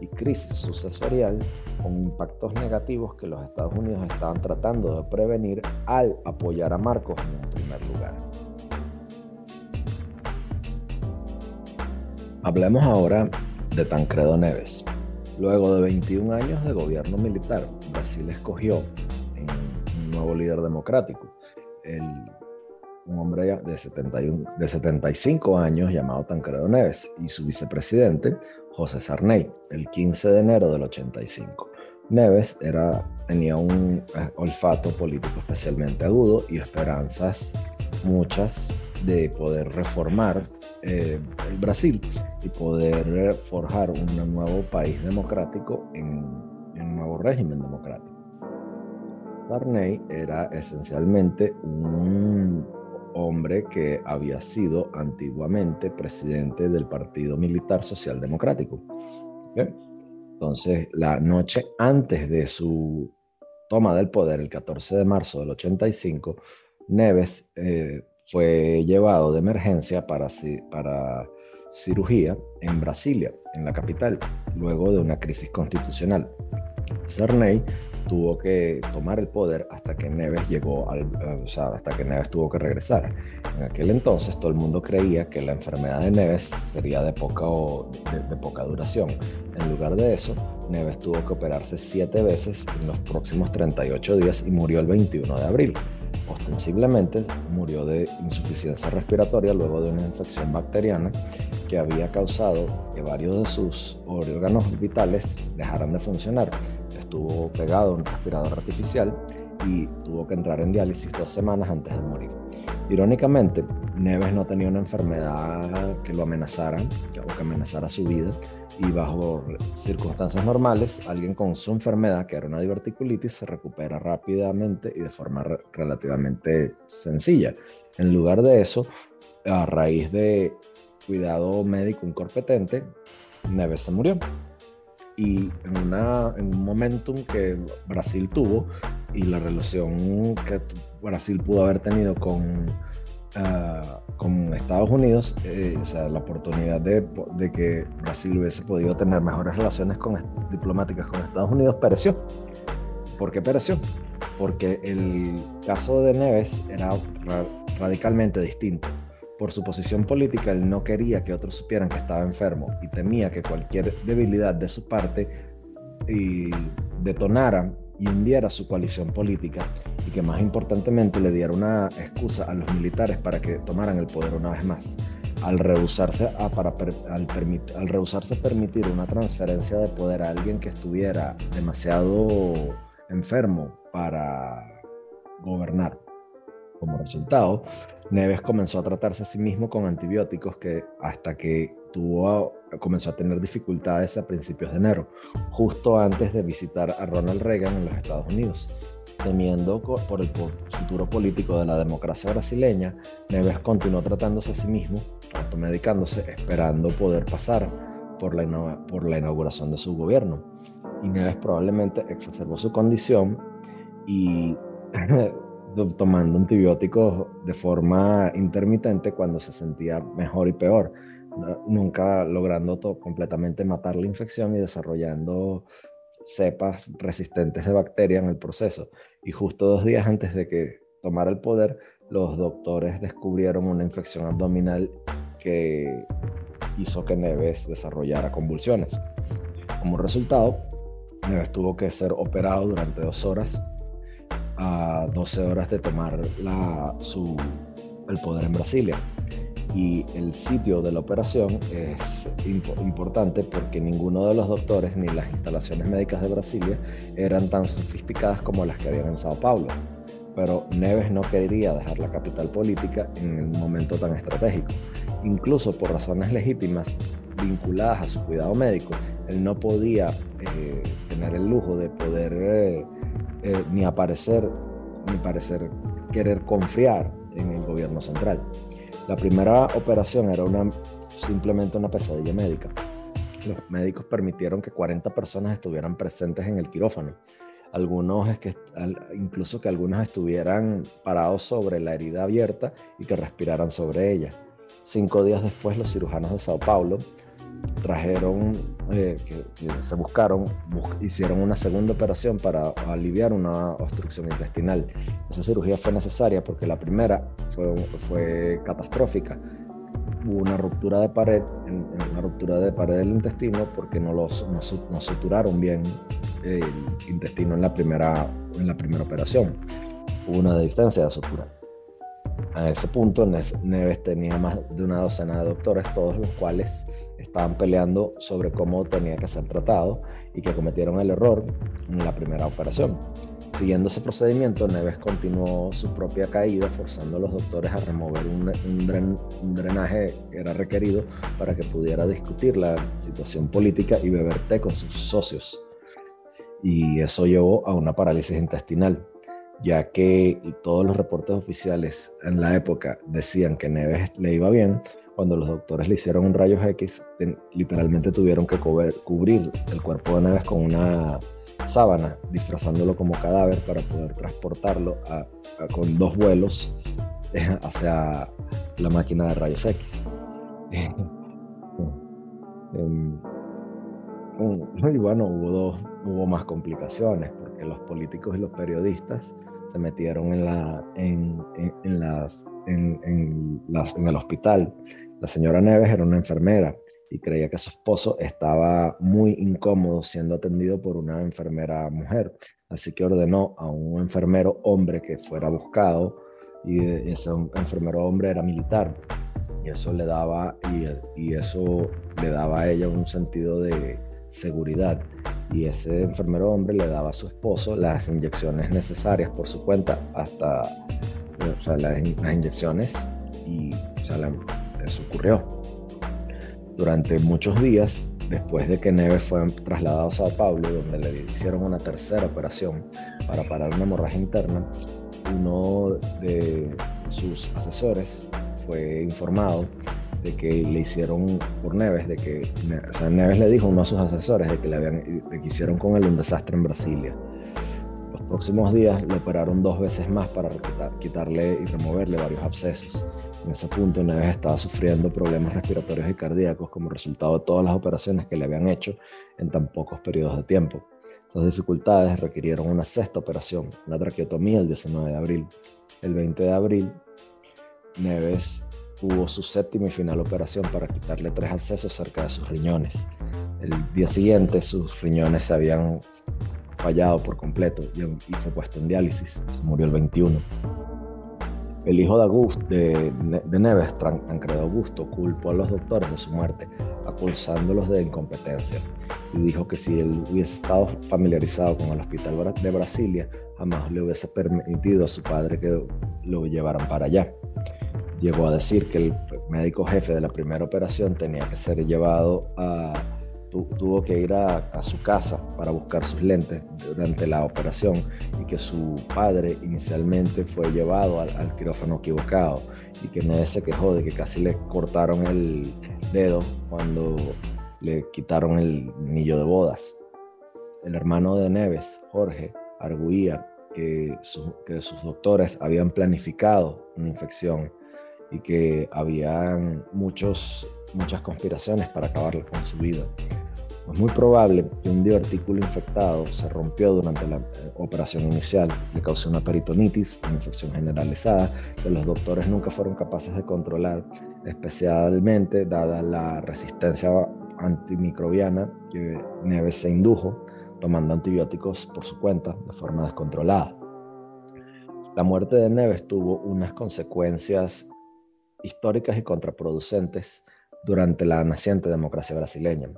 y crisis sucesorial con impactos negativos que los Estados Unidos estaban tratando de prevenir al apoyar a Marcos en primer lugar. Hablemos ahora de Tancredo Neves. Luego de 21 años de gobierno militar, Brasil escogió un nuevo líder democrático, un hombre de, 71, de 75 años llamado Tancredo Neves y su vicepresidente, José Sarney, el 15 de enero del 85. Neves tenía un eh, olfato político especialmente agudo y esperanzas muchas de poder reformar eh, el Brasil y poder forjar un nuevo país democrático en, un nuevo régimen democrático. Barney era esencialmente un hombre que había sido antiguamente presidente del Partido Militar Social Democrático. Entonces, la noche antes de su toma del poder, el 14 de marzo del 85, Neves eh, fue llevado de emergencia para, cirugía en Brasilia, en la capital, luego de una crisis constitucional. Cerney tuvo que tomar el poder hasta que Neves llegó al, o sea, hasta que Neves tuvo que regresar. En aquel entonces todo el mundo creía que la enfermedad de Neves sería de poca, o, de, poca duración. En lugar de eso, Neves tuvo que operarse siete veces en los próximos 38 días y murió el 21 de abril. Ostensiblemente murió de insuficiencia respiratoria luego de una infección bacteriana que había causado que varios de sus órganos vitales dejaran de funcionar estuvo pegado a un respirador artificial y tuvo que entrar en diálisis dos semanas antes de morir. Irónicamente, Neves no tenía una enfermedad que lo amenazara o que amenazara su vida y bajo circunstancias normales, alguien con su enfermedad, que era una diverticulitis, se recupera rápidamente y de forma relativamente sencilla. En lugar de eso, a raíz de cuidado médico incompetente, Neves se murió y en, en un momentum que Brasil tuvo y la relación que Brasil pudo haber tenido con, con Estados Unidos, eh, o sea, la oportunidad de, de, que Brasil hubiese podido tener mejores relaciones con, diplomáticas con Estados Unidos pereció. ¿Por qué pereció? Porque el caso de Neves era radicalmente distinto por su posición política, él no quería que otros supieran que estaba enfermo y temía que cualquier debilidad de su parte y detonara y su coalición política y que más importantemente le diera una excusa a los militares para que tomaran el poder una vez más. Al rehusarse a, para, al, al rehusarse permitir una transferencia de poder a alguien que estuviera demasiado enfermo para gobernar. Como resultado, Neves comenzó a tratarse a sí mismo con antibióticos que hasta que tuvo, comenzó a tener dificultades a principios de enero, justo antes de visitar a Ronald Reagan en los Estados Unidos. Temiendo por el futuro político de la democracia brasileña, Neves continuó tratándose a sí mismo, automedicándose, esperando poder pasar por la, por la inauguración de su gobierno. Y Neves probablemente exacerbó su condición y tomando antibióticos de forma intermitente cuando se sentía mejor y peor, nunca logrando completamente matar la infección y desarrollando cepas resistentes de bacteria en el proceso. Y justo dos días antes de que tomara el poder, los doctores descubrieron una infección abdominal que hizo que Neves desarrollara convulsiones. Como resultado, Neves tuvo que ser operado durante dos horas a 12 horas de tomar la, su, el poder en Brasilia. Y el sitio de la operación es importante porque ninguno de los doctores ni las instalaciones médicas de Brasilia eran tan sofisticadas como las que habían en Sao Paulo. Pero Neves no quería dejar la capital política en un momento tan estratégico. Incluso por razones legítimas vinculadas a su cuidado médico, él no podía eh, tener el lujo de poder eh, eh, ni aparecer, ni parecer querer confiar en el gobierno central. La primera operación era una, simplemente una pesadilla médica. Los médicos permitieron que 40 personas estuvieran presentes en el quirófano. Algunos que, incluso que algunos estuvieran parados sobre la herida abierta y que respiraran sobre ella. Cinco días después, los cirujanos de Sao Paulo trajeron, eh, que, se buscaron, hicieron una segunda operación para aliviar una obstrucción intestinal. Esa cirugía fue necesaria porque la primera fue, fue catastrófica. Hubo una ruptura de pared, una ruptura de pared del intestino porque no, los, no, suturaron bien el intestino en la primera, en la primera operación. Hubo una distancia de sutura. A ese punto, Neves tenía más de una docena de doctores, todos los cuales estaban peleando sobre cómo tenía que ser tratado y que cometieron el error en la primera operación. Siguiendo ese procedimiento, Neves continuó su propia caída, forzando a los doctores a remover un, un, drenaje que era requerido para que pudiera discutir la situación política y beber té con sus socios. Y eso llevó a una parálisis intestinal ya que todos los reportes oficiales en la época decían que Neves le iba bien, cuando los doctores le hicieron un rayos X, literalmente tuvieron que cubrir el cuerpo de Neves con una sábana, disfrazándolo como cadáver para poder transportarlo con dos vuelos hacia la máquina de rayos X. Em, y bueno, hubo, hubo más complicaciones porque los políticos y los periodistas se metieron en, la, en, en, las, en, las, en el hospital. La señora Neves era una enfermera y creía que su esposo estaba muy incómodo siendo atendido por una enfermera mujer. Así que ordenó a un enfermero hombre que fuera buscado y ese enfermero hombre era militar y eso le daba y, eso le daba a ella un sentido de seguridad y ese enfermero hombre le daba a su esposo las inyecciones necesarias por su cuenta hasta las, inyecciones y o sea, eso ocurrió durante muchos días después de que Neves fue trasladado a Sao Paulo, donde le hicieron una tercera operación para parar una hemorragia interna, uno de sus asesores fue informado de que le hicieron por Neves, de que o sea, Neves le dijo a uno de sus asesores de que le, habían, de que hicieron con él un desastre en Brasilia. Los próximos días lo operaron dos veces más para quitarle y removerle varios abscesos. En ese punto Neves estaba sufriendo problemas respiratorios y cardíacos como resultado de todas las operaciones que le habían hecho en tan pocos periodos de tiempo. Las dificultades requirieron una sexta operación, una traqueotomía el 19 de abril. El 20 de abril, Neves tuvo su séptima y final operación para quitarle tres abscesos cerca de sus riñones. El día siguiente sus riñones se habían fallado por completo y, fue puesto en diálisis. Murió el 21. El hijo de, de, Neves, Tancredo Augusto, culpó a los doctores de su muerte, acusándolos de incompetencia, y dijo que si él hubiese estado familiarizado con el hospital de Brasilia, jamás le hubiese permitido a su padre que lo llevaran para allá. Llegó a decir que el médico jefe de la primera operación tenía que ser llevado a tuvo que ir a, su casa para buscar sus lentes durante la operación y que su padre inicialmente fue llevado al, quirófano equivocado y que Neves se quejó de que casi le cortaron el dedo cuando le quitaron el anillo de bodas. El hermano de Neves, Jorge, arguía que, que sus doctores habían planificado una infección y que habían muchos, muchas conspiraciones para acabar con su vida. Es muy probable que un divertículo infectado se rompió durante la operación inicial, le causó una peritonitis, una infección generalizada, que los doctores nunca fueron capaces de controlar, especialmente dada la resistencia antimicrobiana que Neves se indujo tomando antibióticos por su cuenta de forma descontrolada. La muerte de Neves tuvo unas consecuencias históricas y contraproducentes durante la naciente democracia brasileña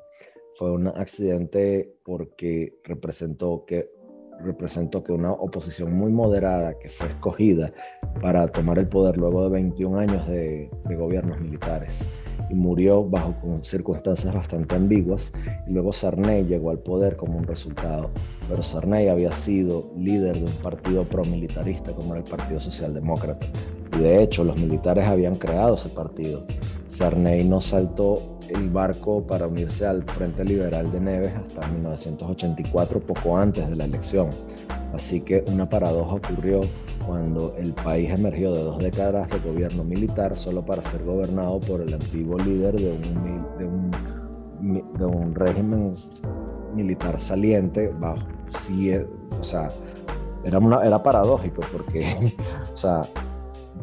fue un accidente porque representó que, representó que una oposición muy moderada que fue escogida para tomar el poder luego de 21 años de, gobiernos militares y murió bajo circunstancias bastante ambiguas y luego Sarney llegó al poder como un resultado. Pero Sarney había sido líder de un partido promilitarista como era el Partido Socialdemócrata y de hecho los militares habían creado ese partido. Sarney no saltó el barco para unirse al Frente Liberal de Neves hasta 1984, poco antes de la elección. Así que una paradoja ocurrió cuando el país emergió de dos décadas de gobierno militar solo para ser gobernado por el antiguo líder de un, régimen militar saliente bajo o sea, era, era paradójico porque, o sea,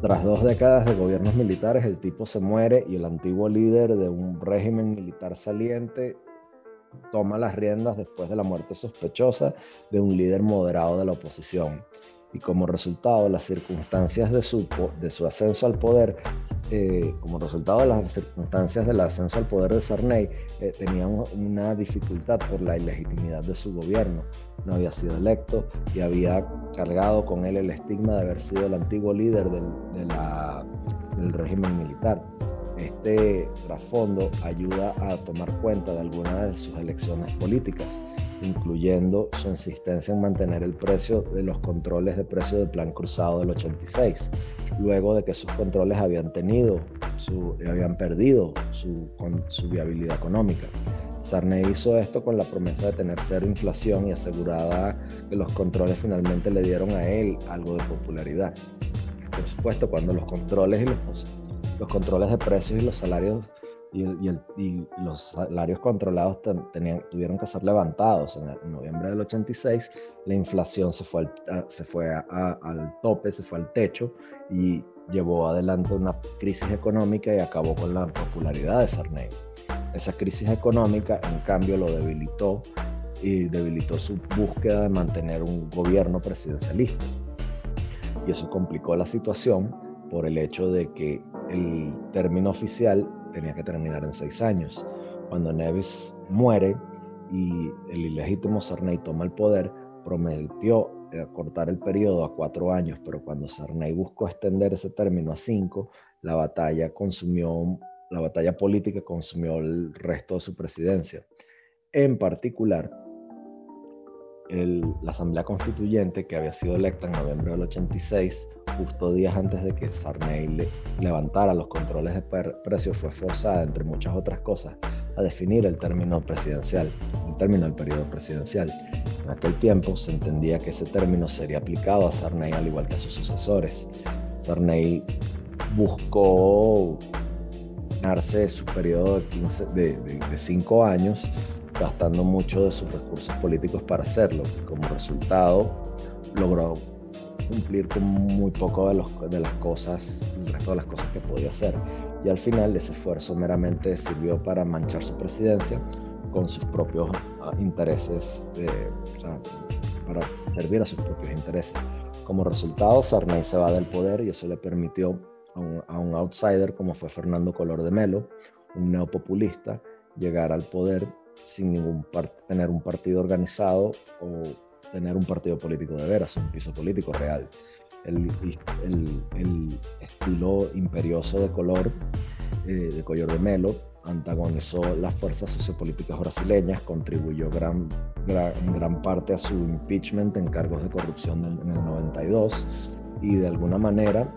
tras dos décadas de gobiernos militares, el tipo se muere y el antiguo líder de un régimen militar saliente toma las riendas después de la muerte sospechosa de un líder moderado de la oposición y como resultado las circunstancias de su, de su ascenso al poder, eh, como resultado de las circunstancias del ascenso al poder de Sarney, eh, tenían una dificultad por la ilegitimidad de su gobierno. No había sido electo y había cargado con él el estigma de haber sido el antiguo líder del, de la, del régimen militar. Este trasfondo ayuda a tomar cuenta de algunas de sus elecciones políticas incluyendo su insistencia en mantener el precio de los controles de precio del plan cruzado del 86, luego de que sus controles habían tenido, su, habían perdido su, su viabilidad económica. Sarney hizo esto con la promesa de tener cero inflación y asegurada que los controles finalmente le dieron a él algo de popularidad. por supuesto, cuando los controles y los, los controles de precios y los salarios y, y, los salarios controlados tenían, tuvieron que ser levantados. En, noviembre del 86 la inflación se fue, al, se fue al tope, se fue al techo y llevó adelante una crisis económica y acabó con la popularidad de Sarney. Esa crisis económica, en cambio, lo debilitó y debilitó su búsqueda de mantener un gobierno presidencialista. Y eso complicó la situación por el hecho de que el término oficial tenía que terminar en seis años. Cuando Neves muere y el ilegítimo Sarney toma el poder, prometió cortar el periodo a cuatro años, pero cuando Sarney buscó extender ese término a cinco, la batalla consumió, la batalla política consumió el resto de su presidencia. En particular, la Asamblea Constituyente, que había sido electa en noviembre del 86, justo días antes de que Sarney levantara los controles de precios, fue forzada, entre muchas otras cosas, a definir el término presidencial, el término del periodo presidencial. En aquel tiempo se entendía que ese término sería aplicado a Sarney al igual que a sus sucesores. Sarney buscó darse su periodo de, 15, de, de cinco años gastando mucho de sus recursos políticos para hacerlo. Como resultado, logró cumplir con muy poco de, los, de las cosas, el resto de las cosas que podía hacer. Y al final ese esfuerzo meramente sirvió para manchar su presidencia con sus propios ah, intereses, para servir a sus propios intereses. Como resultado, Sarney se va del poder y eso le permitió a un, a un outsider como fue Fernando Color de Melo, un neopopulista, llegar al poder sin ningún tener un partido organizado o tener un partido político de veras, un piso político real. El, el, estilo imperioso de color eh, de Collor de Melo antagonizó las fuerzas sociopolíticas brasileñas, contribuyó gran, en gran parte a su impeachment en cargos de corrupción en, el 92 y de alguna manera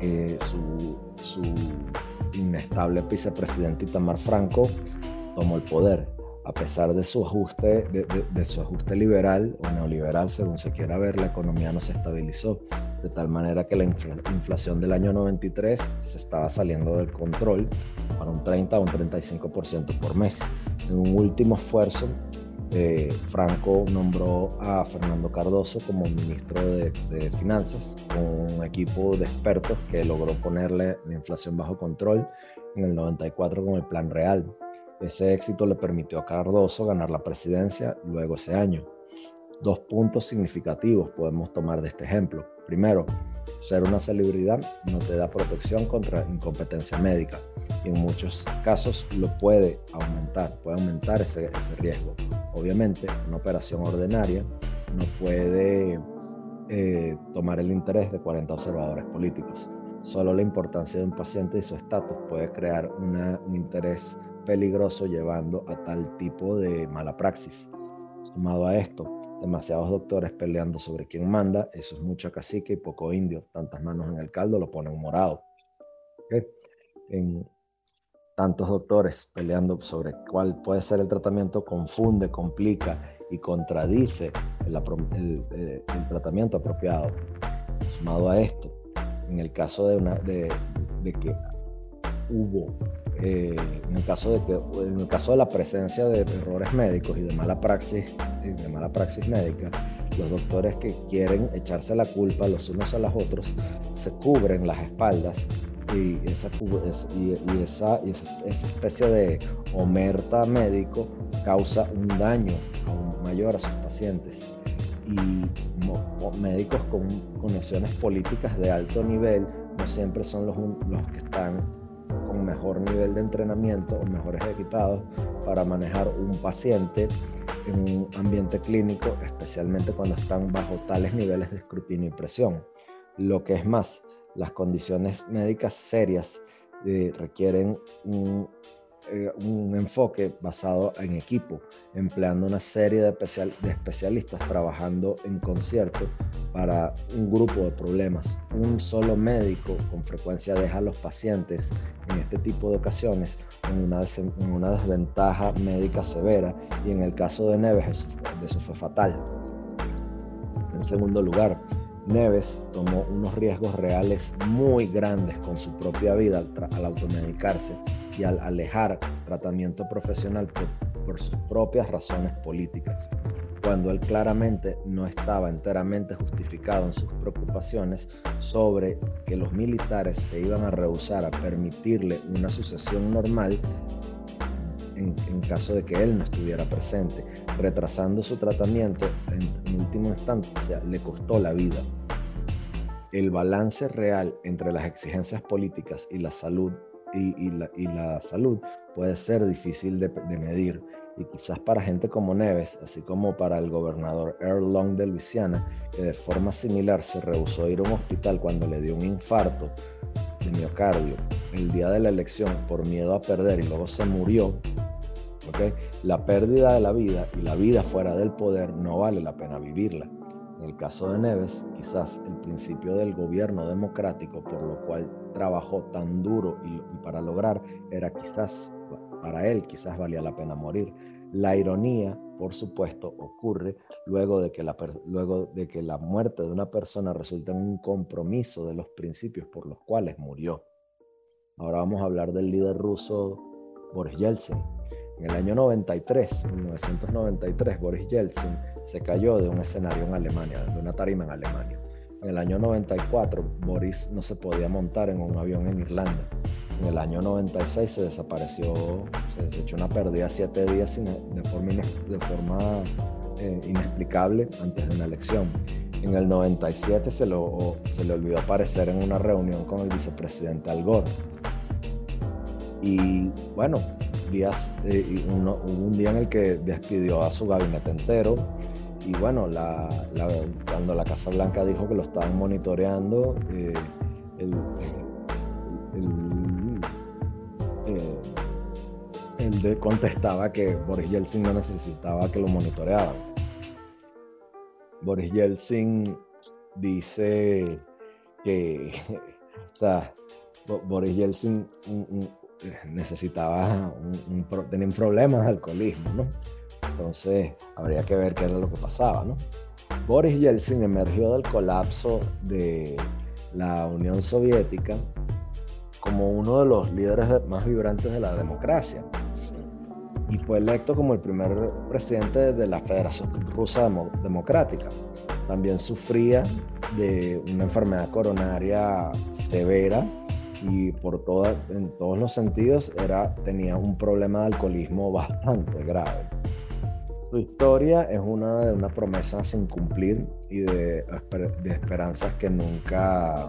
eh, su, su inestable vicepresidente Itamar Franco tomó el poder a pesar de su ajuste, de, su ajuste liberal o neoliberal, según se quiera ver, la economía no se estabilizó, de tal manera que la inflación del año 93 se estaba saliendo del control para un 30 o un 35% por mes. En un último esfuerzo, eh, Franco nombró a Fernando Cardoso como ministro de, de, Finanzas, con un equipo de expertos que logró ponerle la inflación bajo control en el 94 con el Plan Real ese éxito le permitió a Cardoso ganar la presidencia luego ese año. Dos puntos significativos podemos tomar de este ejemplo. Primero, ser una celebridad no te da protección contra incompetencia médica y en muchos casos lo puede aumentar, puede aumentar ese, ese riesgo. Obviamente, una operación ordinaria no puede eh, tomar el interés de 40 observadores políticos. Solo la importancia de un paciente y su estatus puede crear una, un interés peligroso llevando a tal tipo de mala praxis. Sumado a esto, demasiados doctores peleando sobre quién manda, eso es mucho cacique y poco indio. Tantas manos en el caldo lo ponen morado. En tantos doctores peleando sobre cuál puede ser el tratamiento confunde, complica y contradice el, el, tratamiento apropiado. Sumado a esto, en el caso de, una, de, de que hubo eh, en, el caso de que, en el caso de la presencia de errores médicos y de mala praxis, de mala praxis médica, los doctores que quieren echarse la culpa los unos a los otros se cubren las espaldas y esa, y, esa, esa, especie de omerta médico causa un daño aún mayor a sus pacientes. Y médicos con conexiones políticas de alto nivel no siempre son los, los que están con mejor nivel de entrenamiento o mejores equipados para manejar un paciente en un ambiente clínico, especialmente cuando están bajo tales niveles de escrutinio y presión. Lo que es más, las condiciones médicas serias eh, requieren un eh, un enfoque basado en equipo, empleando una serie de, especial, de especialistas trabajando en concierto para un grupo de problemas. Un solo médico con frecuencia deja a los pacientes en este tipo de ocasiones en una, en una desventaja médica severa y en el caso de Neves eso, eso fue fatal. En segundo lugar, Neves tomó unos riesgos reales muy grandes con su propia vida al, automedicarse y al alejar tratamiento profesional por sus propias razones políticas. Cuando él claramente no estaba enteramente justificado en sus preocupaciones sobre que los militares se iban a rehusar a permitirle una sucesión normal en, caso de que él no estuviera presente, retrasando su tratamiento en, última instancia le costó la vida. El balance real entre las exigencias políticas y la salud y, la, salud puede ser difícil de medir y quizás para gente como Neves, así como para el gobernador Earl Long de Luisiana, que de forma similar se rehusó ir a un hospital cuando le dio un infarto de miocardio el día de la elección por miedo a perder y luego se murió, ¿okay? la pérdida de la vida y la vida fuera del poder no vale la pena vivirla. En el caso de Neves, quizás el principio del gobierno democrático por lo cual trabajó tan duro y, y para lograr era quizás para él quizás valía la pena morir. La ironía, por supuesto, ocurre luego de que la, luego de que la muerte de una persona resulta en un compromiso de los principios por los cuales murió. Ahora vamos a hablar del líder ruso Boris Yeltsin. En el año 93, 1993, Boris Yeltsin se cayó de un escenario en Alemania, de una tarima en Alemania. En el año 94, Boris no se podía montar en un avión en Irlanda. En el año 96 se desapareció, se echó una pérdida siete días de forma, de forma eh, inexplicable antes de una elección. En el 97 se, lo, se le olvidó aparecer en una reunión con el vicepresidente Al Gore. Y bueno, días, eh, hubo un día en el que despidió a su gabinete entero. Y bueno, cuando la Casa Blanca dijo que lo estaban monitoreando, eh, el, él contestaba que Boris Yeltsin no necesitaba que lo monitorearan. Boris Yeltsin dice que, o sea, Boris Yeltsin necesitaba, un, un problema de alcoholismo, ¿no? Entonces, habría que ver qué era lo que pasaba, ¿no? Boris Yeltsin emergió del colapso de la Unión Soviética como uno de los líderes más vibrantes de la democracia y fue electo como el primer presidente de la Federación Rusa Democrática. También sufría de una enfermedad coronaria severa y por en todos los sentidos era, tenía un problema de alcoholismo bastante grave. Su historia es una de una promesa sin cumplir y de, de esperanzas que nunca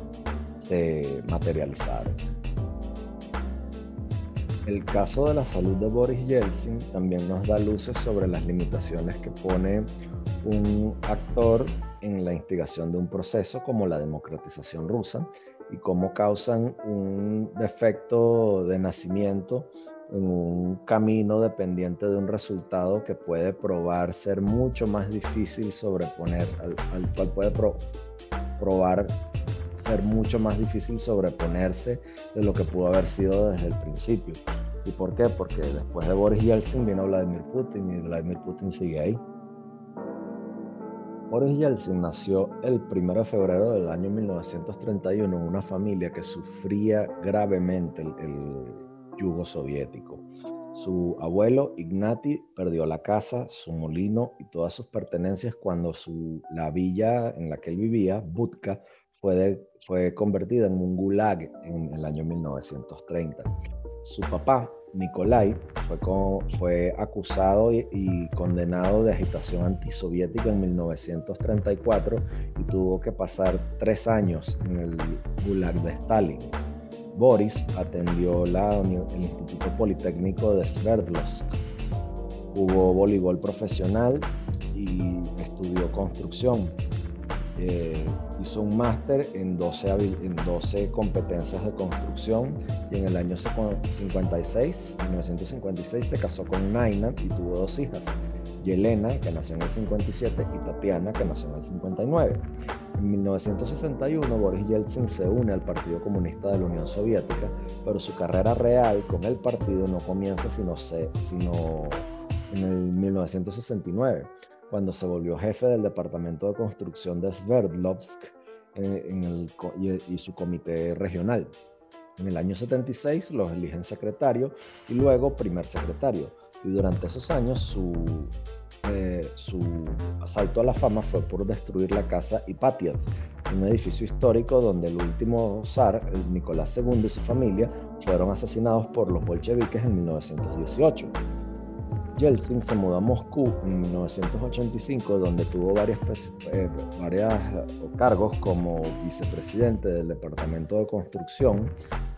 se materializaron. El caso de la salud de Boris Yeltsin también nos da luces sobre las limitaciones que pone un actor en la instigación de un proceso como la democratización rusa y cómo causan un defecto de nacimiento en un camino dependiente de un resultado que puede probar ser mucho más difícil sobreponer, al, cual puede probar ser mucho más difícil sobreponerse de lo que pudo haber sido desde el principio. ¿Y por qué? Porque después de Boris Yeltsin vino Vladimir Putin y Vladimir Putin sigue ahí. Boris Yeltsin nació el 1 de febrero del año 1931 en una familia que sufría gravemente el, yugo soviético. Su abuelo Ignati perdió la casa, su molino y todas sus pertenencias cuando su, la villa en la que él vivía, Budka, fue, fue convertida en un gulag en el año 1930. Su papá, Nikolai, fue, acusado y, condenado de agitación antisoviética en 1934 y tuvo que pasar tres años en el gulag de Stalin. Boris atendió la, el Instituto Politécnico de Sverdlovsk. Jugó voleibol profesional y estudió construcción. Eh, hizo un máster en 12, en 12 competencias de construcción y en el año 56, 1956, se casó con Naina y tuvo dos hijas, Yelena, que nació en el 57, y Tatiana, que nació en el 59. En 1961, Boris Yeltsin se une al Partido Comunista de la Unión Soviética, pero su carrera real con el partido no comienza sino, sino en el 1969 cuando se volvió jefe del departamento de construcción de Sverdlovsk en el, y, su comité regional. En el año 76 los eligen secretario y luego primer secretario. Y durante esos años su, eh, su asalto a la fama fue por destruir la casa Ipatiev, un edificio histórico donde el último zar, Nicolás II y su familia, fueron asesinados por los bolcheviques en 1918. Yeltsin se mudó a Moscú en 1985, donde tuvo varias, eh, varias cargos como vicepresidente del Departamento de Construcción,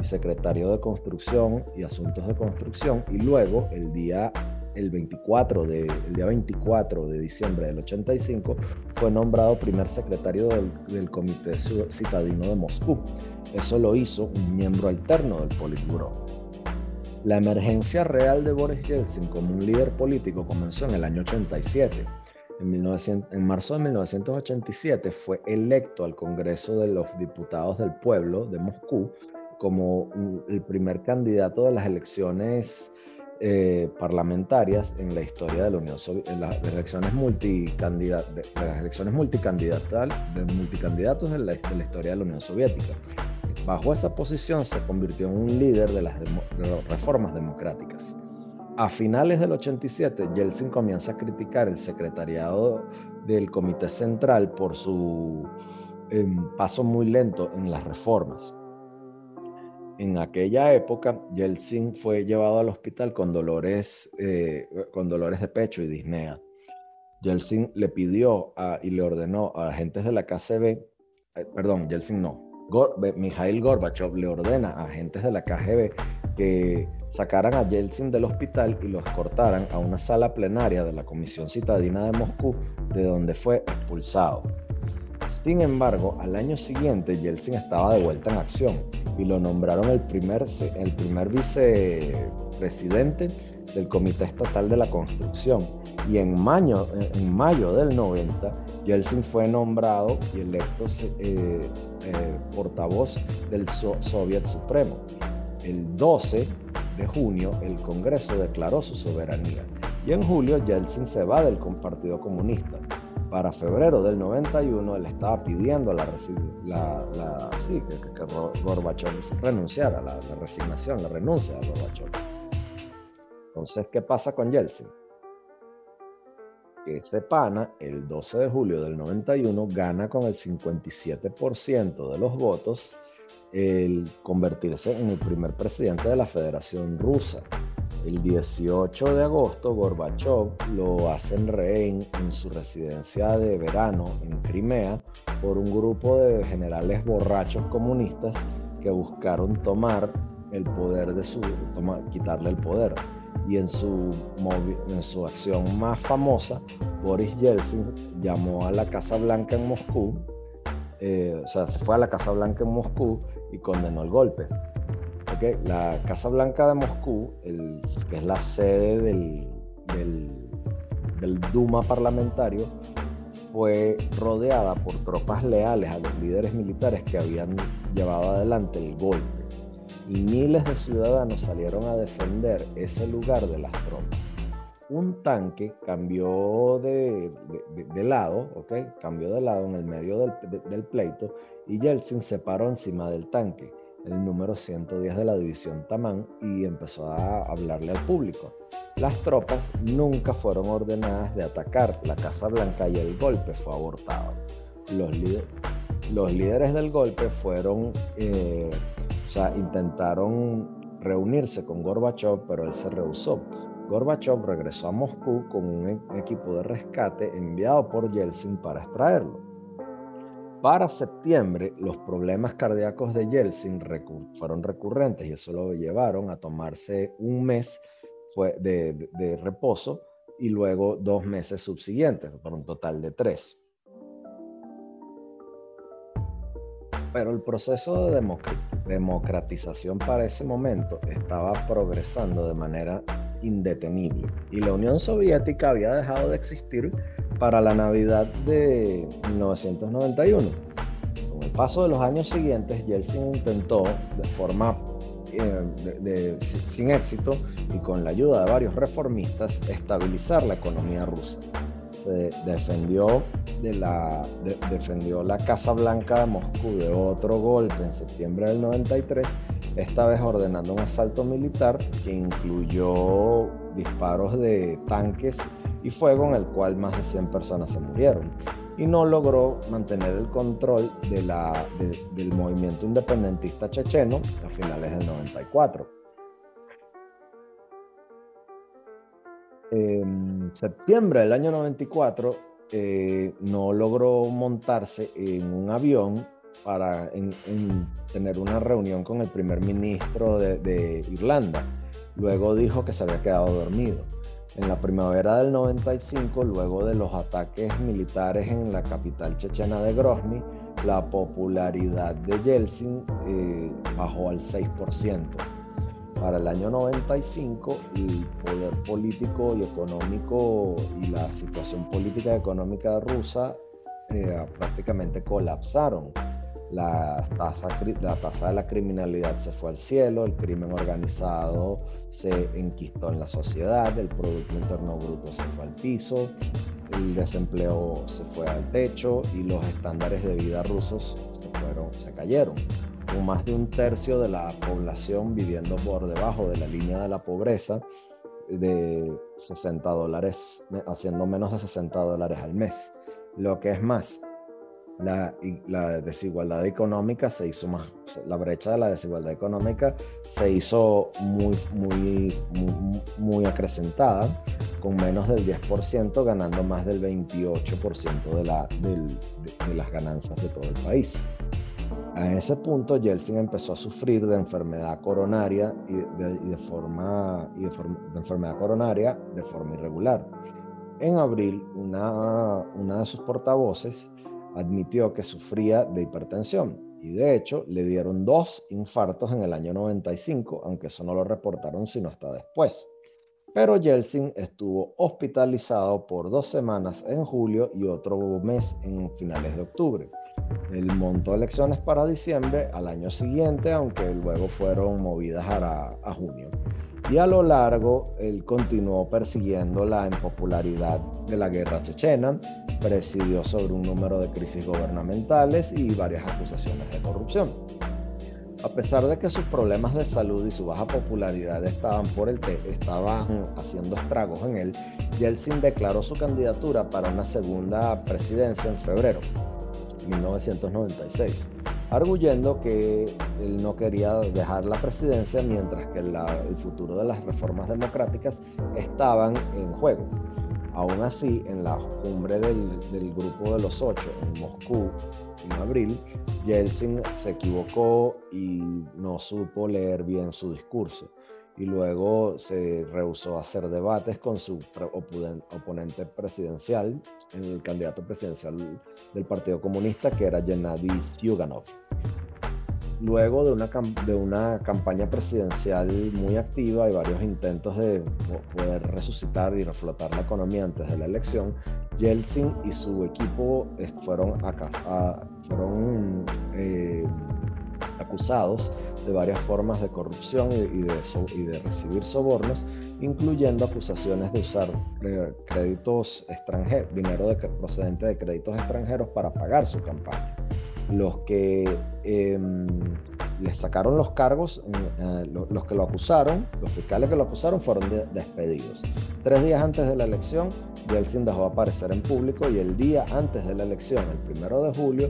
secretario de Construcción y Asuntos de Construcción, y luego el día el 24 de, el día 24 de diciembre del 85 fue nombrado primer secretario del, del Comité Citadino de Moscú. Eso lo hizo un miembro alterno del Politburo. La emergencia real de Boris Yeltsin como un líder político comenzó en el año 87. En, en, marzo de 1987 fue electo al Congreso de los Diputados del Pueblo de Moscú como el primer candidato de las elecciones eh, parlamentarias en la historia de la Unión Soviética, en las elecciones, multicandidat las elecciones multicandidatos de la, de la historia de la Unión Soviética. Bajo esa posición se convirtió en un líder de las, reformas democráticas. A finales del 87, Yeltsin comienza a criticar el secretariado del Comité Central por su em, paso muy lento en las reformas. En aquella época, Yeltsin fue llevado al hospital con dolores, eh, con dolores de pecho y disnea. Yeltsin le pidió y le ordenó a agentes de la KCB, eh, perdón, Yeltsin no, Mikhail Gorbachev le ordena a agentes de la KGB que sacaran a Yeltsin del hospital y lo escortaran a una sala plenaria de la Comisión Citadina de Moscú, de donde fue expulsado. Sin embargo, al año siguiente Yeltsin estaba de vuelta en acción y lo nombraron el primer, el primer vicepresidente del Comité Estatal de la Construcción. Y en mayo, en mayo del 90, Yeltsin fue nombrado y electo eh, eh, portavoz del Soviet Supremo. El 12 de junio, el Congreso declaró su soberanía. Y en julio, Yeltsin se va del Partido Comunista. Para febrero del 91, él estaba pidiendo la, la, sí, que, que, Gorbachev renunciara, la, la resignación, la renuncia de Gorbachev. Entonces, ¿qué pasa con Yeltsin? Ese pana, el 12 de julio del 91, gana con el 57% de los votos el convertirse en el primer presidente de la Federación Rusa. El 18 de agosto, Gorbachev lo hacen rehén en su residencia de verano en Crimea por un grupo de generales borrachos comunistas que buscaron tomar el poder de su, quitarle el poder y en su, acción más famosa, Boris Yeltsin llamó a la Casa Blanca en Moscú, eh, o sea, se fue a la Casa Blanca en Moscú y condenó el golpe. Okay. La Casa Blanca de Moscú, que es la sede del, Duma parlamentario, fue rodeada por tropas leales a los líderes militares que habían llevado adelante el golpe miles de ciudadanos salieron a defender ese lugar de las tropas. Un tanque cambió de, lado, ¿ok? Cambió de lado en el medio del, del pleito y Yeltsin se paró encima del tanque, el número 110 de la división Tamán, y empezó a hablarle al público. Las tropas nunca fueron ordenadas de atacar la Casa Blanca y el golpe fue abortado. Los, los líderes del golpe fueron eh, o sea, intentaron reunirse con Gorbachev, pero él se rehusó. Gorbachev regresó a Moscú con un e-, equipo de rescate enviado por Yeltsin para extraerlo. Para septiembre, los problemas cardíacos de Yeltsin fueron recurrentes y eso lo llevaron a tomarse un mes de, de reposo y luego dos meses subsiguientes, por un total de tres. Pero el proceso de democratización para ese momento estaba progresando de manera indetenible y la Unión Soviética había dejado de existir para la Navidad de 1991. Con el paso de los años siguientes, Yeltsin intentó de forma eh, sin éxito y con la ayuda de varios reformistas estabilizar la economía rusa defendió, de la, defendió la Casa Blanca de Moscú de otro golpe en septiembre del 93, esta vez ordenando un asalto militar que incluyó disparos de tanques y fuego en el cual más de 100 personas se murieron y no logró mantener el control de la, del movimiento independentista checheno a finales del 94. En septiembre del año 94 eh, no logró montarse en un avión para tener una reunión con el primer ministro de Irlanda. Luego dijo que se había quedado dormido. En la primavera del 95, luego de los ataques militares en la capital chechena de Grozny, la popularidad de Yeltsin eh, bajó al 6%. Para el año 95, el poder político y económico y la situación política y económica rusa eh, prácticamente colapsaron la tasa, la tasa de la criminalidad se fue al cielo, el crimen organizado se enquistó en la sociedad, el Producto Interno Bruto se fue al piso, el desempleo se fue al techo y los estándares de vida rusos se, cayeron. Con más de un tercio de la población viviendo por debajo de la línea de la pobreza de 60 dólares, haciendo menos de 60 dólares al mes. Lo que es más, la, la, desigualdad económica se hizo más, la brecha de la desigualdad económica se hizo muy, muy, muy, acrecentada, con menos del 10% ganando más del 28% de, la, de, las ganancias de todo el país. A ese punto, Yeltsin empezó a sufrir de enfermedad coronaria y de, forma, enfermedad coronaria de forma irregular. En abril, una, una de sus portavoces admitió que sufría de hipertensión y de hecho le dieron dos infartos en el año 95, aunque eso no lo reportaron sino hasta después. Pero Yeltsin estuvo hospitalizado por dos semanas en julio y otro mes en finales de octubre. Él montó elecciones para diciembre al año siguiente, aunque luego fueron movidas a, a junio. Y a lo largo, él continuó persiguiendo la impopularidad de la guerra chechena, presidió sobre un número de crisis gubernamentales y varias acusaciones de corrupción. A pesar de que sus problemas de salud y su baja popularidad estaban, por el estaban haciendo estragos en él, Yeltsin declaró su candidatura para una segunda presidencia en febrero de 1996 arguyendo que él no quería dejar la presidencia mientras que el futuro de las reformas democráticas estaban en juego. Aún así, en la cumbre del, grupo de los ocho en Moscú en abril, Yeltsin se equivocó y no supo leer bien su discurso y luego se rehusó a hacer debates con su oponente presidencial, el candidato presidencial del Partido Comunista, que era Gennady Zyuganov. Luego de una, de una campaña presidencial muy activa y varios intentos de poder resucitar y reflotar la economía antes de la elección, Yeltsin y su equipo fueron, a, fueron eh, acusados de varias formas de corrupción y, de, recibir sobornos, incluyendo acusaciones de usar eh, créditos extranjeros, dinero de, procedente de créditos extranjeros para pagar su campaña. Los que em, les sacaron los cargos, eh, los, que lo acusaron, los fiscales que lo acusaron fueron despedidos. Tres días antes de la elección, Yeltsin dejó de aparecer en público y el día antes de la elección, el primero de julio,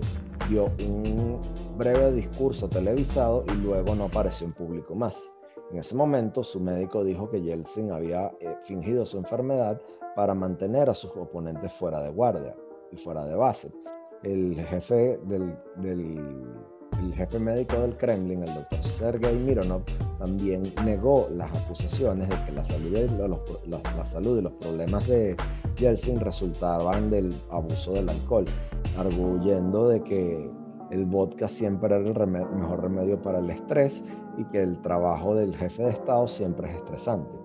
dio un breve discurso televisado y luego no apareció en público más. En ese momento, su médico dijo que Yeltsin había eh, fingido su enfermedad para mantener a sus oponentes fuera de guardia y fuera de base. El jefe del, el jefe médico del Kremlin, el doctor Sergei Mironov, también negó las acusaciones de que la salud y los, la, salud y los problemas de Yeltsin resultaban del abuso del alcohol, arguyendo de que el vodka siempre era el mejor remedio para el estrés y que el trabajo del jefe de Estado siempre es estresante.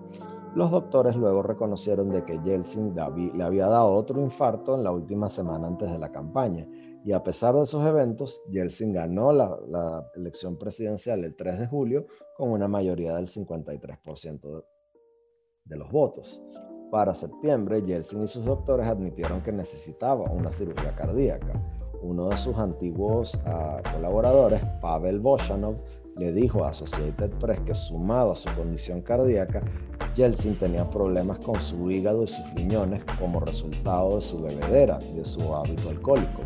Los doctores luego reconocieron de que Yeltsin le había dado otro infarto en la última semana antes de la campaña y a pesar de esos eventos, Yeltsin ganó la, elección presidencial el 3 de julio con una mayoría del 53% de, los votos. Para septiembre, Yeltsin y sus doctores admitieron que necesitaba una cirugía cardíaca. Uno de sus antiguos uh, colaboradores, Pavel Boshanov, le dijo a Associated Press que sumado a su condición cardíaca, Yeltsin tenía problemas con su hígado y sus riñones como resultado de su bebedera y de su hábito alcohólico.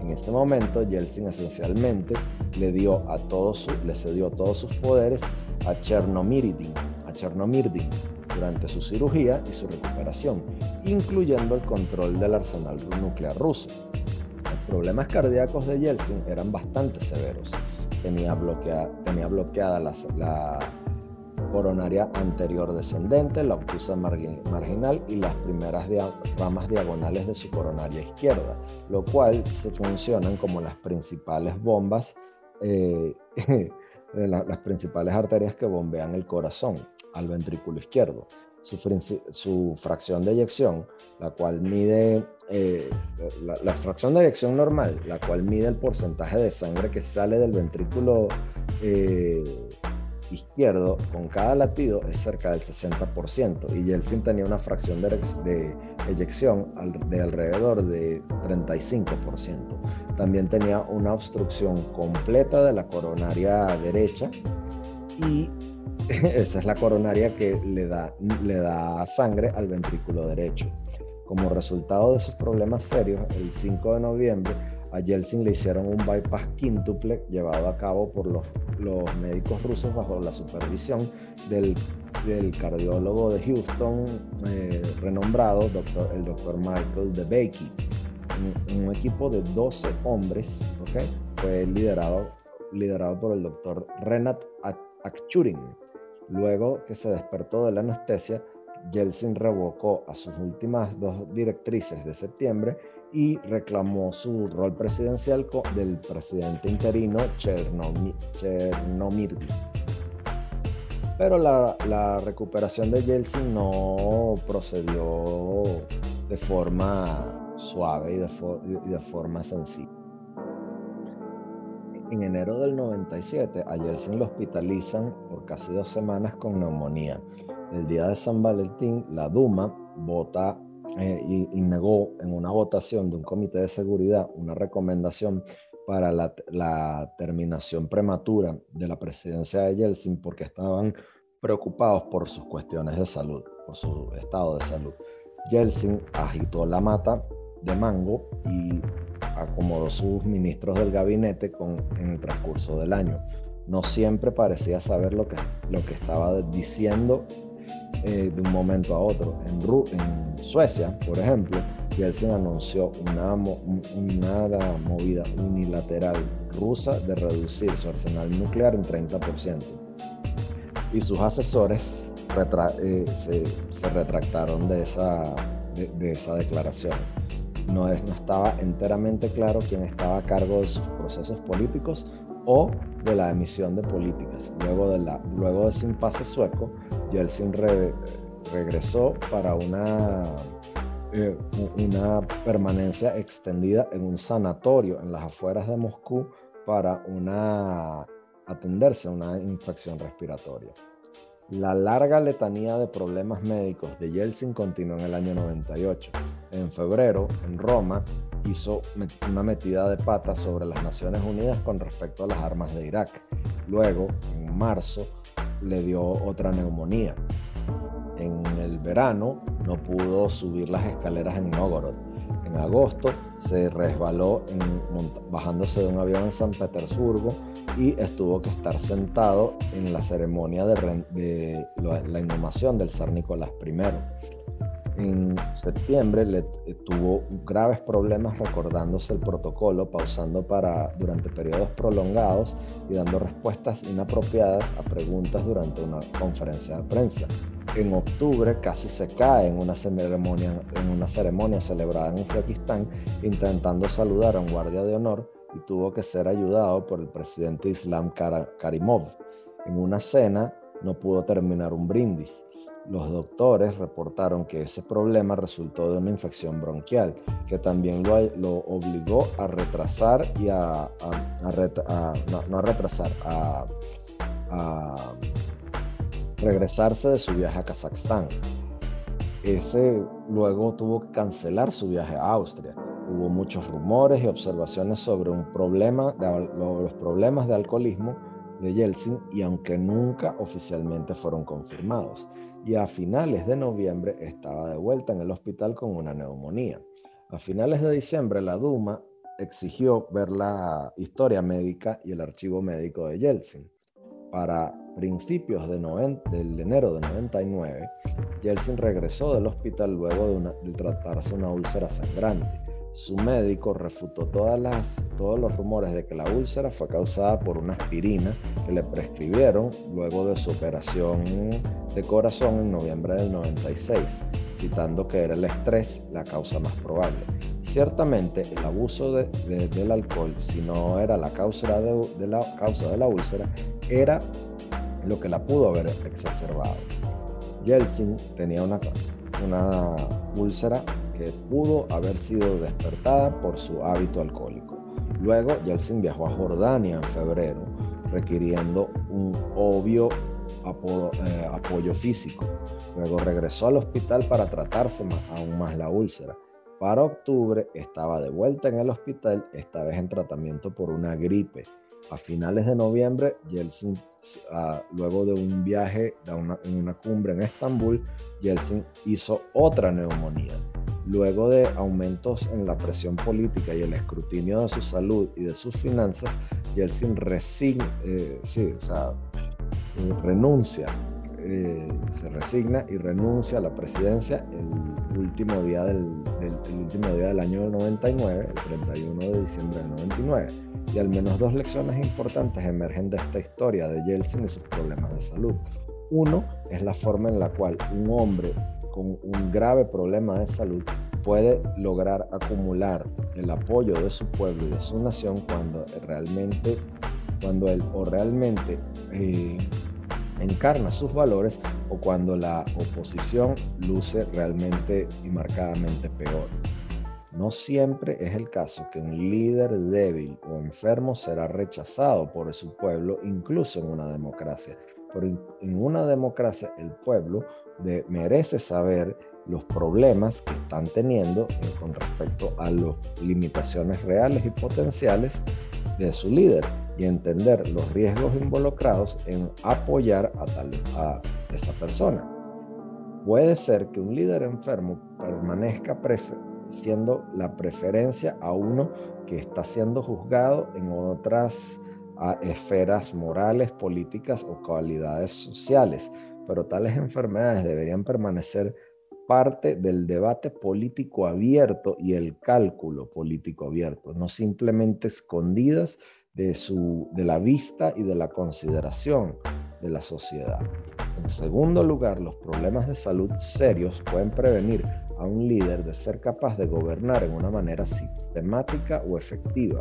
En ese momento, Yeltsin esencialmente le, dio a todos le cedió todos sus poderes a Chernomyrdin, a Chernomyrdin durante su cirugía y su recuperación, incluyendo el control del arsenal nuclear ruso. Los problemas cardíacos de Yeltsin eran bastante severos. Tenía, bloqueada, tenía bloqueada la, la coronaria anterior descendente, la obtusa marginal y las primeras ramas diagonales de su coronaria izquierda, lo cual se funcionan como las principales bombas, eh, las principales arterias que bombean el corazón al ventrículo izquierdo. Su, fracción de eyección, la cual mide, eh, la, fracción de eyección normal, la cual mide el porcentaje de sangre que sale del ventrículo eh, izquierdo con cada latido es cerca del 60% y Yeltsin tenía una fracción de, de eyección de alrededor de 35%. También tenía una obstrucción completa de la coronaria derecha y esa es la coronaria que le da, le da sangre al ventrículo derecho. Como resultado de sus problemas serios, el 5 de noviembre a Yeltsin le hicieron un bypass quíntuple llevado a cabo por los, médicos rusos bajo la supervisión del, del cardiólogo de Houston eh, renombrado, doctor, el doctor Michael DeBakey. Un, un, equipo de 12 hombres ¿okay? fue liderado, liderado por el doctor Renat Akchurin. Luego que se despertó de la anestesia, Yeltsin revocó a sus últimas dos directrices de septiembre y reclamó su rol presidencial del presidente interino Chernomyrdin. Pero la, recuperación de Yeltsin no procedió de forma suave de, y de forma sencilla. En enero del 97, a Yeltsin lo hospitalizan por casi dos semanas con neumonía. El día de San Valentín, la Duma vota eh, y, negó en una votación de un comité de seguridad una recomendación para la, terminación prematura de la presidencia de Yeltsin porque estaban preocupados por sus cuestiones de salud, por su estado de salud. Yeltsin agitó la mata de mango y acomodó sus ministros del gabinete con, en el transcurso del año. No siempre parecía saber lo que, lo que estaba diciendo eh, de un momento a otro. En, en Suecia, por ejemplo, Yeltsin anunció una, una movida unilateral rusa de reducir su arsenal nuclear en 30%. Y sus asesores eh, se, retractaron de esa, de, esa declaración. No, es, no estaba enteramente claro quién estaba a cargo de sus procesos políticos o de la emisión de políticas. Luego, de la, luego de ese impasse sueco, Yeltsin regresó para una, eh, una permanencia extendida en un sanatorio en las afueras de Moscú para una, atenderse a una infección respiratoria. La larga letanía de problemas médicos de Yeltsin continuó en el año 98. En febrero, en Roma, hizo una metida de pata sobre las Naciones Unidas con respecto a las armas de Irak. Luego, en marzo, le dio otra neumonía. En el verano no pudo subir las escaleras en Novgorod. En agosto se resbaló bajándose de un avión en San Petersburgo y estuvo que estar sentado en la ceremonia de, de la inhumación del zar Nicolás I en septiembre le, eh, tuvo graves problemas recordándose el protocolo, pausando para, durante periodos prolongados y dando respuestas inapropiadas a preguntas durante una conferencia de prensa. En octubre casi se cae en una ceremonia, en una ceremonia celebrada en Uzbekistán intentando saludar a un guardia de honor y tuvo que ser ayudado por el presidente Islam Karimov. En una cena no pudo terminar un brindis los doctores reportaron que ese problema resultó de una infección bronquial, que también lo, obligó a retrasar y a, no, retrasar, a, regresarse de su viaje a Kazajstán. ese luego tuvo que cancelar su viaje a Austria. Hubo muchos rumores y observaciones sobre los problemas de alcoholismo de Yeltsin y aunque nunca oficialmente fueron confirmados. Y a finales de noviembre estaba de vuelta en el hospital con una neumonía. A finales de diciembre la Duma exigió ver la historia médica y el archivo médico de Yeltsin. Para principios de, enero de 99, Yeltsin regresó del hospital luego de, de tratarse una úlcera sangrante su médico refutó todas las, todos los rumores de que la úlcera fue causada por una aspirina que le prescribieron luego de su operación de corazón en noviembre del 96, citando que era el estrés la causa más probable. Ciertamente, el abuso del alcohol, si no era la causa de, la causa de la úlcera, era lo que la pudo haber exacerbado. Yeltsin tenía una, una úlcera que pudo haber sido despertada por su hábito alcohólico. Luego, Yeltsin viajó a Jordania en febrero, requiriendo un obvio eh, apoyo físico. Luego regresó al hospital para tratarse aún más la úlcera. Para octubre estaba de vuelta en el hospital, esta vez en tratamiento por una gripe. A finales de noviembre, Yeltsin, ah, luego de un viaje en una cumbre en Estambul, Yeltsin hizo otra neumonía Luego de aumentos en la presión política y el escrutinio de su salud y de sus finanzas, Yeltsin eh, renuncia, eh, se resigna y renuncia a la presidencia el último día del, último día del año 99, el 31 de diciembre del 99. Y al menos dos lecciones importantes emergen de esta historia de Yeltsin y sus problemas de salud. Uno es la forma en la cual un hombre con un grave problema de salud puede lograr acumular el apoyo de su pueblo y de su nación cuando realmente, cuando él o realmente eh, encarna sus valores o cuando la oposición luce realmente y marcadamente peor. No siempre es el caso que un líder débil o enfermo será rechazado por su pueblo, incluso en una democracia. Pero en una democracia el pueblo merece saber los problemas que están teniendo con respecto a las limitaciones reales y potenciales de su líder y entender los riesgos involucrados en apoyar a, tal, a esa persona. Puede ser que un líder enfermo permanezca siendo la preferencia a uno que está siendo juzgado en otras esferas morales, políticas o cualidades sociales, pero tales enfermedades deberían permanecer parte del debate político abierto y el cálculo político abierto, no simplemente escondidas de, su, de la vista y de la consideración de la sociedad. En segundo lugar, los problemas de salud serios pueden prevenir a un líder de ser capaz de gobernar en una manera sistemática o efectiva.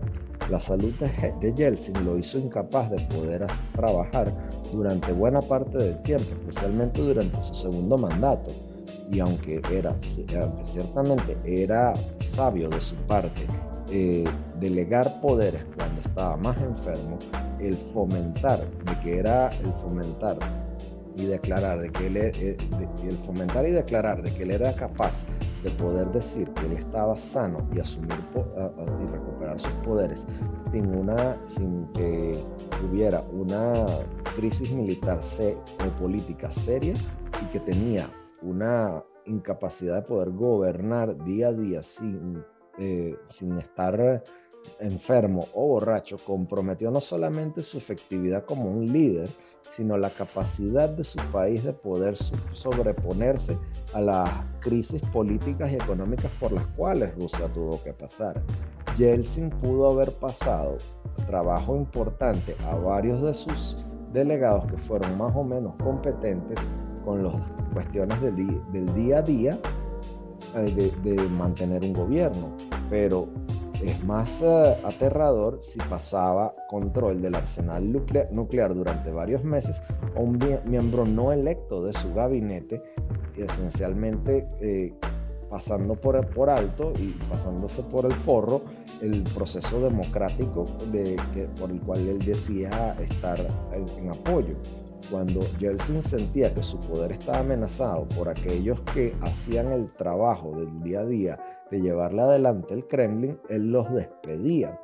La salud de Yeltsin lo hizo incapaz de poder trabajar durante buena parte del tiempo, especialmente durante su segundo mandato. Y aunque era, ciertamente era sabio de su parte eh, delegar poderes cuando estaba más enfermo, el fomentar, de que era el fomentar y declarar de que él, e, eh, el fomentar y declarar de que él era capaz de poder decir que él estaba sano y asumir y recuperar sus poderes sin una sin que hubiera una crisis militar o política seria y que tenía una incapacidad de poder gobernar día a día sin, eh, sin estar enfermo o borracho comprometió no solamente su efectividad como un líder, sino la capacidad de su país de poder sobreponerse a las crisis políticas y económicas por las cuales Rusia tuvo que pasar. Yeltsin pudo haber pasado trabajo importante a varios de sus delegados que fueron más o menos competentes con las cuestiones del, día a día eh, de, de mantener un gobierno, pero es más eh, aterrador si pasaba control del arsenal nuclear, durante varios meses a un miembro no electo de su gabinete, esencialmente eh, pasando por, por alto y pasándose por el forro el proceso democrático de, que, por el cual él decía estar en, apoyo. cuando Yeltsin sentía que su poder estaba amenazado por aquellos que hacían el trabajo del día a día de llevarle adelante el Kremlin, él los despedía.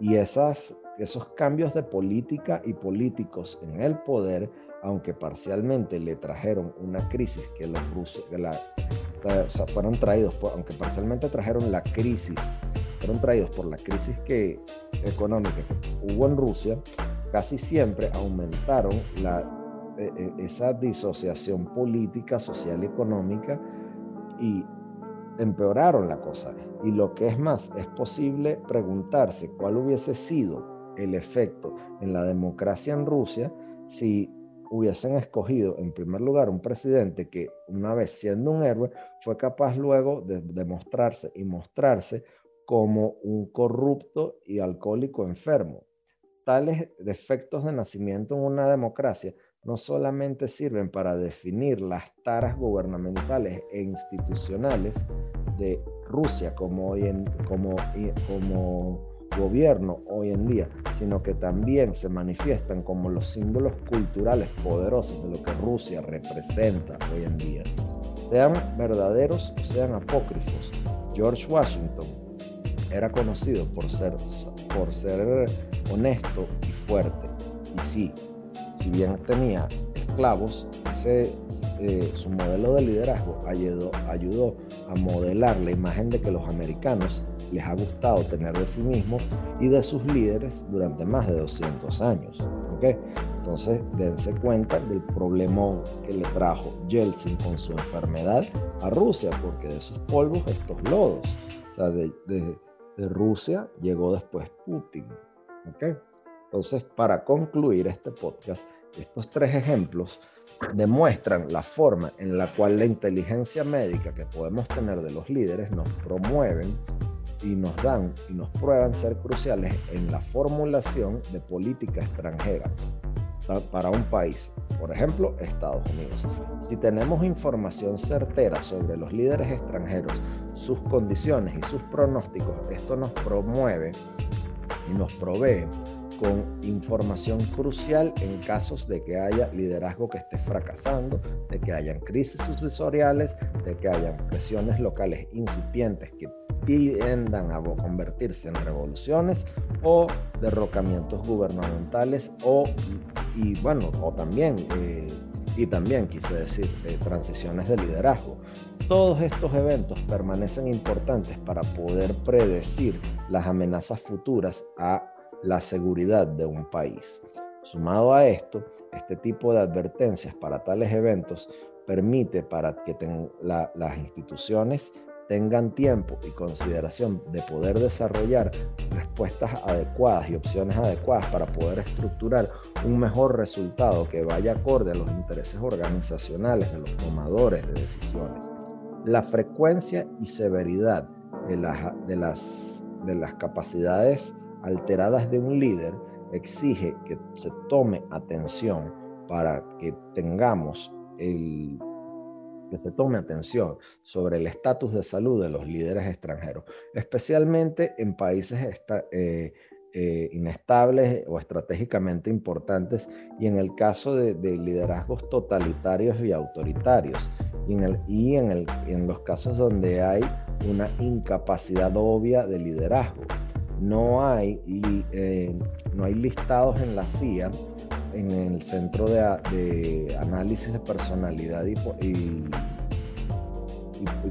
Y esas, esos cambios de política y políticos en el poder, aunque parcialmente le trajeron una crisis que los rusos, la, o sea, fueron traídos, aunque parcialmente trajeron la crisis, fueron traídos por la crisis que, económica que hubo en Rusia, casi siempre aumentaron la, e, e, esa disociación política, social y económica y empeoraron la cosa. Y lo que es más, es posible preguntarse cuál hubiese sido el efecto en la democracia en Rusia si hubiesen escogido en primer lugar un presidente que una vez siendo un héroe fue capaz luego de demostrarse y mostrarse como un corrupto y alcohólico enfermo. Tales defectos de nacimiento en una democracia no solamente sirven para definir las taras gubernamentales e institucionales de Rusia como, gobierno hoy en día, sino que también se manifiestan como los símbolos culturales poderosos de lo que Rusia representa hoy en día, sean verdaderos o sean apócrifos. George Washington era conocido por ser, por ser honesto y fuerte. Y sí, si bien tenía esclavos, ese, eh, su modelo de liderazgo ayudó, a modelar la imagen de que los americanos les ha gustado tener de sí mismos y de sus líderes durante más de 200 años. ¿okay? Entonces, dense cuenta del problemón que le trajo Yeltsin con su enfermedad a Rusia, porque de esos polvos, estos lodos. O sea, de Rusia llegó después Putin. ¿okay? Entonces, para concluir este podcast, estos tres ejemplos demuestran la forma en la cual la inteligencia médica que podemos tener de los líderes nos promueven y nos dan y nos prueban ser cruciales en la formulación de política extranjera para un país, por ejemplo, Estados Unidos. Si tenemos información certera sobre los líderes extranjeros, sus condiciones y sus pronósticos, esto nos promueve y nos provee con información crucial en casos de que haya liderazgo que esté fracasando, de que hayan crisis sucesoriales, de que hayan presiones locales incipientes que tiendan a convertirse en revoluciones o derrocamientos gubernamentales o, y bueno, o también, eh, y también quise decir, eh, transiciones de liderazgo. Todos estos eventos permanecen importantes para poder predecir las amenazas futuras a la seguridad de un país. Sumado a esto, este tipo de advertencias para tales eventos permite para que las instituciones tengan tiempo y consideración de poder desarrollar respuestas adecuadas y opciones adecuadas para poder estructurar un mejor resultado que vaya acorde a los intereses organizacionales de los tomadores de decisiones. La frecuencia y severidad de las, de de las capacidades alteradas de un líder exige que se tome atención para que tengamos que se tome atención sobre el estatus de salud de los líderes extranjeros, especialmente en países eh, eh, inestables o estratégicamente importantes y en el caso de, liderazgos totalitarios y autoritarios y, en los casos donde hay una incapacidad obvia de liderazgo. No hay, eh, no hay listados en la CIA en el Centro de, Análisis de Personalidad y,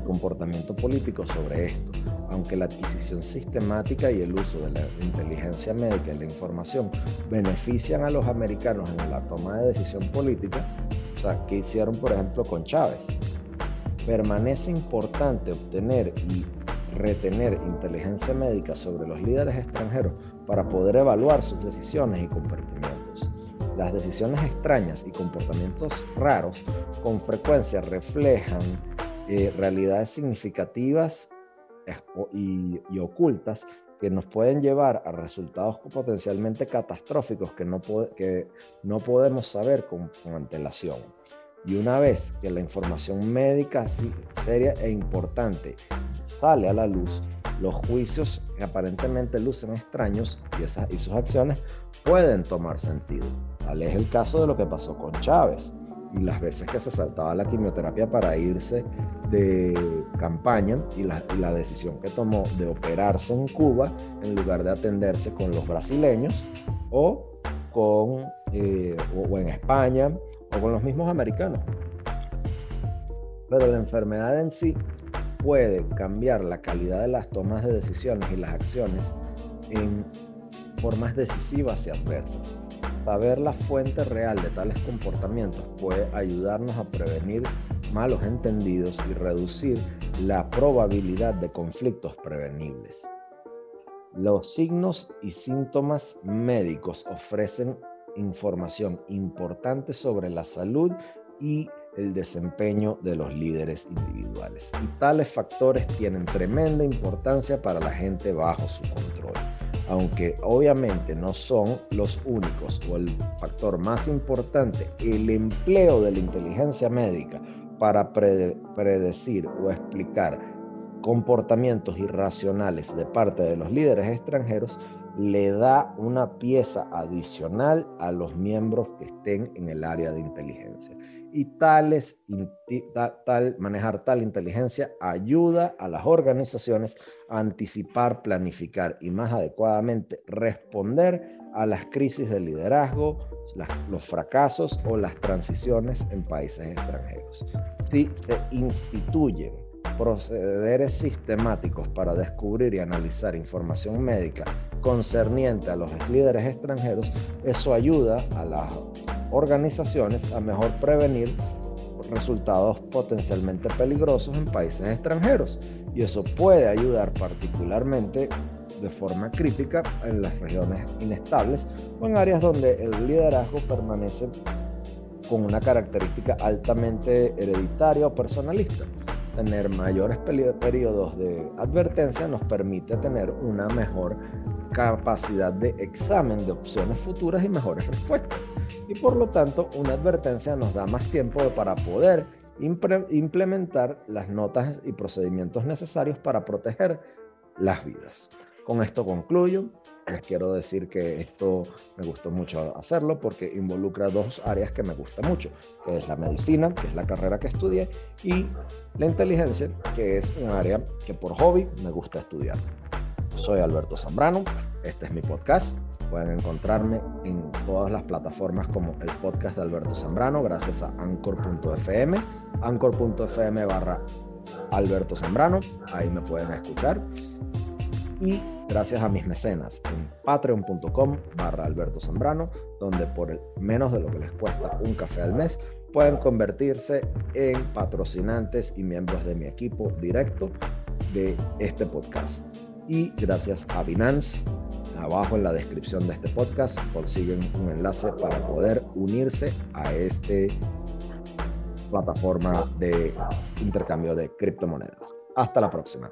comportamiento político sobre esto, aunque la adquisición sistemática y el uso de la inteligencia médica y la información benefician a los americanos en la toma de decisión política, o sea, ¿qué hicieron por ejemplo con Chávez? Permanece importante obtener y retener inteligencia médica sobre los líderes extranjeros para poder evaluar sus decisiones y comportamientos. Las decisiones extrañas y comportamientos raros con frecuencia reflejan eh, realidades significativas eh, y, ocultas que nos pueden llevar a resultados potencialmente catastróficos que no, que no podemos saber con, antelación. Y una vez que la información médica seria e importante sale a la luz, los juicios que aparentemente lucen extraños y, esas, y sus acciones pueden tomar sentido. Tal es el caso de lo que pasó con Chávez y las veces que se saltaba la quimioterapia para irse de campaña y la, decisión que tomó de operarse en Cuba en lugar de atenderse con los brasileños o, con, eh, o en España o con los mismos americanos. Pero la enfermedad en sí puede cambiar la calidad de las tomas de decisiones y las acciones en formas decisivas y adversas. Saber la fuente real de tales comportamientos puede ayudarnos a prevenir malos entendidos y reducir la probabilidad de conflictos prevenibles. Los signos y síntomas médicos ofrecen información importante sobre la salud y el desempeño de los líderes individuales. Y tales factores tienen tremenda importancia para la gente bajo su control. Aunque obviamente no son los únicos o el factor más importante, el empleo de la inteligencia médica para predecir o explicar comportamientos irracionales de parte de los líderes extranjeros le da una pieza adicional a los miembros que estén en el área de inteligencia y tales, tal, manejar tal inteligencia ayuda a las organizaciones a anticipar, planificar y más adecuadamente responder a las crisis de liderazgo, los fracasos o las transiciones en países extranjeros. Si se instituyen procederes sistemáticos para descubrir y analizar información médica concerniente a los líderes extranjeros, eso ayuda a las organizaciones a mejor prevenir resultados potencialmente peligrosos en países extranjeros. Y eso puede ayudar particularmente de forma crítica en las regiones inestables o en áreas donde el liderazgo permanece con una característica altamente hereditaria o personalista. Tener mayores periodos de advertencia nos permite tener una mejor capacidad de examen de opciones futuras y mejores respuestas. Y por lo tanto, una advertencia nos da más tiempo para poder implementar las notas y procedimientos necesarios para proteger las vidas. Con esto concluyo. Les quiero decir que esto me gustó mucho hacerlo porque involucra dos áreas que me gusta mucho, que es la medicina, que es la carrera que estudié, y la inteligencia, que es un área que por hobby me gusta estudiar. Soy Alberto Zambrano, este es mi podcast. Pueden encontrarme en todas las plataformas como el podcast de Alberto Zambrano, gracias a anchor.fm, anchor.fm barra Alberto Zambrano, ahí me pueden escuchar. Y gracias a mis mecenas en patreon.com barra Alberto Zambrano, donde por menos de lo que les cuesta un café al mes, pueden convertirse en patrocinantes y miembros de mi equipo directo de este podcast y gracias a Binance. Abajo en la descripción de este podcast consiguen un enlace para poder unirse a este plataforma de intercambio de criptomonedas. Hasta la próxima.